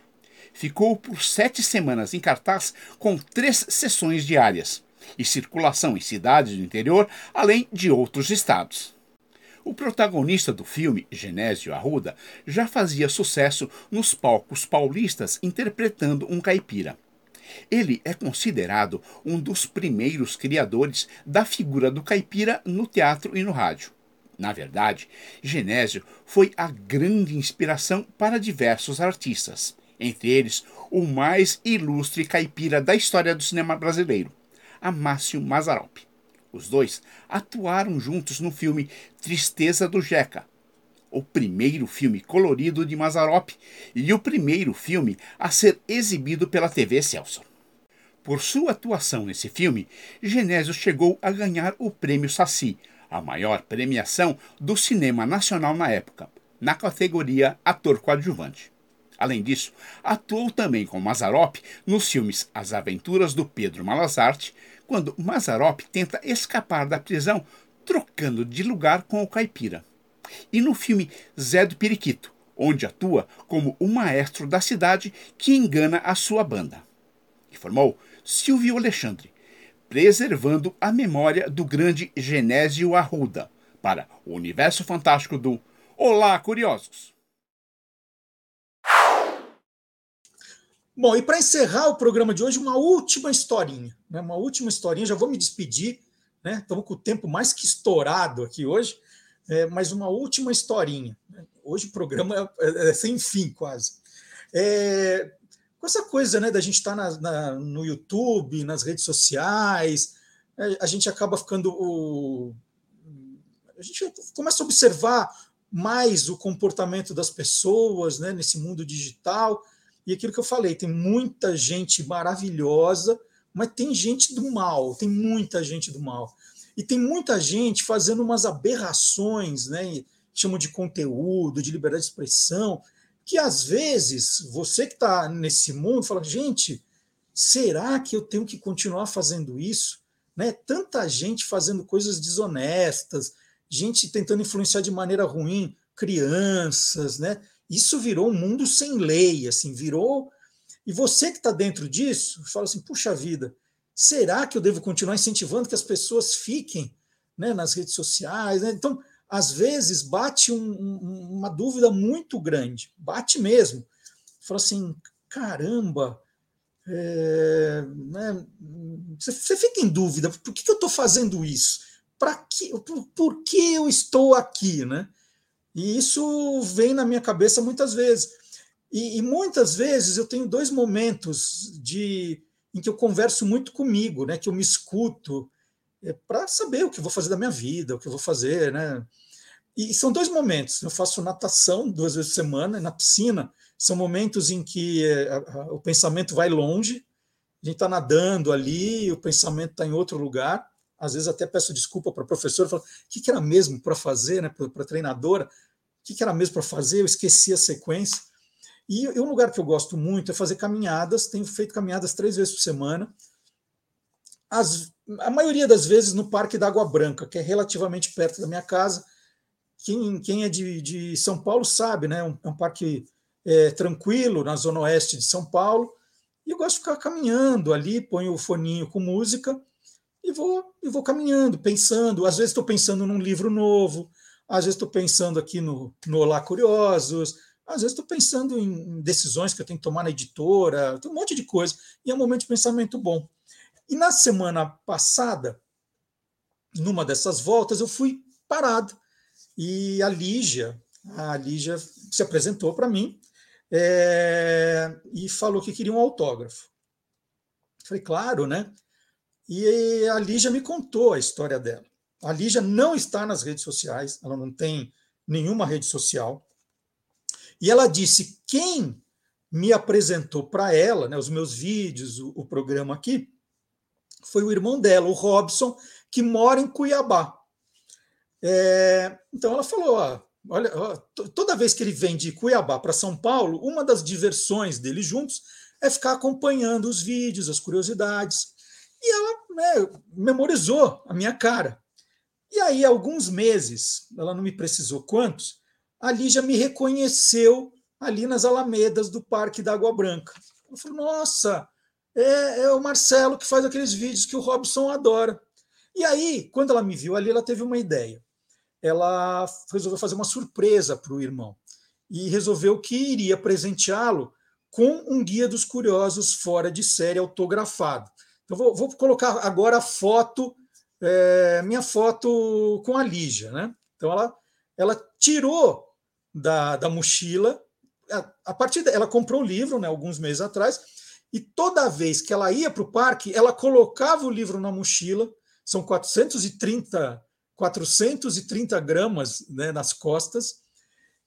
Ficou por sete semanas em cartaz com três sessões diárias e circulação em cidades do interior, além de outros estados. O protagonista do filme, Genésio Arruda, já fazia sucesso nos palcos paulistas interpretando um caipira. Ele é considerado um dos primeiros criadores da figura do caipira no teatro e no rádio. Na verdade, Genésio foi a grande inspiração para diversos artistas, entre eles o mais ilustre caipira da história do cinema brasileiro, Amácio Mazarop. Os dois atuaram juntos no filme Tristeza do Jeca, o primeiro filme colorido de Mazarop e o primeiro filme a ser exibido pela TV Celso. Por sua atuação nesse filme, Genésio chegou a ganhar o Prêmio Saci, a maior premiação do cinema nacional na época, na categoria Ator Coadjuvante. Além disso, atuou também com Mazarop nos filmes As Aventuras do Pedro Malazarte, quando Mazarop tenta escapar da prisão trocando de lugar com o caipira. E no filme Zé do Periquito, onde atua como o maestro da cidade que engana a sua banda. Informou Silvio Alexandre, preservando a memória do grande Genésio Arruda para o universo fantástico do Olá, curiosos! Bom, e para encerrar o programa de hoje, uma última historinha, né? Uma última historinha, já vou me despedir, né? Estamos com o tempo mais que estourado aqui hoje, é, mas uma última historinha. Né? Hoje o programa é, é, é sem fim, quase. É, com essa coisa né, da gente estar tá na, na, no YouTube, nas redes sociais, é, a gente acaba ficando. O, a gente começa a observar mais o comportamento das pessoas né, nesse mundo digital e aquilo que eu falei, tem muita gente maravilhosa, mas tem gente do mal, tem muita gente do mal. E tem muita gente fazendo umas aberrações, né? Chamam de conteúdo, de liberdade de expressão, que às vezes você que está nesse mundo fala, gente, será que eu tenho que continuar fazendo isso? Né? Tanta gente fazendo coisas desonestas, gente tentando influenciar de maneira ruim crianças, né? Isso virou um mundo sem lei, assim, virou. E você que está dentro disso, fala assim: puxa vida, será que eu devo continuar incentivando que as pessoas fiquem né, nas redes sociais? Né? Então, às vezes, bate um, um, uma dúvida muito grande, bate mesmo. Fala assim: caramba, é, né, você, você, fica em dúvida: por que, que eu estou fazendo isso? Para que, por, por que eu estou aqui? Né? E isso vem na minha cabeça muitas vezes. E, e muitas vezes eu tenho dois momentos de em que eu converso muito comigo, né? Que eu me escuto é, para saber o que vou fazer da minha vida, o que vou fazer, né? E são dois momentos. Eu faço natação duas vezes por semana, na piscina. São momentos em que é, a, a, o pensamento vai longe, a gente está nadando ali, o pensamento está em outro lugar. Às vezes até peço desculpa para a professora, falo, o que, que era mesmo para fazer, né, para a treinadora? Que, que era mesmo para fazer, eu esqueci a sequência. E, e, um lugar que eu gosto muito é fazer caminhadas, tenho feito caminhadas três vezes por semana. As, a maioria das vezes no Parque da Água Branca, que é relativamente perto da minha casa. quem, quem é de, de São Paulo sabe, né? Um, é um parque é, tranquilo na zona oeste de São Paulo. E eu gosto de ficar caminhando ali, ponho o foninho com música e vou, e vou caminhando, pensando. Às vezes estou pensando num livro novo, às vezes estou pensando aqui no, no Olá Curiosos, às vezes estou pensando em decisões que eu tenho que tomar na editora, tem um monte de coisa, e é um momento de pensamento bom. E na semana passada, numa dessas voltas, eu fui parado. E a Lígia, a Lígia se apresentou para mim é, e falou que queria um autógrafo. Falei, claro, né? E a Lígia me contou a história dela. A Lígia não está nas redes sociais, ela não tem nenhuma rede social. E ela disse: quem me apresentou para ela, né, os meus vídeos, o, o, programa aqui, foi o irmão dela, o Robson, que mora em Cuiabá. É, então ela falou: ó, olha, ó, toda vez que ele vem de Cuiabá para São Paulo, uma das diversões dele juntos é ficar acompanhando os vídeos, as curiosidades. E ela né, memorizou a minha cara. E aí, alguns meses, ela não me precisou quantos, a Lígia me reconheceu ali nas alamedas do Parque da Água Branca. Eu falei, nossa, é, é, o Marcelo que faz aqueles vídeos que o Robson adora. E aí, quando ela me viu ali, ela teve uma ideia. Ela resolveu fazer uma surpresa para o irmão e resolveu que iria presenteá-lo com um guia dos curiosos fora de série autografado. Então, vou, vou colocar agora a foto é, minha foto com a Lígia. Né? Então, ela, ela tirou da, da mochila, a, a partir dela, ela comprou o livro né, alguns meses atrás, e toda vez que ela ia para o parque, ela colocava o livro na mochila, são 430, 430 gramas né, nas costas,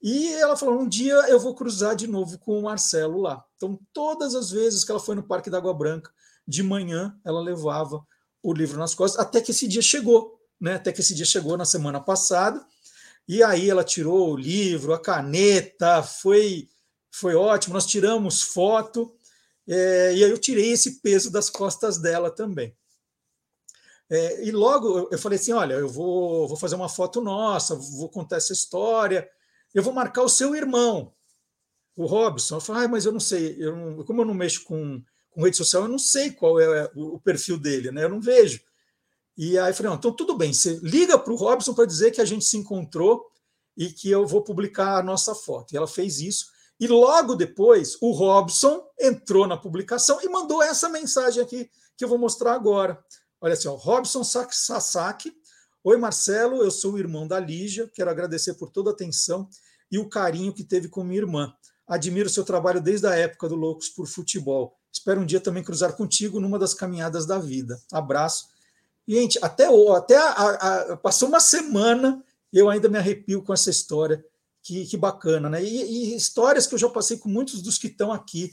e ela falou: um dia eu vou cruzar de novo com o Marcelo lá. Então, todas as vezes que ela foi no Parque da Água Branca, de manhã, ela levava o livro nas costas, até que esse dia chegou, né? Até que esse dia chegou na semana passada, e aí ela tirou o livro, a caneta, foi, foi ótimo, nós tiramos foto, é, e aí eu tirei esse peso das costas dela também. É, e logo eu falei assim: olha, eu vou, vou fazer uma foto nossa, vou contar essa história, eu vou marcar o seu irmão, o Robson. Eu falei, ah, mas eu não sei, eu não, como eu não mexo com com rede social, eu não sei qual é o perfil dele, né? Eu não vejo. E aí falei, não, então tudo bem, você liga para o Robson para dizer que a gente se encontrou e que eu vou publicar a nossa foto. E ela fez isso. E logo depois, o Robson entrou na publicação e mandou essa mensagem aqui que eu vou mostrar agora. Olha assim, ó, Robson Sasaki. Oi, Marcelo, eu sou o irmão da Lígia. Quero agradecer por toda a atenção e o carinho que teve com minha irmã. Admiro seu trabalho desde a época do Loucos por Futebol. Espero um dia também cruzar contigo numa das caminhadas da vida. Abraço. Gente, até, até a, a, a, passou uma semana e eu ainda me arrepio com essa história. Que, que bacana, né? E, e, histórias que eu já passei com muitos dos que estão aqui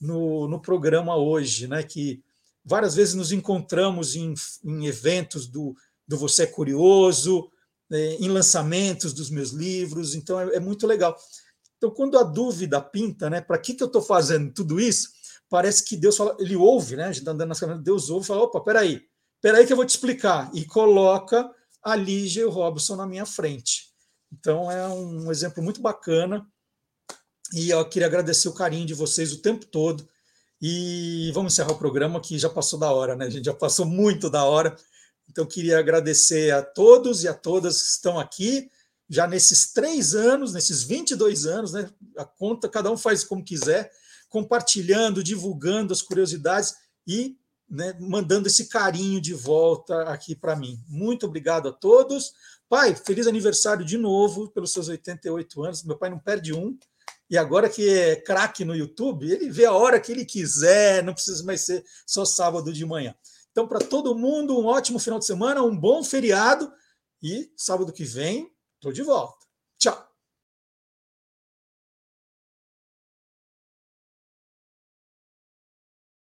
no, no programa hoje, né? Que várias vezes nos encontramos em, em eventos do, do Você é Curioso, é, em lançamentos dos meus livros, então é, é muito legal. Então, quando a dúvida pinta, né? Para que, que eu estou fazendo tudo isso? Parece que Deus fala, ele ouve, né? A gente está andando nas câmeras, Deus ouve e fala: opa, peraí, peraí que eu vou te explicar. E coloca a Lígia e o Robson na minha frente. Então é um exemplo muito bacana. E eu queria agradecer o carinho de vocês o tempo todo. E vamos encerrar o programa que já passou da hora, né? A gente já passou muito da hora. Então queria agradecer a todos e a todas que estão aqui já nesses três anos, nesses 22 anos, né? A conta cada um faz como quiser compartilhando, divulgando as curiosidades e né, mandando esse carinho de volta aqui para mim. Muito obrigado a todos. Pai, feliz aniversário de novo pelos seus 88 anos. Meu pai não perde um. E agora que é craque no YouTube, ele vê a hora que ele quiser, não precisa mais ser só sábado de manhã. Então, para todo mundo, um ótimo final de semana, um bom feriado e sábado que vem estou de volta. Tchau.